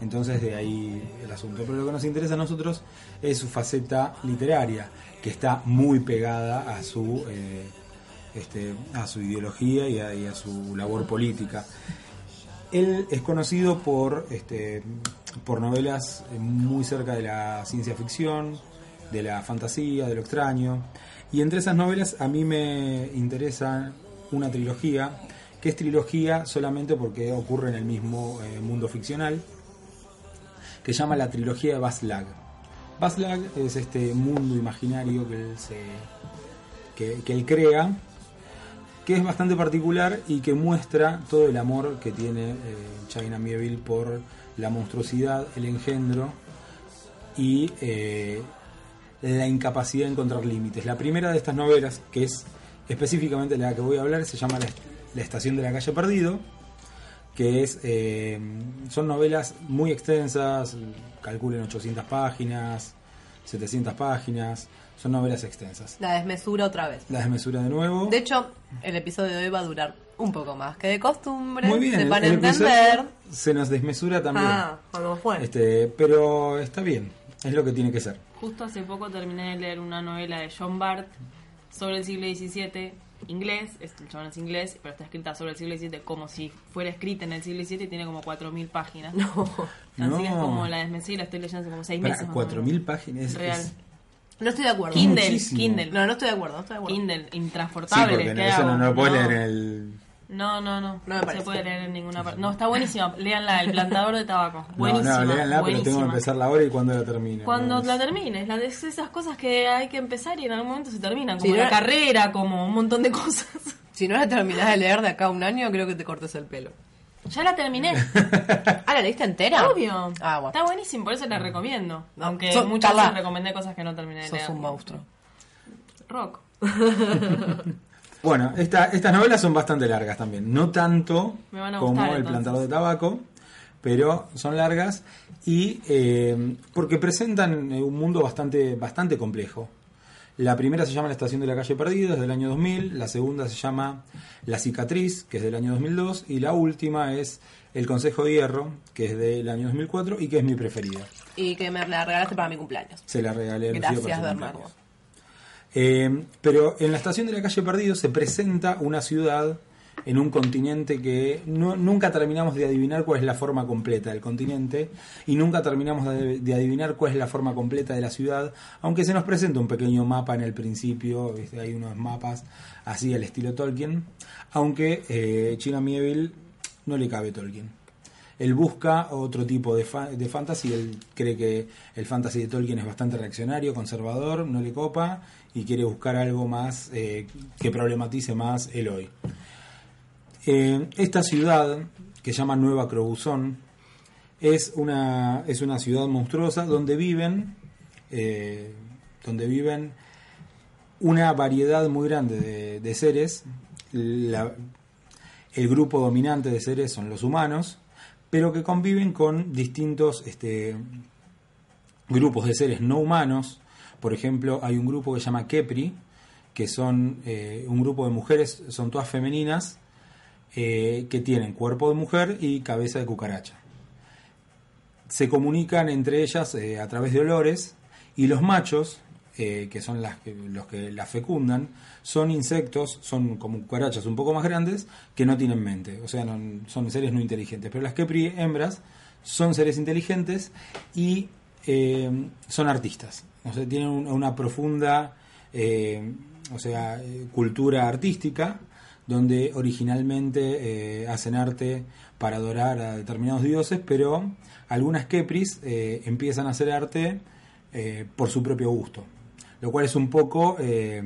Entonces de ahí el asunto. Pero lo que nos interesa a nosotros es su faceta literaria que está muy pegada a su eh, este, a su ideología y a, su labor política. Él es conocido por, este, por novelas muy cerca de la ciencia ficción, de la fantasía, de lo extraño. Y entre esas novelas a mí me interesa una trilogía, que es trilogía solamente porque ocurre en el mismo eh, mundo ficcional, que llama la trilogía de Baslag. Baslag es este mundo imaginario que él, se, que, que él crea que es bastante particular y que muestra todo el amor que tiene eh, China Mieville por la monstruosidad, el engendro y eh, la incapacidad de encontrar límites. La primera de estas novelas, que es específicamente la que voy a hablar, se llama La, Est- La Estación de la Calle Perdido, que es eh, son novelas muy extensas, calculen 800 páginas, 700 páginas, son novelas extensas. La desmesura otra vez. La desmesura de nuevo. De hecho, el episodio de hoy va a durar un poco más que de costumbre. Muy bien, Se el- van a el entender. se nos desmesura también. Ah, cuando fue. Este, pero está bien, es lo que tiene que ser. Justo hace poco terminé de leer una novela de John Bart sobre el siglo XVII, inglés, es- el chabón es inglés, pero está escrita sobre el siglo XVII como si fuera escrita en el siglo XVII y tiene como 4.000 páginas. No. Así que es No. como la desmesí, la estoy leyendo hace como 6 Para meses. más o 4.000 menos. páginas es, Real. es- No estoy de acuerdo. Kindle, muchísimo. Kindle. No, no estoy de acuerdo, no estoy de acuerdo. Kindle, Sí, intransportable. porque no, ¿qué eso no, no lo puedes No. leer en el... No, no, no. No me No se parece. puede leer en ninguna parte. No, está buenísima. Leanla, El plantador de tabaco. Buenísima. no, no, léanla, pero tengo que empezar la hora y cuando la termine. Cuando la termines, la de esas cosas que hay que empezar y en algún momento se terminan, como la no- carrera, como un montón de cosas. Si no la terminás de leer de acá a un año, creo que te cortes el pelo. ya la terminé. Ah, ¿la leíste entera? Obvio. Ah, bueno. Está buenísimo, por eso la recomiendo. No, Aunque sos- muchas veces recomendé cosas que no terminé de Sos leer. un monstruo. Rock. Bueno, esta- estas novelas son bastante largas también. No tanto como gustar, El entonces. plantador de tabaco, pero son largas y eh, porque presentan eh, un mundo bastante, bastante complejo. La primera se llama La estación de la calle perdida, es del año 2000. La segunda se llama La cicatriz, que es del año 2002. Y la última es El consejo de hierro, que es del año 2004 y que es mi preferida. Y que me la regalaste para mi cumpleaños. Se la regalé Gracias, Bernardo. Eh, pero en la estación de la calle Perdido se presenta una ciudad en un continente que no- nunca terminamos de adivinar cuál es la forma completa del continente y nunca terminamos de, de adivinar cuál es la forma completa de la ciudad, aunque se nos presenta un pequeño mapa en el principio, ¿viste? hay unos mapas así al estilo Tolkien, aunque eh, China Mieville no le cabe Tolkien. Él busca otro tipo de, fa- de fantasy, él cree que el fantasy de Tolkien es bastante reaccionario, conservador, no le copa y quiere buscar algo más eh, que problematice más el hoy. Eh, esta ciudad, que se llama Nueva Crobuzón, es una, es una ciudad monstruosa donde viven, eh, donde viven una variedad muy grande de, de seres. La- el grupo dominante de seres son los humanos, pero que conviven con distintos este, grupos de seres no humanos, Por ejemplo, hay un grupo que se llama Kepri, que son eh, un grupo de mujeres, son todas femeninas, eh, que tienen cuerpo de mujer y cabeza de cucaracha. Se comunican entre ellas eh, a través de olores y los machos, que son los que las fecundan, son insectos, son como cucarachas un poco más grandes que no tienen mente, o sea, no- son seres no inteligentes. Pero las Kepri hembras son seres inteligentes y eh, son artistas, o sea, tienen un- una profunda eh, o sea, cultura artística, donde originalmente eh, hacen arte para adorar a determinados dioses, pero algunas Kepris eh, empiezan a hacer arte eh, por su propio gusto, lo cual es un poco, eh,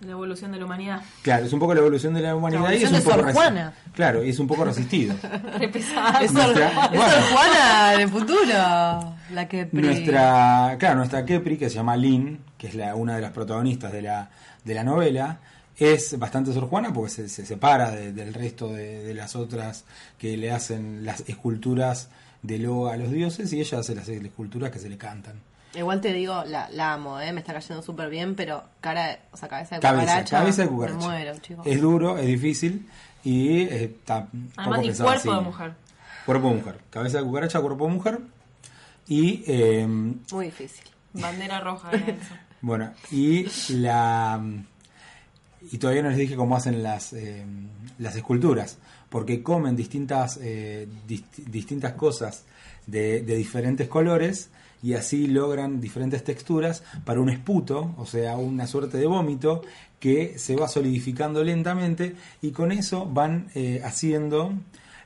La evolución de la humanidad. claro, es un poco la evolución de la humanidad La y es un de poco Juana. claro, y es un poco resistido. Es Nuestra- es bueno. Sor Juana del futuro. La que pri- Nuestra, claro, nuestra Kepri, que se llama Lynn, que es la, una de las protagonistas de la, de la novela, es bastante Sor Juana porque se, se separa de- del resto de, de las otras que le hacen las esculturas de loa a los dioses y ella hace las esculturas que se le cantan. Igual te digo, la, la amo, ¿eh? me está cayendo súper bien, pero cara, de- o sea, cabeza de Cabeza, cucaracha. cabeza de cucaracha. Me muero, chicos. Es duro, es difícil y eh, está Además, poco ni pensado cuerpo así. de mujer. Cuerpo de mujer. Cabeza de cucaracha, cuerpo de mujer. Y eh, Muy difícil. Bandera roja. eso. Bueno, y la y todavía no les dije cómo hacen las eh, las esculturas, porque comen distintas eh, dist- distintas cosas de, de diferentes colores y así logran diferentes texturas para un esputo, o sea, una suerte de vómito que se va solidificando lentamente y con eso van eh, haciendo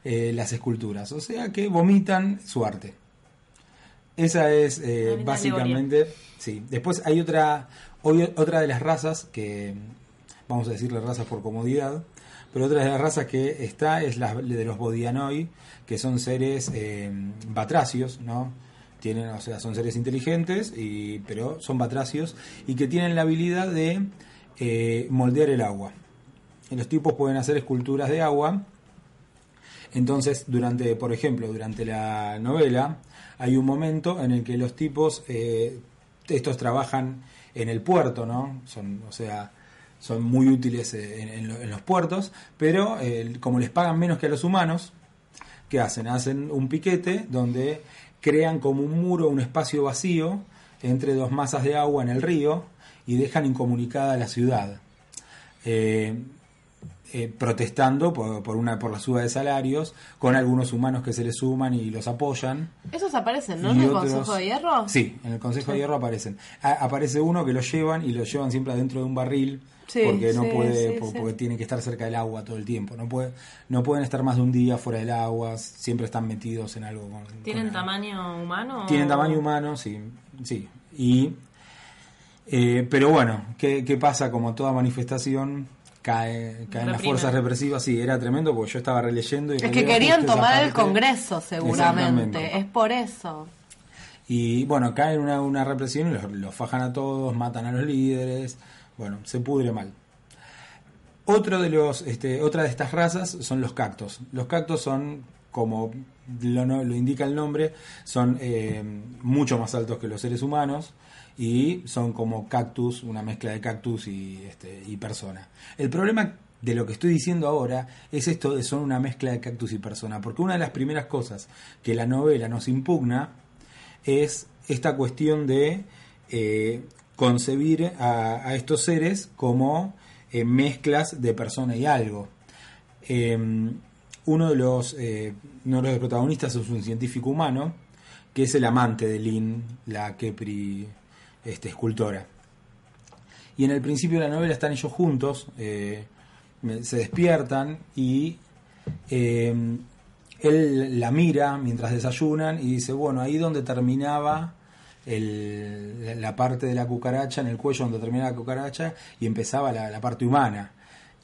eh, las esculturas, o sea que vomitan su arte. Esa es eh, básicamente, sí. Después hay otra, otra de las razas que, vamos a decirle razas por comodidad, pero otra de las razas que está es la de los bodianoi, que son seres eh, batracios, ¿no? Tienen, o sea, son seres inteligentes, y, pero son batracios y que tienen la habilidad de eh, moldear el agua. Los tipos pueden hacer esculturas de agua entonces, durante, por ejemplo, durante la novela, hay un momento en el que los tipos, eh, estos trabajan en el puerto, ¿no? Son, o sea, son muy útiles eh, en, en lo- en los puertos, pero como les pagan menos que a los humanos, ¿qué hacen? Hacen un piquete donde crean como un muro, un espacio vacío entre dos masas de agua en el río y dejan incomunicada la ciudad. Eh, eh, protestando por, por una por la suba de salarios, con algunos humanos que se les suman y los apoyan. Esos aparecen, ¿no? En el otros- Consejo de Hierro. Sí, en el Consejo de Hierro aparecen. A- aparece uno que lo llevan y lo llevan siempre adentro de un barril Sí, porque no sí, puede sí, por- sí. porque tiene que estar cerca del agua todo el tiempo. No puede no pueden estar más de un día fuera del agua, siempre están metidos en algo con ¿Tienen con- tamaño humano? tienen tamaño humano, sí, sí. Y eh, pero bueno, ¿qué, qué pasa? Como toda manifestación cae, caen las fuerzas represivas. Sí, era tremendo porque yo estaba releyendo y Es que querían tomar el. Congreso, seguramente. Es por eso. Y bueno, cae una, una represión y los, los fajan a todos, matan a los líderes. Bueno, se pudre mal. Otro de los, este, otra de estas razas son los cactos. Los cactos son, como lo, no- lo indica el nombre, son eh, mucho más altos que los seres humanos y son como cactus, una mezcla de cactus y, este, y persona. El problema de lo que estoy diciendo ahora es esto de son una mezcla de cactus y persona, porque una de las primeras cosas que la novela nos impugna es esta cuestión de eh, concebir a, estos seres como eh, mezclas de persona y algo. Eh, uno, de los, eh, uno de los protagonistas es un científico humano, que es el amante de Lynn, la Kepri este, escultora. Y en el principio de la novela están ellos juntos, eh, se despiertan y eh, él la mira mientras desayunan y dice, bueno, ahí donde terminaba la- parte de la cucaracha, en el cuello donde terminaba la cucaracha y empezaba la, la parte humana.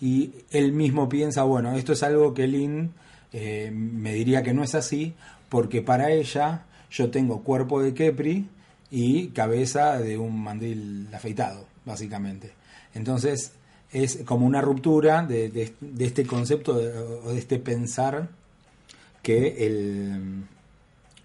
Y él mismo piensa, bueno, esto es algo que Lynn eh, me diría que no es así, porque para ella yo tengo cuerpo de Kepri y cabeza de un mandil afeitado, básicamente. Entonces es como una ruptura de, de- de este concepto de- o de este pensar que el,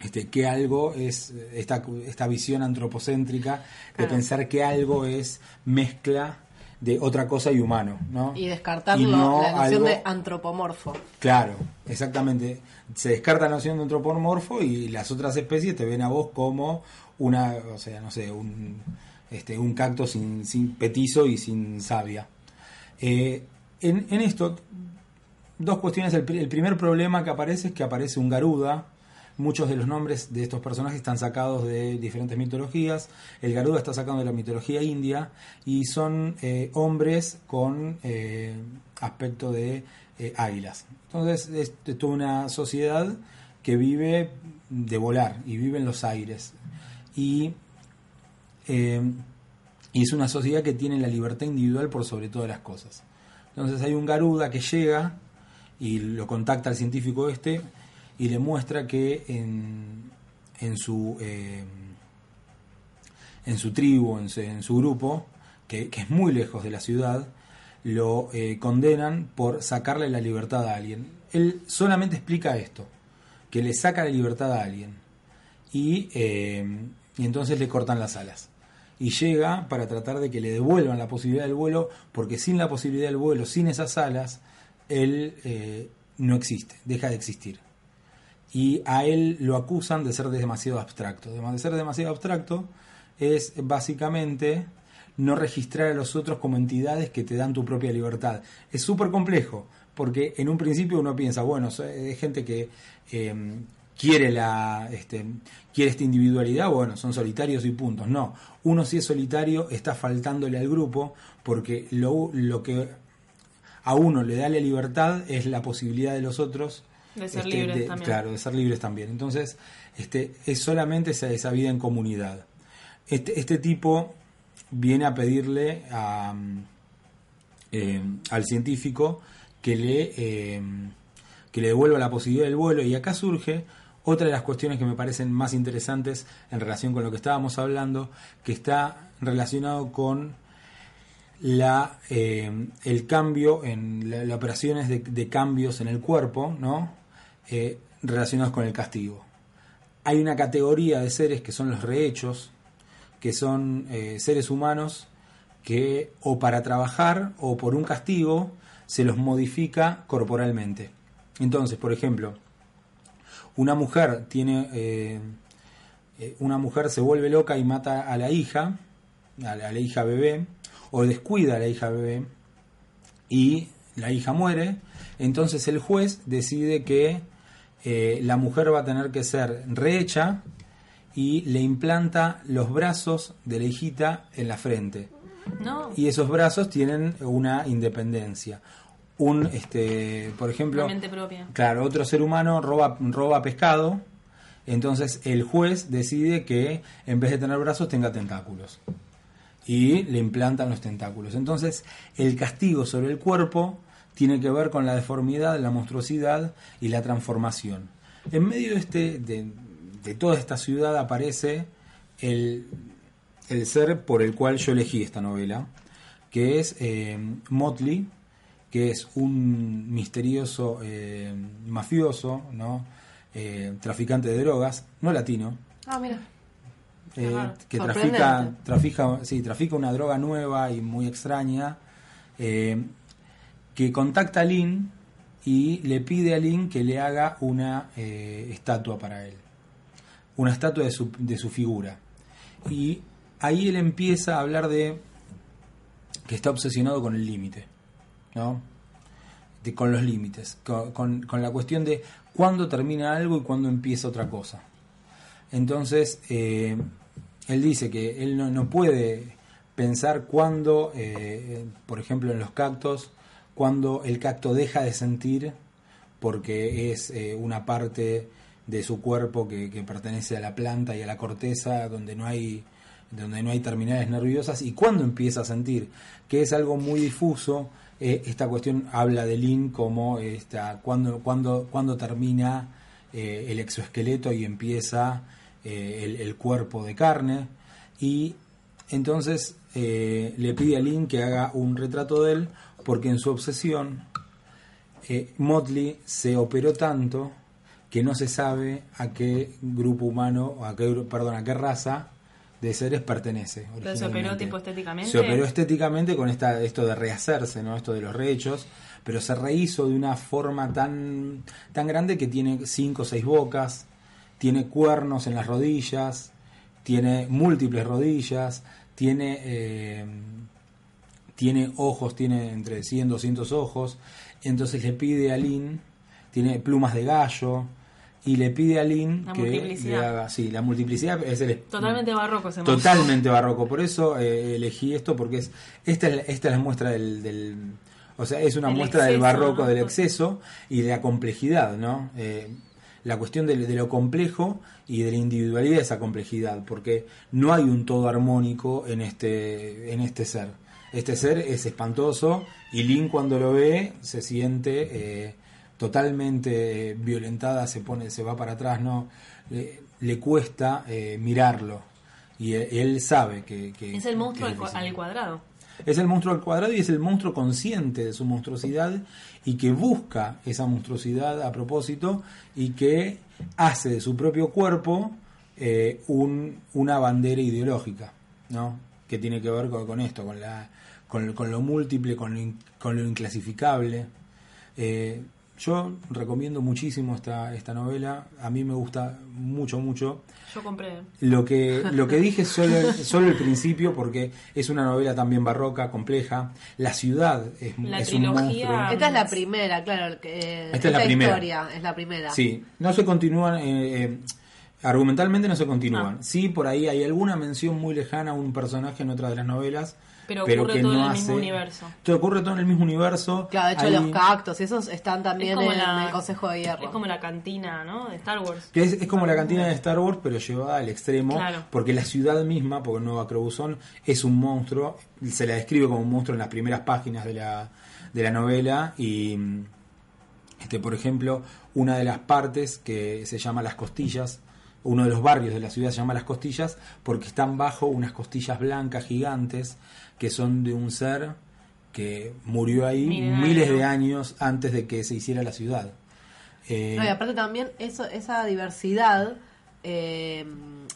este, que algo es esta, esta visión antropocéntrica de pensar que algo es mezcla de otra cosa y humano, ¿no? Y descartar Y lo- no la noción algo- de antropomorfo. Claro, exactamente. Se descarta la noción de antropomorfo y las otras especies te ven a vos como una, o sea, no sé, un, este, un cacto sin, sin petizo y sin savia. Eh, en, en esto, dos cuestiones. El, pri- el primer problema que aparece es que aparece un Garuda. Muchos de los nombres de estos personajes están sacados de diferentes mitologías. El Garuda está sacado de la mitología india y son eh, hombres con eh, aspecto de eh, águilas. Entonces, es, es toda una sociedad que vive de volar y vive en los aires. Y eh, y es una sociedad que tiene la libertad individual por sobre todas las cosas. Entonces hay un Garuda que llega y lo contacta al científico este y le muestra que en, en su eh, en su tribu, en su, grupo, que, es muy lejos de la ciudad, lo eh, condenan por sacarle la libertad a alguien. Él solamente explica esto, que le saca la libertad a alguien y, y entonces le cortan las alas. Y llega para tratar de que le devuelvan la posibilidad del vuelo, porque sin la posibilidad del vuelo, sin esas alas, él eh, no existe, deja de existir. Y a él lo acusan de ser demasiado abstracto. De ser demasiado abstracto es básicamente no registrar a los otros como entidades que te dan tu propia libertad. Es súper complejo, porque en un principio uno piensa, bueno, es gente que eh, quiere la este, quiere esta individualidad, bueno, son solitarios y puntos. No, uno si es solitario está faltándole al grupo porque lo, lo que a uno le da la libertad es la posibilidad de los otros De ser este, libres de- también. Claro, de ser libres también. Entonces, este, es solamente esa, esa vida en comunidad. Este, este tipo viene a pedirle a, eh, al científico que le, eh, que le devuelva la posibilidad del vuelo. Y acá surge otra de las cuestiones que me parecen más interesantes en relación con lo que estábamos hablando, que está relacionado con la, eh, el cambio en las operaciones de, cambios en el cuerpo, ¿no? Eh, relacionados con el castigo. Hay una categoría de seres que son los rehechos, que son eh, seres humanos que o para trabajar o por un castigo se los modifica corporalmente. Entonces, por ejemplo, una mujer tiene eh, eh, una mujer se vuelve loca y mata a la hija, a la, a la hija bebé, o descuida a la hija bebé y la hija muere, entonces el juez decide que eh, la mujer va a tener que ser rehecha y le implanta los brazos de la hijita en la frente. No. Y esos brazos tienen una independencia. Un, este, por ejemplo. Claro, otro ser humano roba, roba pescado, entonces el juez decide que en vez de tener brazos tenga tentáculos. Y le implantan los tentáculos. Entonces el castigo sobre el cuerpo tiene que ver con la deformidad, la monstruosidad y la transformación. En medio de, este, de, de toda esta ciudad aparece el, el ser por el cual yo elegí esta novela, que es eh, Motley, que es un misterioso eh, mafioso, ¿no? Eh, traficante de drogas, no latino, Ah, mira. eh, que trafica, trafica, sí, trafica una droga nueva y muy extraña, que contacta a Lynn y le pide a Lynn que le haga una estatua para él, una estatua de su, de su figura. Y ahí él empieza a hablar de que está obsesionado con el límite, ¿no? De, con los límites, con, con- la cuestión de cuándo termina algo y cuándo empieza otra cosa. Entonces, eh, él dice que él no, no puede pensar cuándo, eh, por ejemplo, en los cactos, cuando el cacto deja de sentir porque es eh, una parte de su cuerpo que, que pertenece a la planta y a la corteza donde no hay donde no hay terminales nerviosas y cuándo empieza a sentir que es algo muy difuso eh, esta cuestión habla de Lin como esta cuando cuando cuando termina eh, el exoesqueleto y empieza eh, el, cuerpo de carne. Y entonces le pide a Lin que haga un retrato de él porque en su obsesión Motley se operó tanto que no se sabe a qué grupo humano, a qué, perdón, a qué raza de seres pertenece. Pero se operó tipo estéticamente. Se operó estéticamente con esta, esto de rehacerse, ¿no? Esto de los rehechos, pero se rehizo de una forma tan, tan grande que tiene cinco o seis bocas, tiene cuernos en las rodillas, tiene múltiples rodillas, tiene, eh, tiene ojos, tiene entre 100 y 200 ojos, entonces le pide a Lin, tiene plumas de gallo, y le pide a Lin La que multiplicidad. le haga, sí, la multiplicidad es el Totalmente barroco monstruo. Totalmente barroco, por eso eh, elegí esto porque es esta es la, esta es la muestra del, del- o sea, es una muestra del barroco, ¿no? del exceso y de la complejidad, ¿no? Eh, la cuestión de, de lo complejo y de la individualidad de esa complejidad, porque no hay un todo armónico en este en este ser. Este ser es espantoso y Lin cuando lo ve se siente eh, totalmente violentada, se pone, se va para atrás, no le, le cuesta eh, mirarlo y él, él sabe que, que- Es el monstruo que al, es cuadrado. Es el monstruo al cuadrado y es el monstruo consciente de su monstruosidad y que busca esa monstruosidad a propósito y que hace de su propio cuerpo eh, un, una bandera ideológica, ¿no? Que tiene que ver con, con esto, con, la, con, con lo múltiple, con lo, in- con lo inclasificable. Eh, yo recomiendo muchísimo esta, esta novela, a mí me gusta mucho, mucho. Yo compré. Lo que, lo que dije es solo, solo el principio, porque es una novela también barroca, compleja. La ciudad es, La es un trilogía- monstruo. Esta es la primera, claro. que, eh, Esta es la primera. historia es la primera. Sí, no se continúan, eh, eh, argumentalmente no se continúan. No. Sí, por ahí hay alguna mención muy lejana a un personaje en otra de las novelas. Pero ocurre que todo no en el hace- mismo universo. Ocurre todo en el mismo universo. Claro, de hecho Hay- los cactos y esos están también Es en la- el Consejo de Hierro. Es como la cantina, ¿no? De Star Wars. Que es, es como la cantina de Star Wars, pero llevada al extremo, Claro. porque la ciudad misma, porque Nueva Crobuzón es un monstruo, se la describe como un monstruo en las primeras páginas de la, de la novela, y este, por ejemplo, una de las partes que se llama Las Costillas, uno de los barrios de la ciudad se llama Las Costillas, porque están bajo unas costillas blancas gigantes, que son de un ser que murió ahí miles de años antes de que se hiciera la ciudad. Eh, No, y aparte también eso, esa diversidad eh,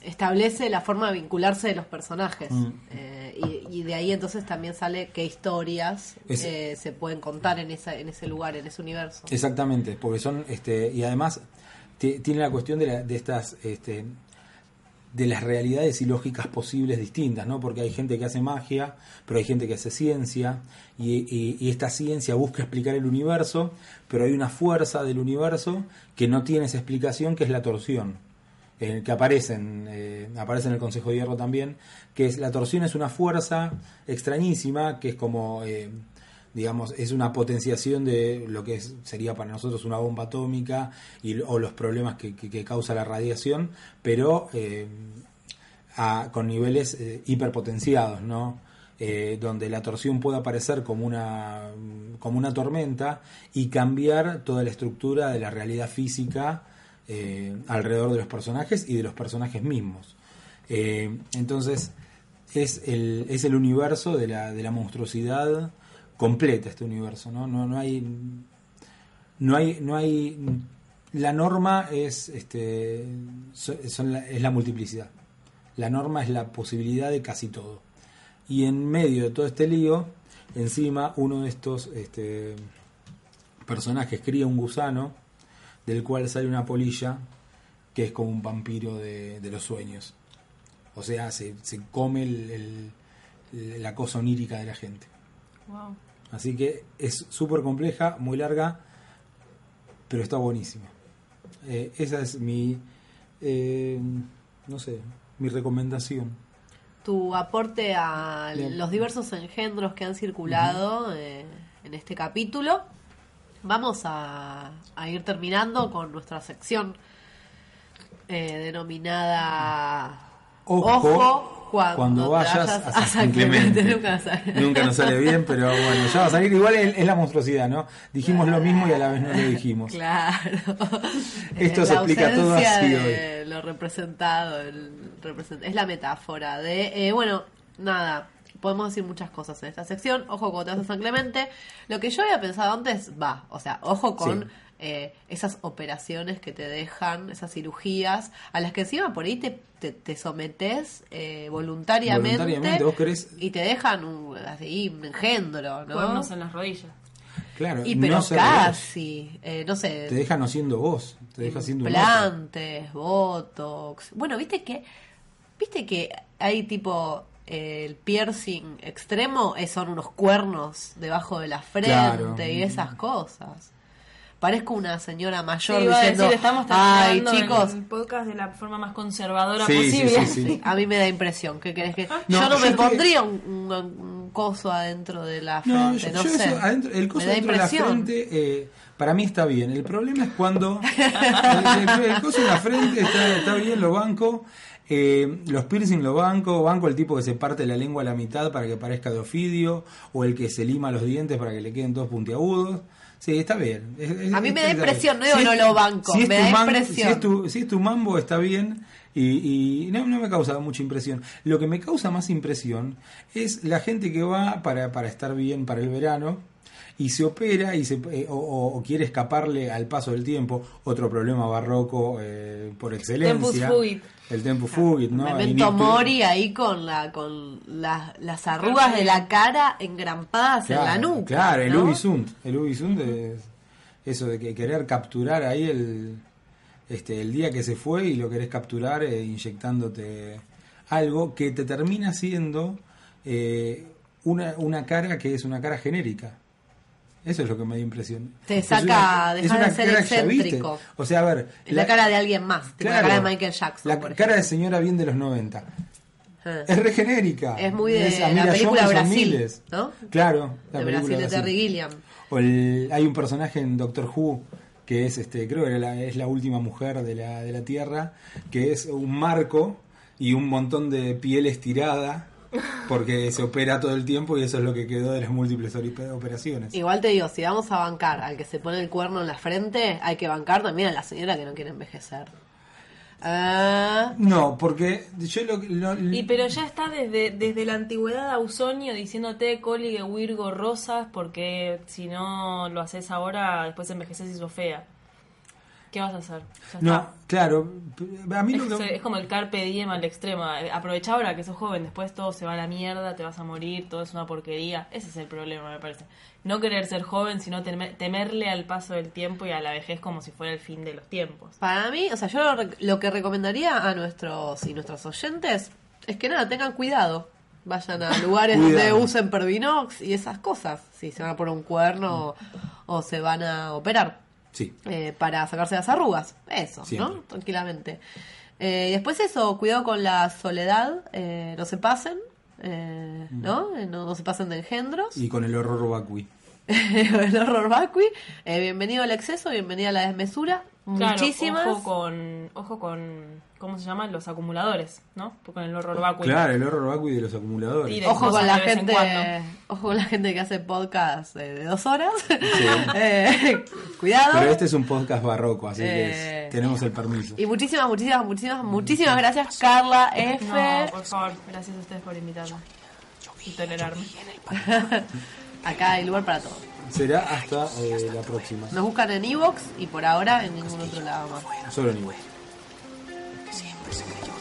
establece la forma de vincularse de los personajes. Mm. Eh, y, y de ahí entonces también sale qué historias Es- eh, se pueden contar en, esa, en ese lugar, en ese universo. Exactamente, porque son, este, y además tiene la cuestión de, la- de estas, este, de las realidades y lógicas posibles distintas, ¿no? Porque hay gente que hace magia, pero hay gente que hace ciencia, y, esta ciencia busca explicar el universo, pero hay una fuerza del universo que no tiene esa explicación, que es la torsión eh, que aparecen, eh, aparece en el Consejo de Hierro también, que es la torsión es una fuerza extrañísima, que es como, eh, digamos, es una potenciación de lo que sería para nosotros una bomba atómica y, o los problemas que, que- causa la radiación, pero eh, con niveles eh, hiperpotenciados, ¿no? Eh, donde la torsión puede aparecer como una, como una tormenta y cambiar toda la estructura de la realidad física alrededor de los personajes y de los personajes mismos. Entonces, es el, es el universo de la, de la monstruosidad completa, este universo, ¿no? No, no hay. No hay. No hay. La norma es este so- son la- es la multiplicidad. La norma es la posibilidad de casi todo. Y en medio de todo este lío, encima uno de estos este, personajes cría un gusano del cual sale una polilla que es como un vampiro de, de los sueños. O sea, se, se come el- el- la cosa onírica de la gente. Wow. Así que es súper compleja, muy larga, pero está buenísima. Eh, esa es mi, eh, no sé, mi recomendación. Tu aporte a Bien. los diversos engendros que han circulado eh, en este capítulo. Vamos a, a ir terminando con nuestra sección eh, denominada Ojo, cuando, vayas a San Clemente. Nunca sale. Nunca nos sale bien, pero bueno, ya va a salir. Igual es, es la monstruosidad, ¿no? Dijimos lo mismo y a la vez no lo dijimos. Claro. Esto se explica todo así de Lo representado, el represent- es la metáfora de, eh, bueno, nada, podemos decir muchas cosas en esta sección. Ojo cuando te vas a San Clemente. Lo que yo había pensado antes, va, o sea, ojo con Sí. Eh, esas operaciones que te dejan, esas cirugías, a las que encima por ahí te, te, te sometes eh, voluntariamente, Voluntariamente, vos querés- y te dejan un, así, un engendro, ¿no? Cuernos en las rodillas. Claro, Y pero no casi, eh, no sé, Te deja no siendo vos, te deja siendo un otro. implantes, botox. Bueno, viste que viste que hay tipo eh, el piercing extremo eh, son unos cuernos debajo de la frente Claro. y esas cosas. Parezco una señora mayor Sí, iba a diciendo, decir, estamos ay chicos, el podcast de la forma más conservadora Sí, sí, posible. sí, sí. Sí, a mí me da impresión. ¿Qué querés que.? No, yo no me pondría un, un- un coso adentro de la No, frente, yo, no, yo sé. eso, adentro- el me coso da dentro de la frente, eh, para mí está bien. El problema es cuando el, el- el coso en la frente está, está bien, lo banco. Eh, los piercing lo banco, banco el tipo que se parte la lengua a la mitad para que parezca de ofidio, o el que se lima los dientes para que le queden todos puntiagudos. Sí, está bien. Es- es- A mí me da impresión, no digo no lo banco, me da impresión. Si es, tu, si es tu mambo, está bien. Y, y no, no me causa mucha impresión. Lo que me causa más impresión es la gente que va para, para estar bien para el verano y se opera y se, eh, o, quiere escaparle al paso del tiempo. Otro problema barroco eh, por excelencia. Tempus fugit. El tempus fugit, ¿no? Memento Mori ahí con la con la- las arrugas de la cara engrampadas en la nuca. Claro, el ¿no? Ubisoft. El Ubisoft es eso de que querer capturar ahí el, este, el día que se fue y lo querés capturar eh, inyectándote algo que te termina siendo eh, una, una cara que es una cara genérica. Eso es lo que me da impresión. Te Es saca, una- deja es de ser ya viste. excéntrico. O sea, a ver. Es la, cara de alguien más, tipo la claro, cara de Michael Jackson. La por cara de señora bien de los 90. Ah. Es re genérica. Es muy de Es la película Jones Brasil, Miles. ¿no? Claro, la de película Brasil de Terry Gilliam. O el- hay un personaje en Doctor Who que es, este, creo que la- es la última mujer de la, de la Tierra, que es un marco y un montón de piel estirada porque se opera todo el tiempo y eso es lo que quedó de las múltiples ori- operaciones. Igual te digo, si vamos a bancar al que se pone el cuerno en la frente, hay que bancar también a la señora que no quiere envejecer. Ah, No, porque yo lo, lo- Y pero ya está desde, desde la antigüedad Ausonio diciéndote Coli, Wirgo, Rosas, porque si no lo haces ahora, después envejeces y sos fea. ¿Qué vas a hacer? Ya no, está. claro, a mí lo Es, que- es como el carpe diem al extremo. Aprovecha ahora que sos joven, después todo se va a la mierda, te vas a morir, todo es una porquería. Ese es el problema, me parece. No querer ser joven, sino teme- temerle al paso del tiempo y a la vejez como si fuera el fin de los tiempos. para mí, o sea, yo lo, lo que recomendaría a nuestros y nuestros oyentes es que nada, tengan cuidado. Vayan a lugares donde usen Pervinox y esas cosas. Si se van a poner un cuerno o, o se van a operar. Sí. eh, para sacarse las arrugas. Eso, Siempre. ¿no? Tranquilamente. Eh, y después eso, cuidado con la soledad, eh, no se pasen, eh, ¿no? Eh, ¿no? no se pasen de engendros. Y con el horror vacui. el horror vacui. Eh, bienvenido al exceso, bienvenida a la desmesura. Claro, Muchísimas. Ojo con, ojo con, ¿cómo se llaman? Los acumuladores, ¿no? Con el horror vacui. Claro, el horror vacui de los acumuladores. Y de- Ojo con la gente, ojo con la gente que hace podcast eh, de dos horas. Eh, cuidado. Pero este es un podcast barroco, así Eh. que es- tenemos el permiso. Y muchísimas, muchísimas, muchísimas, muchísimas gracias, Carla F. No, por favor, gracias a ustedes por invitarme y tolerarme. Acá hay lugar para todo. Será hasta eh, la próxima. Nos buscan en Evox y por ahora en ningún otro lado más. Solo en Ivo. Era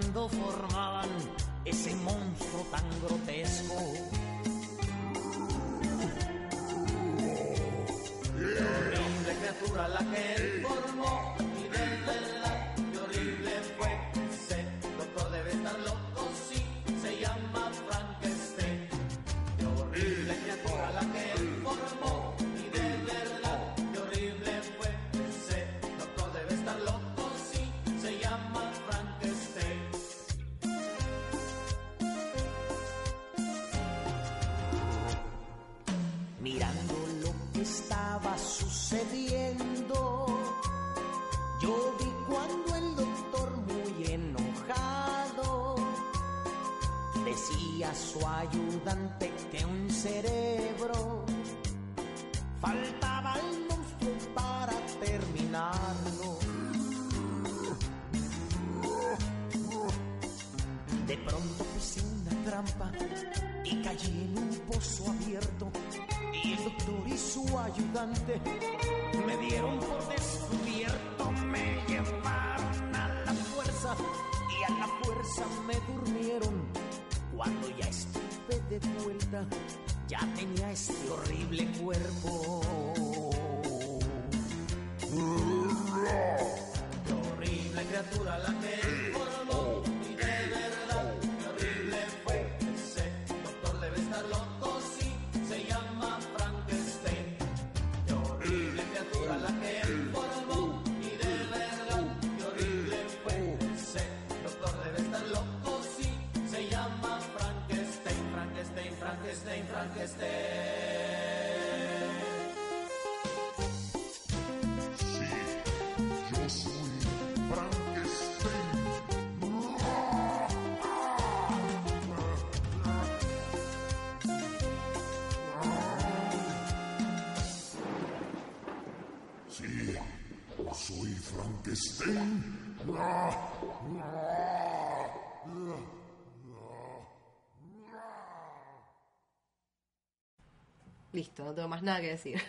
cuando formaban ese monstruo tan grotesco. horrible criatura la que él formó ayudante que un cerebro faltaba al monstruo para terminarlo. De pronto puse una trampa y caí en un pozo abierto. Y el doctor y su ayudante me dieron por descubierto, me llevaron a la fuerza y a la fuerza me durmieron. Cuando ya estuve de vuelta, ya tenía este horrible cuerpo. Qué horrible criatura la que Listo, no tengo más nada que decir.